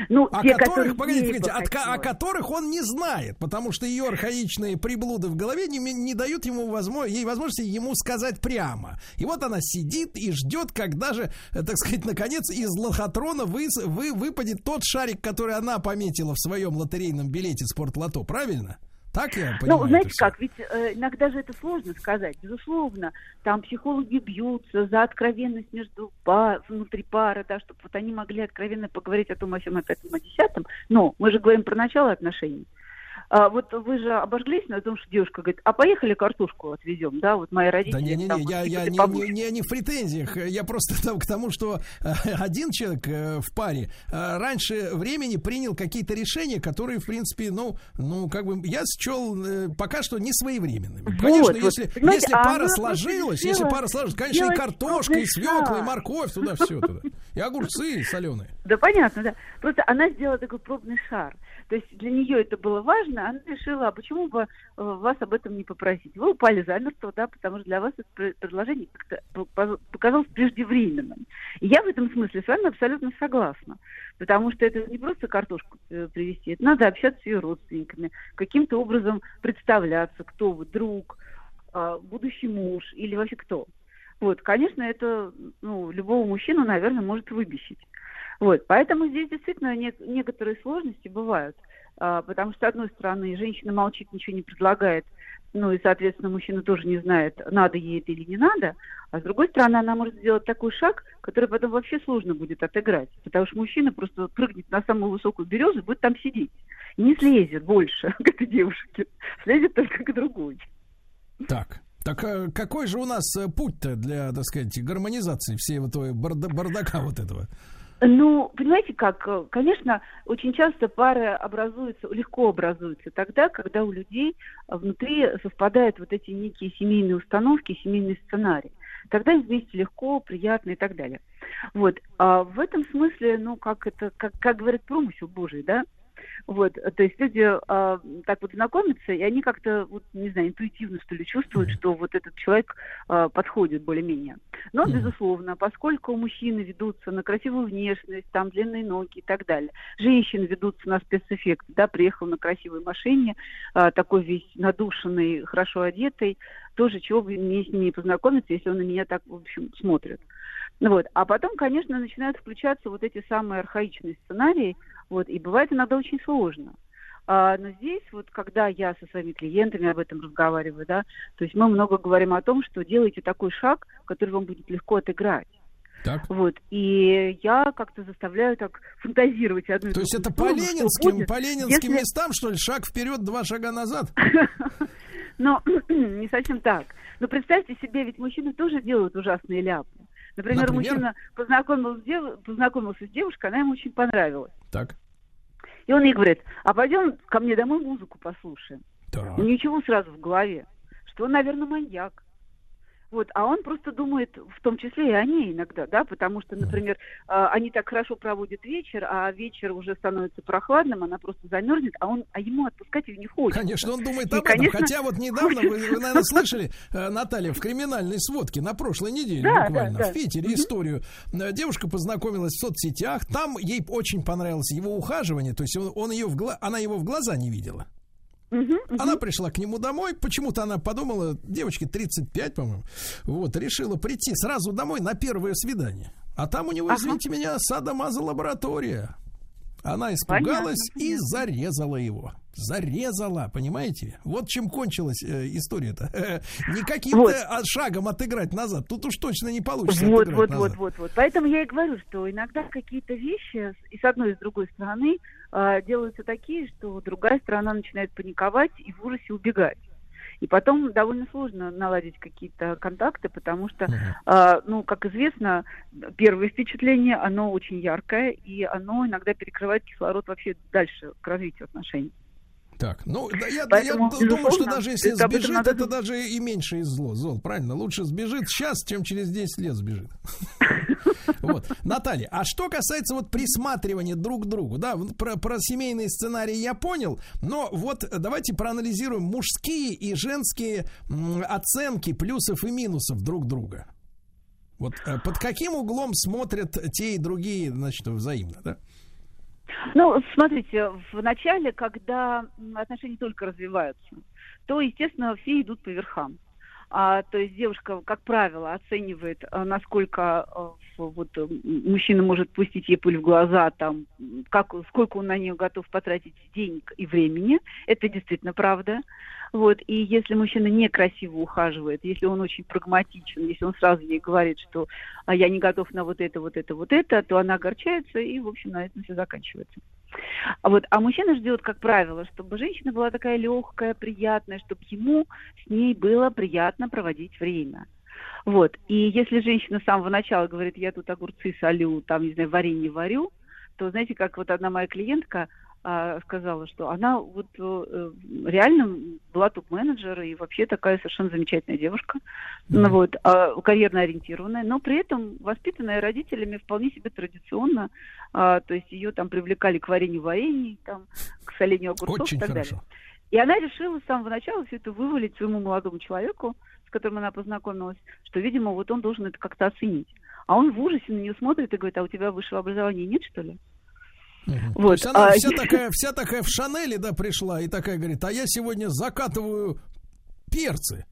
Ну, о те, которых, погодите, погодите, от о которых он не знает, потому что ее архаичные приблуды в голове не, не дают ему возможно, ей возможности ему сказать прямо. И вот она сидит и ждет, когда же, э, так сказать, наконец из лохотрона вы, вы, выпадет тот шарик, который она пометила в своем лотерейном билете спортлото, правильно? Так я понимаю? Ну, знаете как, ведь э, иногда же это сложно сказать. Безусловно, там психологи бьются за откровенность между па- внутри пары, да, чтобы вот они могли откровенно поговорить о том, о всем, о пятом, о десятом. Но мы же говорим про начало отношений. А, вот вы же обожглись на том, что девушка говорит, а поехали картошку отвезем, да, вот мои родители. Да не-не-не, там, я, вот, я типа, не, помочь. не, не, не в претензиях, я просто там, к тому, что э, один человек э, в паре э, раньше времени принял какие-то решения, которые, в принципе, ну, ну, как бы, я счел пока что не своевременными. Вот, Конечно, вот, если, если а пара сложилась, если пара сложилась, конечно, и картошка, и свекла, и морковь, туда все туда. И огурцы соленые. Да, понятно, да. Просто она сделала такой пробный шар. То есть для нее это было важно, она решила, а почему бы э, вас об этом не попросить? Вы упали замертво, да, потому что для вас это пр- предложение как-то по- по- показалось преждевременным. И я в этом смысле с вами абсолютно согласна. Потому что это не просто картошку э, привезти, это надо общаться с ее родственниками, каким-то образом представляться, кто вы, друг, а, будущий муж или вообще кто. Вот, конечно, это ну, любого мужчину, наверное, может выбесить. Вот, поэтому здесь действительно не- некоторые сложности бывают. А, потому что, с одной стороны, женщина молчит, ничего не предлагает, ну и, соответственно, мужчина тоже не знает, надо ей это или не надо. А с другой стороны, она может сделать такой шаг, который потом вообще сложно будет отыграть. Потому что мужчина просто прыгнет на самую высокую березу и будет там сидеть. И не слезет больше к этой девушке. Слезет только к другой. Так. Так э, какой же у нас э, путь-то для, так сказать, гармонизации той барда- бардака вот этого? Ну, понимаете как, э, конечно, очень часто пары образуются, легко образуются тогда, когда у людей э, внутри совпадают вот эти некие семейные установки, семейные сценарии. Тогда им вместе легко, приятно и так далее. Вот. А в этом смысле, ну, как это, как, как говорят, промысел Божий, да? Вот, э, то есть люди а, так вот знакомятся, и они как-то, вот, не знаю, интуитивно, что ли, чувствуют, что вот этот человек а, подходит более-менее. Но, безусловно, поскольку мужчины ведутся на красивую внешность, там длинные ноги и так далее, женщины ведутся на спецэффект, да, приехал на красивой машине, а, такой весь надушенный, хорошо одетый, тоже чего бы мне с ним не познакомиться, если он на меня так, в общем, смотрит. Вот. А потом, конечно, начинают включаться вот эти самые архаичные сценарии, вот, и бывает иногда очень сложно. А, но здесь вот, когда я со своими клиентами об этом разговариваю, да, то есть мы много говорим о том, что делайте такой шаг, который вам будет легко отыграть. Так. Вот. И я как-то заставляю так фантазировать одну То есть это по ленинским, по ленинским если- местам, что ли, шаг вперед, два шага назад? Но не совсем так. Но представьте себе, ведь мужчины тоже делают ужасные ляпы. Например, Например? мужчина познакомился с, дев- познакомился с девушкой, она ему очень понравилась. Так. И он ей говорит, а пойдем ко мне домой музыку послушаем. Так. Ничего сразу в голове, что он, наверное, маньяк. Вот, а он просто думает, в том числе и о ней иногда, да, потому что, например, э, они так хорошо проводят вечер, а вечер уже становится прохладным, она просто замерзнет, а он, а ему отпускать ее не хочется. Конечно, он думает И, об этом. конечно, Хотя вот недавно, вы, вы, наверное, слышали, э, Наталья, в криминальной сводке на прошлой неделе Да, буквально да, да. в Питере историю. Э, Девушка познакомилась в соцсетях, там ей очень понравилось его ухаживание, то есть он, он ее в гла- она его в глаза не видела. Она пришла к нему домой, почему-то она подумала, девочке 35, по-моему, вот, решила прийти сразу домой на первое свидание. А там у него, извините меня, садомазо-лаборатория. Она испугалась и зарезала его. Зарезала, понимаете? Вот чем кончилась э, история-то. Не каким-то Вот. а, шагом отыграть назад. Тут уж точно не получится Вот, вот, назад. вот, вот, вот. Поэтому я и говорю, что иногда какие-то вещи и с одной, и с другой стороны а, делаются такие, что другая сторона начинает паниковать и в ужасе убегать. И потом довольно сложно наладить какие-то контакты, потому что, а, ну, как известно, первое впечатление, оно очень яркое, и оно иногда перекрывает кислород вообще дальше к развитию отношений. Так, ну, да, я, Поэтому, я думаю, что даже если это сбежит, надо это даже и меньше из зло, зол, правильно? Лучше сбежит сейчас, чем через 10 лет сбежит. Вот. Наталья, а что касается вот присматривания друг к другу, да, про, про семейные сценарии я понял, но вот давайте проанализируем мужские и женские оценки плюсов и минусов друг друга. Вот э, под каким углом смотрят те и другие, значит, взаимно, да? Ну, смотрите, в начале, когда отношения только развиваются, то, естественно, все идут по верхам. А, то есть девушка, как правило, оценивает, а, насколько в- вот, м, мужчина может пустить ей пыль в глаза, там, как, сколько он на нее готов потратить денег и времени. Это действительно правда. Вот. И если мужчина некрасиво ухаживает, если он очень прагматичен, если он сразу ей говорит, что а я не готов на вот это, вот это, вот это, то она огорчается, и, в общем, на этом все заканчивается. А Вот. А мужчина ждет, как правило, чтобы женщина была такая легкая, приятная, чтобы ему с ней было приятно проводить время. Вот. И если женщина с самого начала говорит, я тут огурцы солю, там, не знаю, варенье варю, то, знаете, как вот одна моя клиентка сказала, что она вот э, реально была топ-менеджер и вообще такая совершенно замечательная девушка, ну, вот, а, карьерно ориентированная, но при этом воспитанная родителями вполне себе традиционно, а, то есть ее там привлекали к варенью варений, там, к солению огурцов Очень и так хорошо. далее. И она решила с самого начала все это вывалить своему молодому человеку, с которым она познакомилась, что, видимо, вот он должен это как-то оценить. А он в ужасе на нее смотрит и говорит, а у тебя высшего образования нет, что ли? То Вот, есть она а, вся, такая, вся такая в Шанели, да, пришла и такая говорит, а я сегодня закатываю перцы.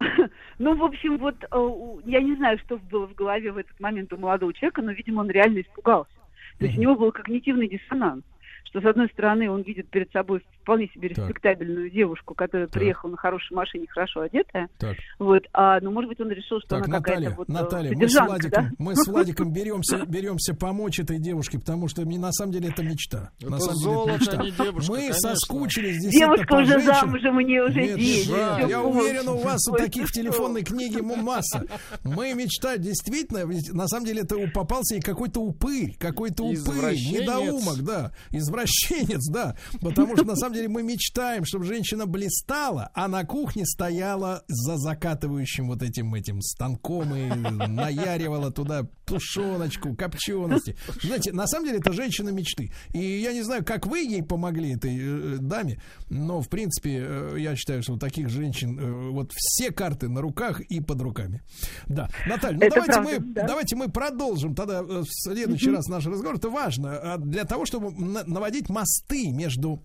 Ну, в общем, вот э, я не знаю, что было в голове в этот момент у молодого человека, но, видимо, он реально испугался. То есть у него был когнитивный диссонанс. Что, с одной стороны, он видит перед собой вполне себе респектабельную девушку, которая приехала на хорошей машине, хорошо одетая. Так. Вот, а, ну, может быть, он решил, что Так, она какая-то Наталья, вот э, Наталья, мы с Владиком, да? мы с Владиком беремся, беремся помочь этой девушке, потому что мне на самом деле это мечта. Это на самом золото, деле это а не мечта. девушка, мы конечно. соскучились действительно Девушка по уже женщинам. замужем, у нее уже Нет, дети. да, я уверен, у вас у Ой, таких в что? телефонной книге масса. Мы мечтаем, действительно, ведь на самом деле это у- попался и какой-то упырь, какой-то упырь, недоумок, да, извращенец, да, потому что на самом деле мы мечтаем, чтобы женщина блистала, а на кухне стояла за закатывающим вот этим этим станком и наяривала туда тушеночку, копчености. Знаете, на самом деле это женщина мечты. И я не знаю, как вы ей помогли, этой э, даме, но, в принципе, э, я считаю, что у таких женщин э, вот все карты на руках и под руками. Да. Наталья, ну Это давайте, правда, мы, да. давайте мы продолжим тогда э, в следующий раз наш разговор. Это важно а, для того, чтобы на- наводить мосты между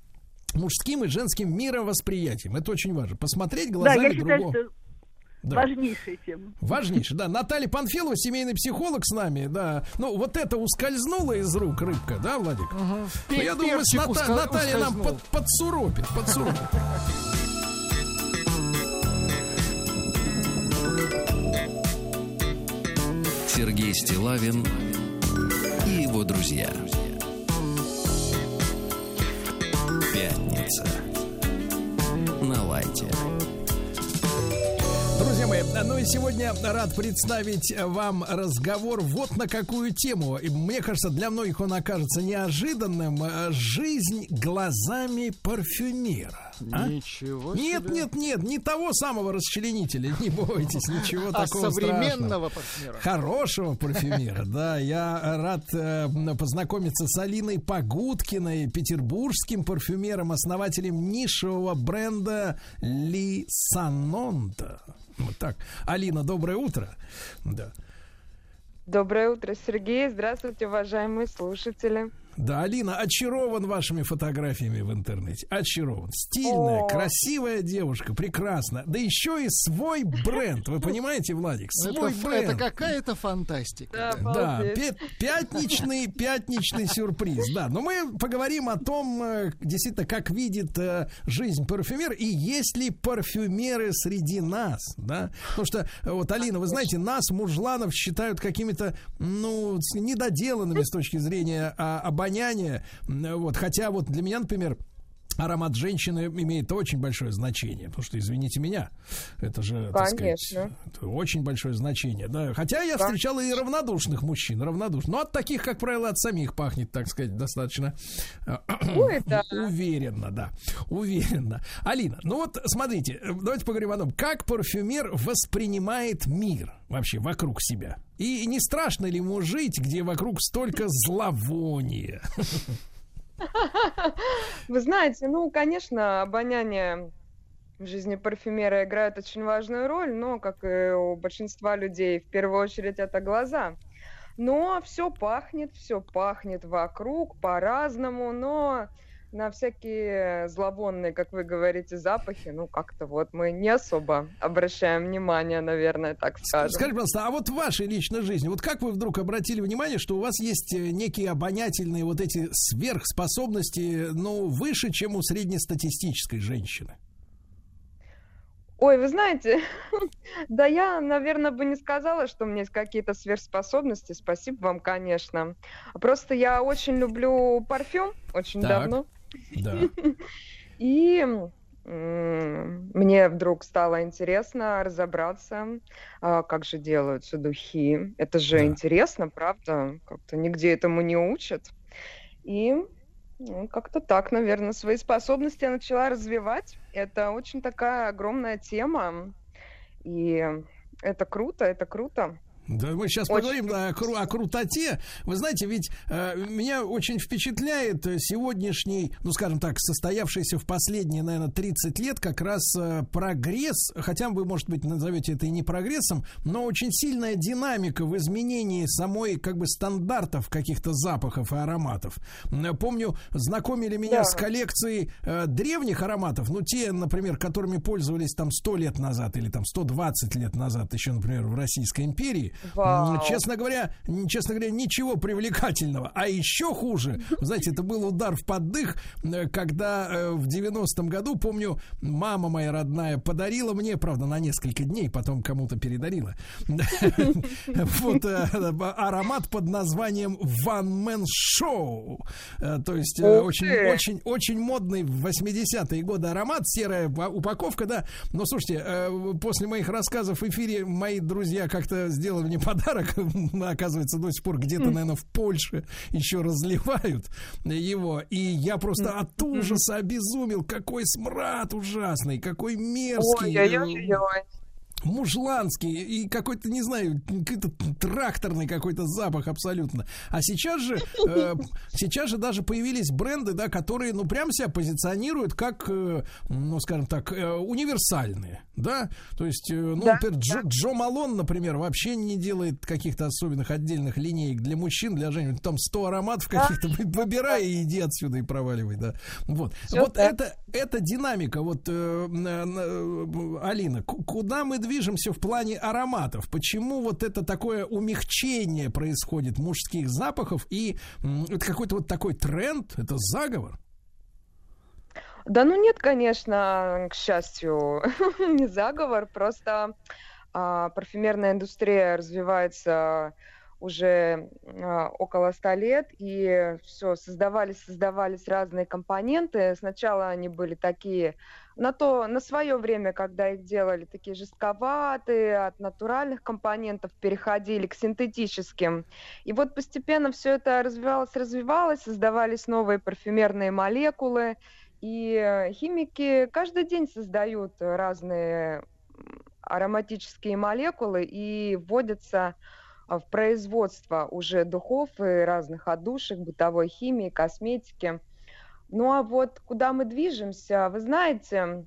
мужским и женским мировосприятием. Это очень важно. Посмотреть Да, глазами я считаю, другого. что Да. Важнейшая тема. Важнейшая, да. Наталья Панфилова, семейный психолог с нами, да. Ну, вот это ускользнула из рук рыбка, да, Владик? Ну, я думаю, Ната- уска- Наталья нам ускользнул. под, подсуропит, подсуропит. Сергей Стилавин и его друзья. Пятница. На лайте. Друзья мои, ну и сегодня рад представить вам разговор вот на какую тему. И мне кажется, для многих он окажется неожиданным. Жизнь глазами парфюмера. А? Ничего Нет, себе. нет, нет, не того самого расчленителя, не бойтесь, ничего А такого современного страшного. парфюмера. Хорошего парфюмера, да. Я рад э, познакомиться с Алиной Погудкиной, петербургским парфюмером, основателем нишевого бренда Ли Санонда. Вот так. Алина, доброе утро. Да. Доброе утро, Сергей. Здравствуйте, уважаемые слушатели. Да, Алина, очарован вашими фотографиями в интернете. Очарован. Стильная, О. красивая девушка, прекрасно. Да еще и свой бренд. Вы понимаете, Владик? Это, Свой ф- бренд. это какая-то фантастика. Да, пя- пятничный, пятничный сюрприз, да. Но мы поговорим о том, э, действительно, как видит э, жизнь парфюмер и есть ли парфюмеры среди нас, да. Потому что, э, вот, Алина, вы знаете, нас, мужланов, считают какими-то, ну, недоделанными с точки зрения а, обоняния. Вот, хотя вот для меня, например, Аромат женщины имеет очень большое значение, потому что, извините меня, это же, так сказать, Конечно. очень большое значение, да. Хотя я встречал и равнодушных мужчин, равнодушных. Но от таких, как правило, от самих пахнет, так сказать, достаточно э, Ой, да. уверенно, да, уверенно. Алина, ну вот смотрите, давайте поговорим о том, как парфюмер воспринимает мир вообще вокруг себя. И не страшно ли ему жить, где вокруг столько зловония? Вы знаете, ну, конечно, обоняние в жизни парфюмера играет очень важную роль, но, как и у большинства людей, в первую очередь это глаза. Но все пахнет, все пахнет вокруг по-разному, но на всякие зловонные, как вы говорите, запахи, ну, как-то вот мы не особо обращаем внимание, наверное, так скажем. Скажите, пожалуйста, а вот в вашей личной жизни, вот как вы вдруг обратили внимание, что у вас есть э, некие обонятельные вот эти сверхспособности, ну, выше, чем у среднестатистической женщины? Ой, вы знаете, да я, наверное, бы не сказала, что у меня есть какие-то сверхспособности. Спасибо вам, конечно. Просто я очень люблю парфюм, очень Так. давно. Да. И мне вдруг стало интересно разобраться, а, как же делаются духи. Это же интересно, правда? Как-то нигде этому не учат. И ну, как-то так, наверное, свои способности я начала развивать. Это очень такая огромная тема. И это круто, это круто. Да, мы сейчас Очень поговорим да, о, кру- о крутоте. Вы знаете, ведь э, меня очень впечатляет сегодняшний, ну, скажем так, состоявшийся в последние, наверное, 30 лет как раз э, прогресс, хотя вы, может быть, назовете это и не прогрессом, но очень сильная динамика в изменении самой, как бы, стандартов каких-то запахов и ароматов. Помню, знакомили меня Да. с коллекцией э, древних ароматов, ну, те, например, которыми пользовались там 100 лет назад или там 120 лет назад, еще, например, в Российской империи. Вау. Честно говоря, честно говоря, ничего привлекательного. А еще хуже, знаете, это был удар в поддых, э, когда э, в 90-м году, помню, мама моя родная подарила мне, правда, на несколько дней, потом кому-то передарила, вот э, аромат под названием One Man Show. Э, То есть э, Ух очень, ты! очень, очень модный в 80-е годы аромат, серая упа- упаковка, да. Но слушайте, э, после моих рассказов в эфире мои друзья как-то сделали мне подарок. Оказывается, до сих пор где-то, наверное, в Польше еще разливают его. И я просто от ужаса обезумел. Какой смрад ужасный, какой мерзкий. э, Ой-ой-ой. Мужланский и какой-то, не знаю, какой-то тракторный какой-то запах абсолютно. А сейчас же, э, сейчас же даже появились бренды, да, которые, ну, прям себя позиционируют как, э, ну, скажем так, э, универсальные, да. То есть, э, ну, Да, например, Джо, Джо Малон, например, вообще не делает каких-то особенных отдельных линеек для мужчин, для женщин. Там 100 ароматов каких-то, выбирай и иди отсюда и проваливай, да. Вот. Всё вот так. это, это динамика. Вот, э, на- Алина, ку- куда мы двигаемся? Движемся в плане ароматов? Почему вот это такое умягчение происходит мужских запахов? И это какой-то вот такой тренд, это заговор? Да ну нет, конечно, к счастью, не заговор, просто а, парфюмерная индустрия развивается уже а, около ста лет, и все, создавались, создавались разные компоненты. Сначала они были такие, на то, на свое время, когда их делали, такие жестковатые, от натуральных компонентов переходили к синтетическим. И вот постепенно все это развивалось, развивалось, создавались новые парфюмерные молекулы, и э, химики каждый день создают разные ароматические молекулы и вводятся а, в производство уже духов и разных отдушек, бытовой химии, косметики. Ну а вот куда мы движемся, вы знаете,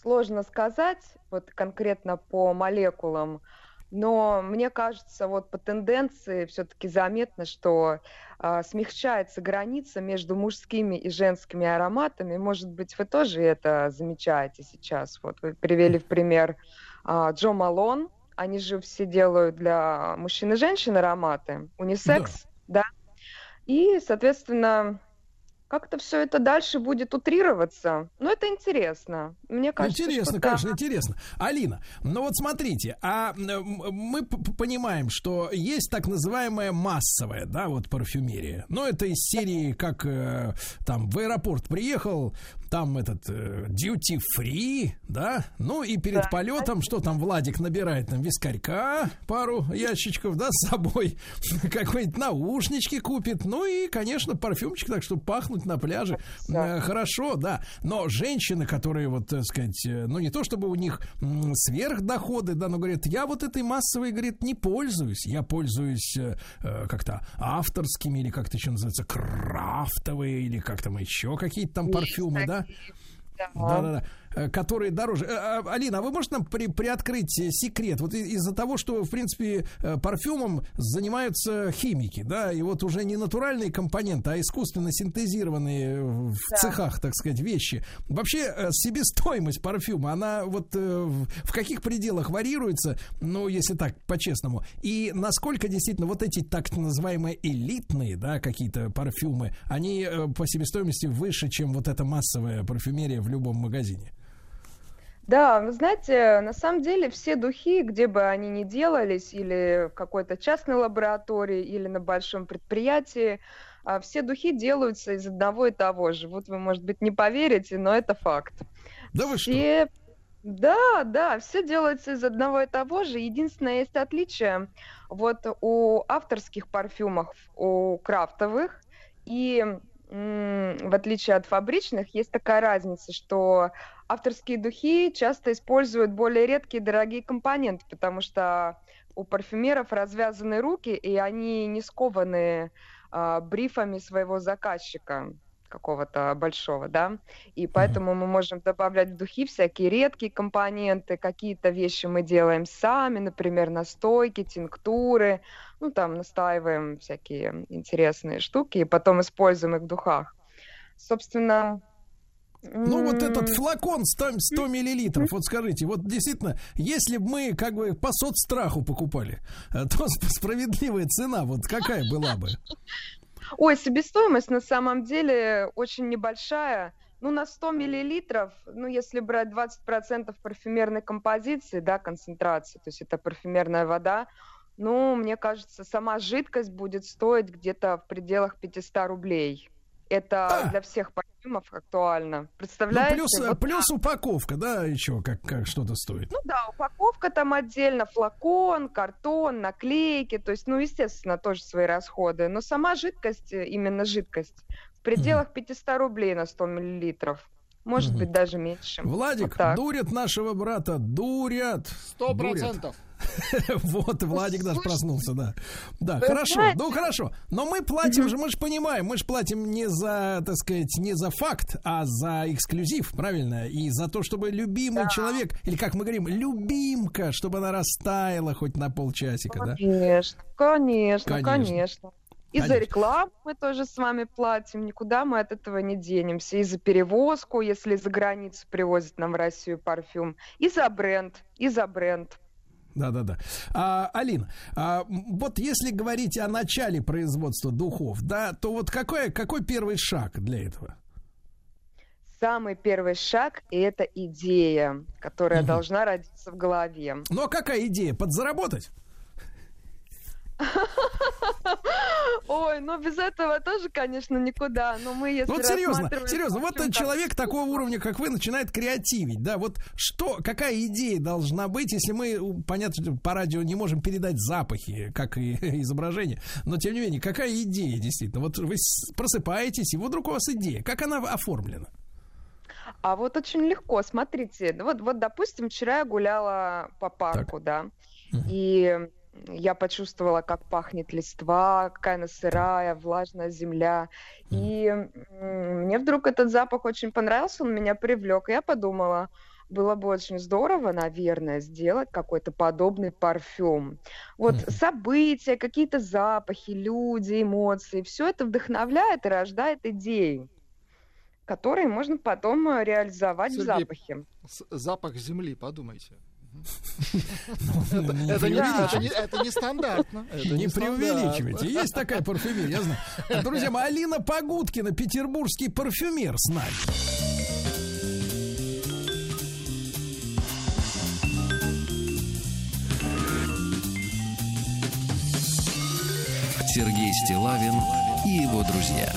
сложно сказать вот конкретно по молекулам, но мне кажется, вот по тенденции все-таки заметно, что э, смягчается граница между мужскими и женскими ароматами. Может быть, вы тоже это замечаете сейчас. Вот вы привели в пример э, Джо Малон. Они же все делают для мужчин и женщин ароматы. Унисекс, да. да? И, соответственно, как-то все это дальше будет утрироваться. Но это интересно. Мне кажется, интересно, что конечно, да. интересно. Алина, ну вот смотрите, а мы понимаем, что есть так называемая массовая, да, вот парфюмерия. Но это из серии, как э, там в аэропорт приехал, там этот э, duty free, да, ну и перед да. полетом, что там Владик набирает там вискарька, пару ящичков, да, с собой, какой-нибудь наушнички купит, ну и, конечно, парфюмчик, так чтобы пахнуть на пляже. Да. Э, хорошо, да. Но женщины, которые вот, так сказать, ну не то чтобы у них сверхдоходы, да, но говорят, я вот этой массовой, говорит, не пользуюсь. Я пользуюсь э, как-то авторскими или как-то еще называется, крафтовые или как там еще какие-то там парфюмы, да? Да, да, да которые дороже. Алина, а вы можете нам при, приоткрыть секрет? Вот из-за того, что, в принципе, парфюмом занимаются химики, да, и вот уже не натуральные компоненты, а искусственно синтезированные в да. цехах, так сказать, вещи. Вообще, себестоимость парфюма, она вот в каких пределах варьируется, ну, если так, по-честному, и насколько действительно вот эти так называемые элитные, да, какие-то парфюмы, они по себестоимости выше, чем вот эта массовая парфюмерия в любом магазине? Да, вы знаете, на самом деле все духи, где бы они ни делались, или в какой-то частной лаборатории, или на большом предприятии, а, все духи делаются из одного и того же. Вот вы, может быть, не поверите, но это факт. Да вы все... что? Да, да, все делается из одного и того же. Единственное, есть отличие. Вот у авторских парфюмов, у крафтовых и в отличие от фабричных, есть такая разница, что авторские духи часто используют более редкие дорогие компоненты, потому что у парфюмеров развязаны руки, и они не скованы э, брифами своего заказчика какого-то большого, да, и поэтому мы можем добавлять в духи всякие редкие компоненты, какие-то вещи мы делаем сами, например, настойки, тинктуры, ну, там настаиваем всякие интересные штуки, и потом используем их в духах. Собственно, ну, вот этот флакон 100, 100 миллилитров, вот скажите, вот действительно, если бы мы как бы по соцстраху покупали, э, то справедливая цена вот какая была бы? Ой, себестоимость на самом деле очень небольшая. Ну, на 100 миллилитров, ну, если брать 20% парфюмерной композиции, да, концентрации, то есть это парфюмерная вода, ну, мне кажется, сама жидкость будет стоить где-то в пределах 500 рублей. Это а. для всех парфюмов актуально. Представляете? Ну, плюс, вот плюс упаковка, да, еще как, как что-то стоит. Ну да, упаковка там отдельно, флакон, картон, наклейки, то есть, ну, естественно, тоже свои расходы. Но сама жидкость, именно жидкость, в пределах 500 рублей на 100 миллилитров. Может угу. быть, даже меньше. Владик, вот дурят нашего брата, дурят. Сто процентов. Вот, Владик даже проснулся, да. Да, хорошо, ну хорошо. Но мы платим же, мы же понимаем, мы же платим не за, так сказать, не за факт, а за эксклюзив, правильно? И за то, чтобы любимый человек, или как мы говорим, любимка, чтобы она растаяла хоть на полчасика, да? Конечно, конечно, конечно. И за рекламу мы тоже с вами платим, никуда мы от этого не денемся. И за перевозку, если за границу привозят нам в Россию парфюм, и за бренд, и за бренд. Да, да, да. А, Алин, а, вот если говорить о начале производства духов, да, то вот какой, какой первый шаг для этого? Самый первый шаг – это идея, которая угу. должна родиться в голове. Ну а какая идея? Подзаработать? Ой, ну без этого тоже, конечно, никуда. Но мы если Вот серьезно, серьезно, вот человек такого уровня, как вы, начинает креативить, да? Вот что, какая идея должна быть, если мы, понятно, по радио не можем передать запахи, как и изображение, но тем не менее, какая идея действительно? Вот вы просыпаетесь, и вдруг у вас идея. Как она оформлена? А вот очень легко, смотрите, вот, вот допустим, вчера я гуляла по парку, так. да, и я почувствовала, как пахнет листва, какая она сырая, влажная земля. И мне вдруг этот запах очень понравился, он меня привлек. Я подумала, было бы очень здорово, наверное, сделать какой-то подобный парфюм. Вот mm-hmm. события, какие-то запахи, люди, эмоции, все это вдохновляет и рождает идеи, которые можно потом э, реализовать Сергей, в запахе. Запах земли, подумайте. Это не стандартно. Не преувеличивайте. Есть такая парфюмерия, я знаю. Друзья мои, Алина Погудкина, петербургский парфюмер с нами. Сергей Стилавин и его друзья.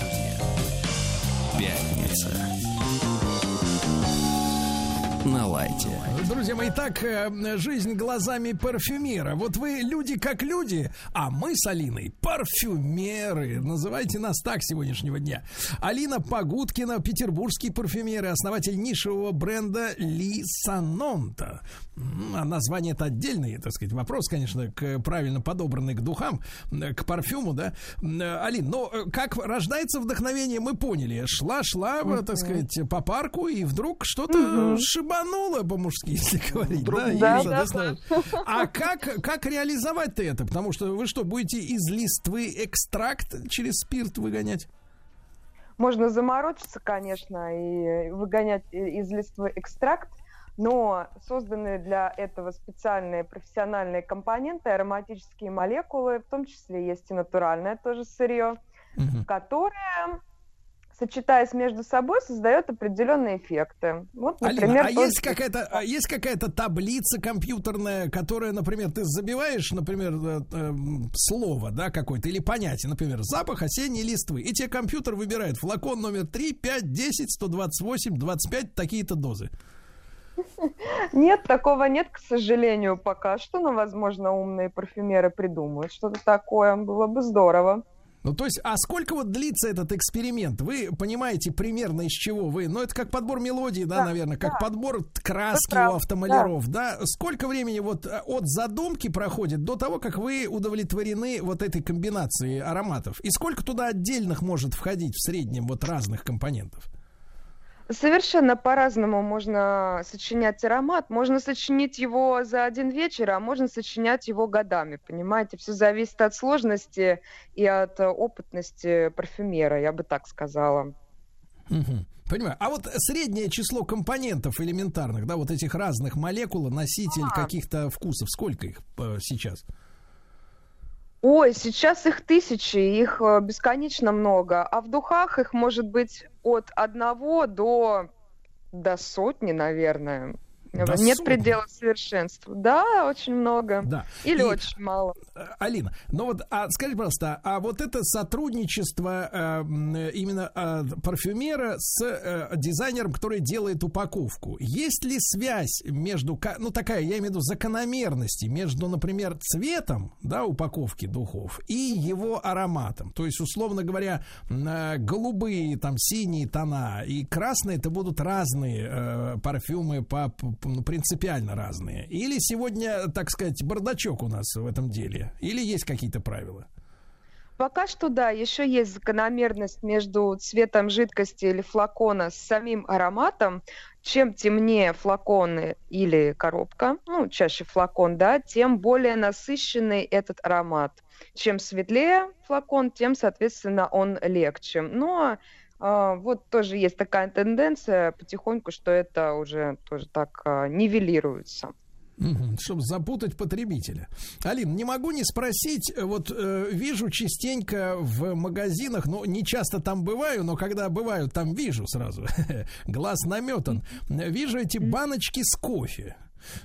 Пятница на лайте. Друзья мои, так, э, жизнь глазами парфюмера. Вот вы люди как люди, а мы с Алиной парфюмеры. Называйте нас так сегодняшнего дня. Алина Погудкина, петербургский парфюмер и основатель нишевого бренда Ли Санонта. А название это отдельный, так сказать, вопрос, конечно, к правильно подобранный к духам, к парфюму, да. Алин, но э, как рождается вдохновение, мы поняли. Шла-шла, так сказать, по парку, и вдруг что-то uh-huh. шибануло по-мужски, если говорить. Вдруг, да, да, и, да, да. А как, как реализовать-то это? Потому что вы что, будете из листвы экстракт через спирт выгонять? Можно заморочиться, конечно, и выгонять из листвы экстракт, но созданы для этого специальные профессиональные компоненты, ароматические молекулы, в том числе есть и натуральное тоже сырье, угу. которое сочетаясь между собой, создает определенные эффекты. Вот, например, Алина, а есть какая-то а есть какая-то таблица компьютерная, которая, например, ты забиваешь, например, э, э, слово, да, какое-то или понятие, например, запах осенней листвы, и тебе компьютер выбирает флакон номер 3, 5, 10, 128, 25, такие-то дозы. Нет, такого нет, к сожалению, пока что, но, возможно, умные парфюмеры придумают что-то такое. Было бы здорово. Ну, то есть, а сколько вот длится этот эксперимент? Вы понимаете примерно из чего вы? Ну, это как подбор мелодии, да, да наверное, как да. подбор краски у автомаляров, да. да? Сколько времени вот э, от задумки проходит до того, как вы удовлетворены вот этой комбинацией ароматов? И сколько туда отдельных может входить в среднем вот разных компонентов? Совершенно по-разному можно сочинять аромат. Можно сочинить его за один вечер, а можно сочинять его годами. Понимаете, все зависит от сложности и от опытности парфюмера, я бы так сказала. Угу. Понимаю. А вот среднее число компонентов элементарных, да, вот этих разных молекул, носитель а. каких-то вкусов, сколько их э, сейчас? Ой, сейчас их тысячи, их э, бесконечно много, а в духах их может быть от одного до, до сотни, наверное. До Нет предела совершенству. Да, очень много. Да. Или И, очень мало. Э, Алина, ну вот, а скажи, пожалуйста, а вот это сотрудничество э, именно э, парфюмера с э, дизайнером, который делает упаковку, есть ли связь между, ну такая, я имею в виду закономерности между, например, цветом, да, упаковки духов и его ароматом? То есть, условно говоря, э, голубые, там, синие тона и красные это будут разные э, парфюмы по принципиально разные? Или сегодня, так сказать, бардачок у нас в этом деле? Или есть какие-то правила? Пока что да, еще есть закономерность между цветом жидкости или флакона с самим ароматом. Чем темнее флаконы или коробка, ну, чаще флакон, да, тем более насыщенный этот аромат. Чем светлее флакон, тем, соответственно, он легче. Но вот тоже есть такая тенденция потихоньку, что это уже тоже так а, нивелируется. Угу, чтобы запутать потребителя. Алин, не могу не спросить, вот э, вижу частенько в магазинах, ну, не часто там бываю, но когда бываю, там вижу сразу, глаз наметан, вижу эти баночки с кофе.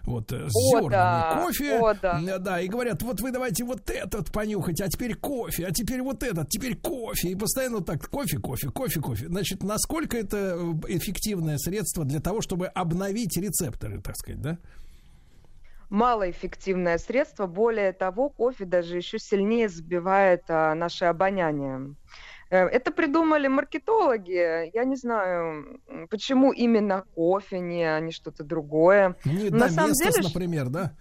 Вот э, с зернами да. кофе. О, да. М, да, и говорят, вот вы давайте вот этот понюхать, а теперь кофе, а теперь вот этот, теперь кофе. И постоянно так кофе, кофе, кофе, кофе. Значит, насколько это э, эффективное средство для того, чтобы обновить рецепторы, так сказать, да? малоэффективное средство. Более того, кофе даже еще сильнее сбивает а, наше обоняние. Э, Это придумали маркетологи. Я не знаю, почему именно кофе, не, а не что-то другое. Не На до самом деле, например, да?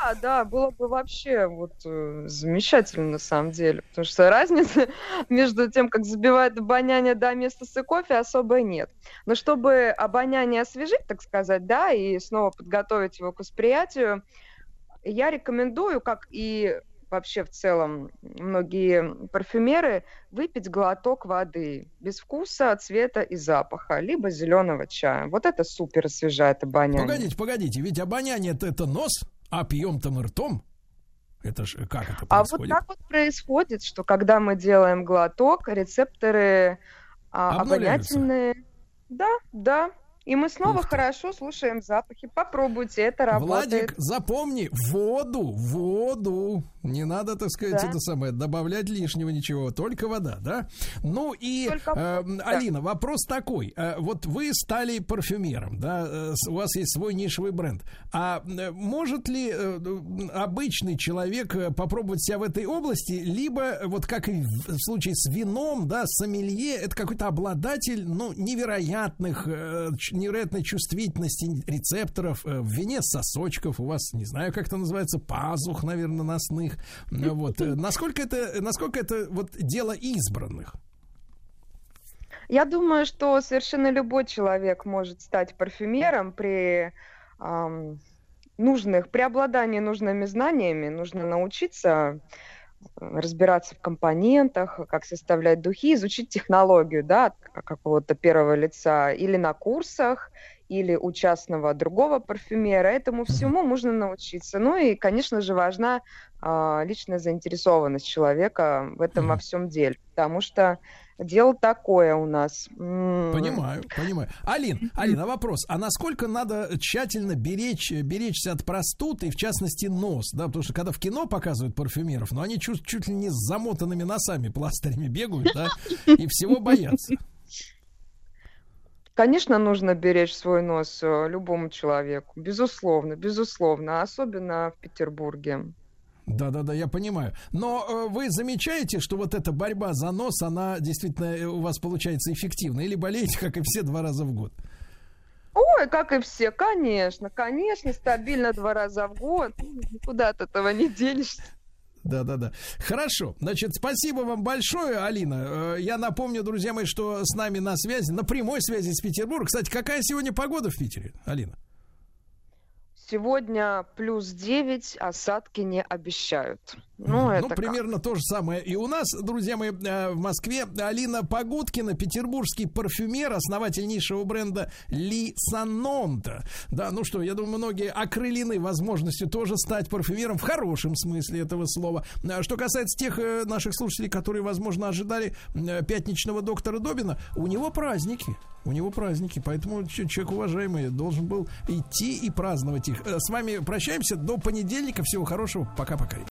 Да, да, было бы вообще вот э, замечательно на самом деле, потому что разницы между тем, как забивает обоняние до места с кофе, особой нет. Но чтобы обоняние освежить, так сказать, да, и снова подготовить его к восприятию, я рекомендую, как и вообще в целом многие парфюмеры, выпить глоток воды без вкуса, цвета и запаха, либо зеленого чая. Вот это супер освежает обоняние. Погодите, погодите, ведь обоняние это, нос, а пьем-то мы ртом. Это же как это А вот происходит? так вот происходит, что когда мы делаем глоток, рецепторы а, обонятельные, да, да, и мы снова хорошо слушаем запахи. Попробуйте, это работает. Владик, запомни, воду, воду. Не надо, так сказать, Да. это самое, добавлять лишнего ничего, только вода, да? Ну и, Только э. Алина, вопрос такой. Э, вот вы стали парфюмером, да, э, у вас есть свой нишевый бренд. А э, может ли э, обычный человек э, попробовать себя в этой области, либо э, вот как и в случае с вином, да, сомелье, это какой-то обладатель, ну, невероятных, э, невероятной чувствительности рецепторов э, в вине сосочков, у вас, не знаю, как это называется, пазух, наверное, носных. Ну, Вот. э, Насколько это, насколько это вот дело избранных? Я думаю, что совершенно любой человек может стать парфюмером при ам, нужных, при обладании нужными знаниями. Нужно научиться э, разбираться в компонентах, как составлять духи, изучить технологию, да, от какого-то первого лица или на курсах, или у частного другого парфюмера. Этому всему можно научиться. Ну и, конечно же, важна а, личная заинтересованность человека в этом во всем деле, потому что дело такое у нас. Понимаю, понимаю. Алин, Алина, вопрос. А насколько надо тщательно беречь, беречься от простуд и, в частности, нос? Да, потому что когда в кино показывают парфюмеров, ну, они чуть, чуть ли не с замотанными носами пластырями бегают, да, и всего боятся. Конечно, нужно беречь свой нос э, любому человеку, безусловно, безусловно, особенно в Петербурге. Да-да-да, я понимаю. Но э, вы замечаете, что вот эта борьба за нос, она действительно э, у вас получается эффективной? Или болеете, как и все, два раза в год? Ой, как и все, конечно, конечно, стабильно два раза в год, Ну, никуда от этого не денешься. Да, да, да. Хорошо. Значит, спасибо вам большое, Алина. Э, Я напомню, друзья мои, что с нами на связи, на прямой связи с Петербургом. Кстати, какая сегодня погода в Питере, Алина? Сегодня плюс 9, осадки не обещают. Ну, как? примерно то же самое и у нас, друзья мои, э, в Москве. Алина Погодкина, петербургский парфюмер, основатель низшего бренда Ли Санонта. Да, ну что, я думаю, многие окрылены возможностью тоже стать парфюмером в хорошем смысле этого слова. А Что касается тех э, наших слушателей, которые, возможно, ожидали э, пятничного доктора Добина, у него праздники. У него праздники, поэтому человек уважаемый должен был идти и праздновать их. С вами прощаемся до понедельника. Всего хорошего. Пока-пока.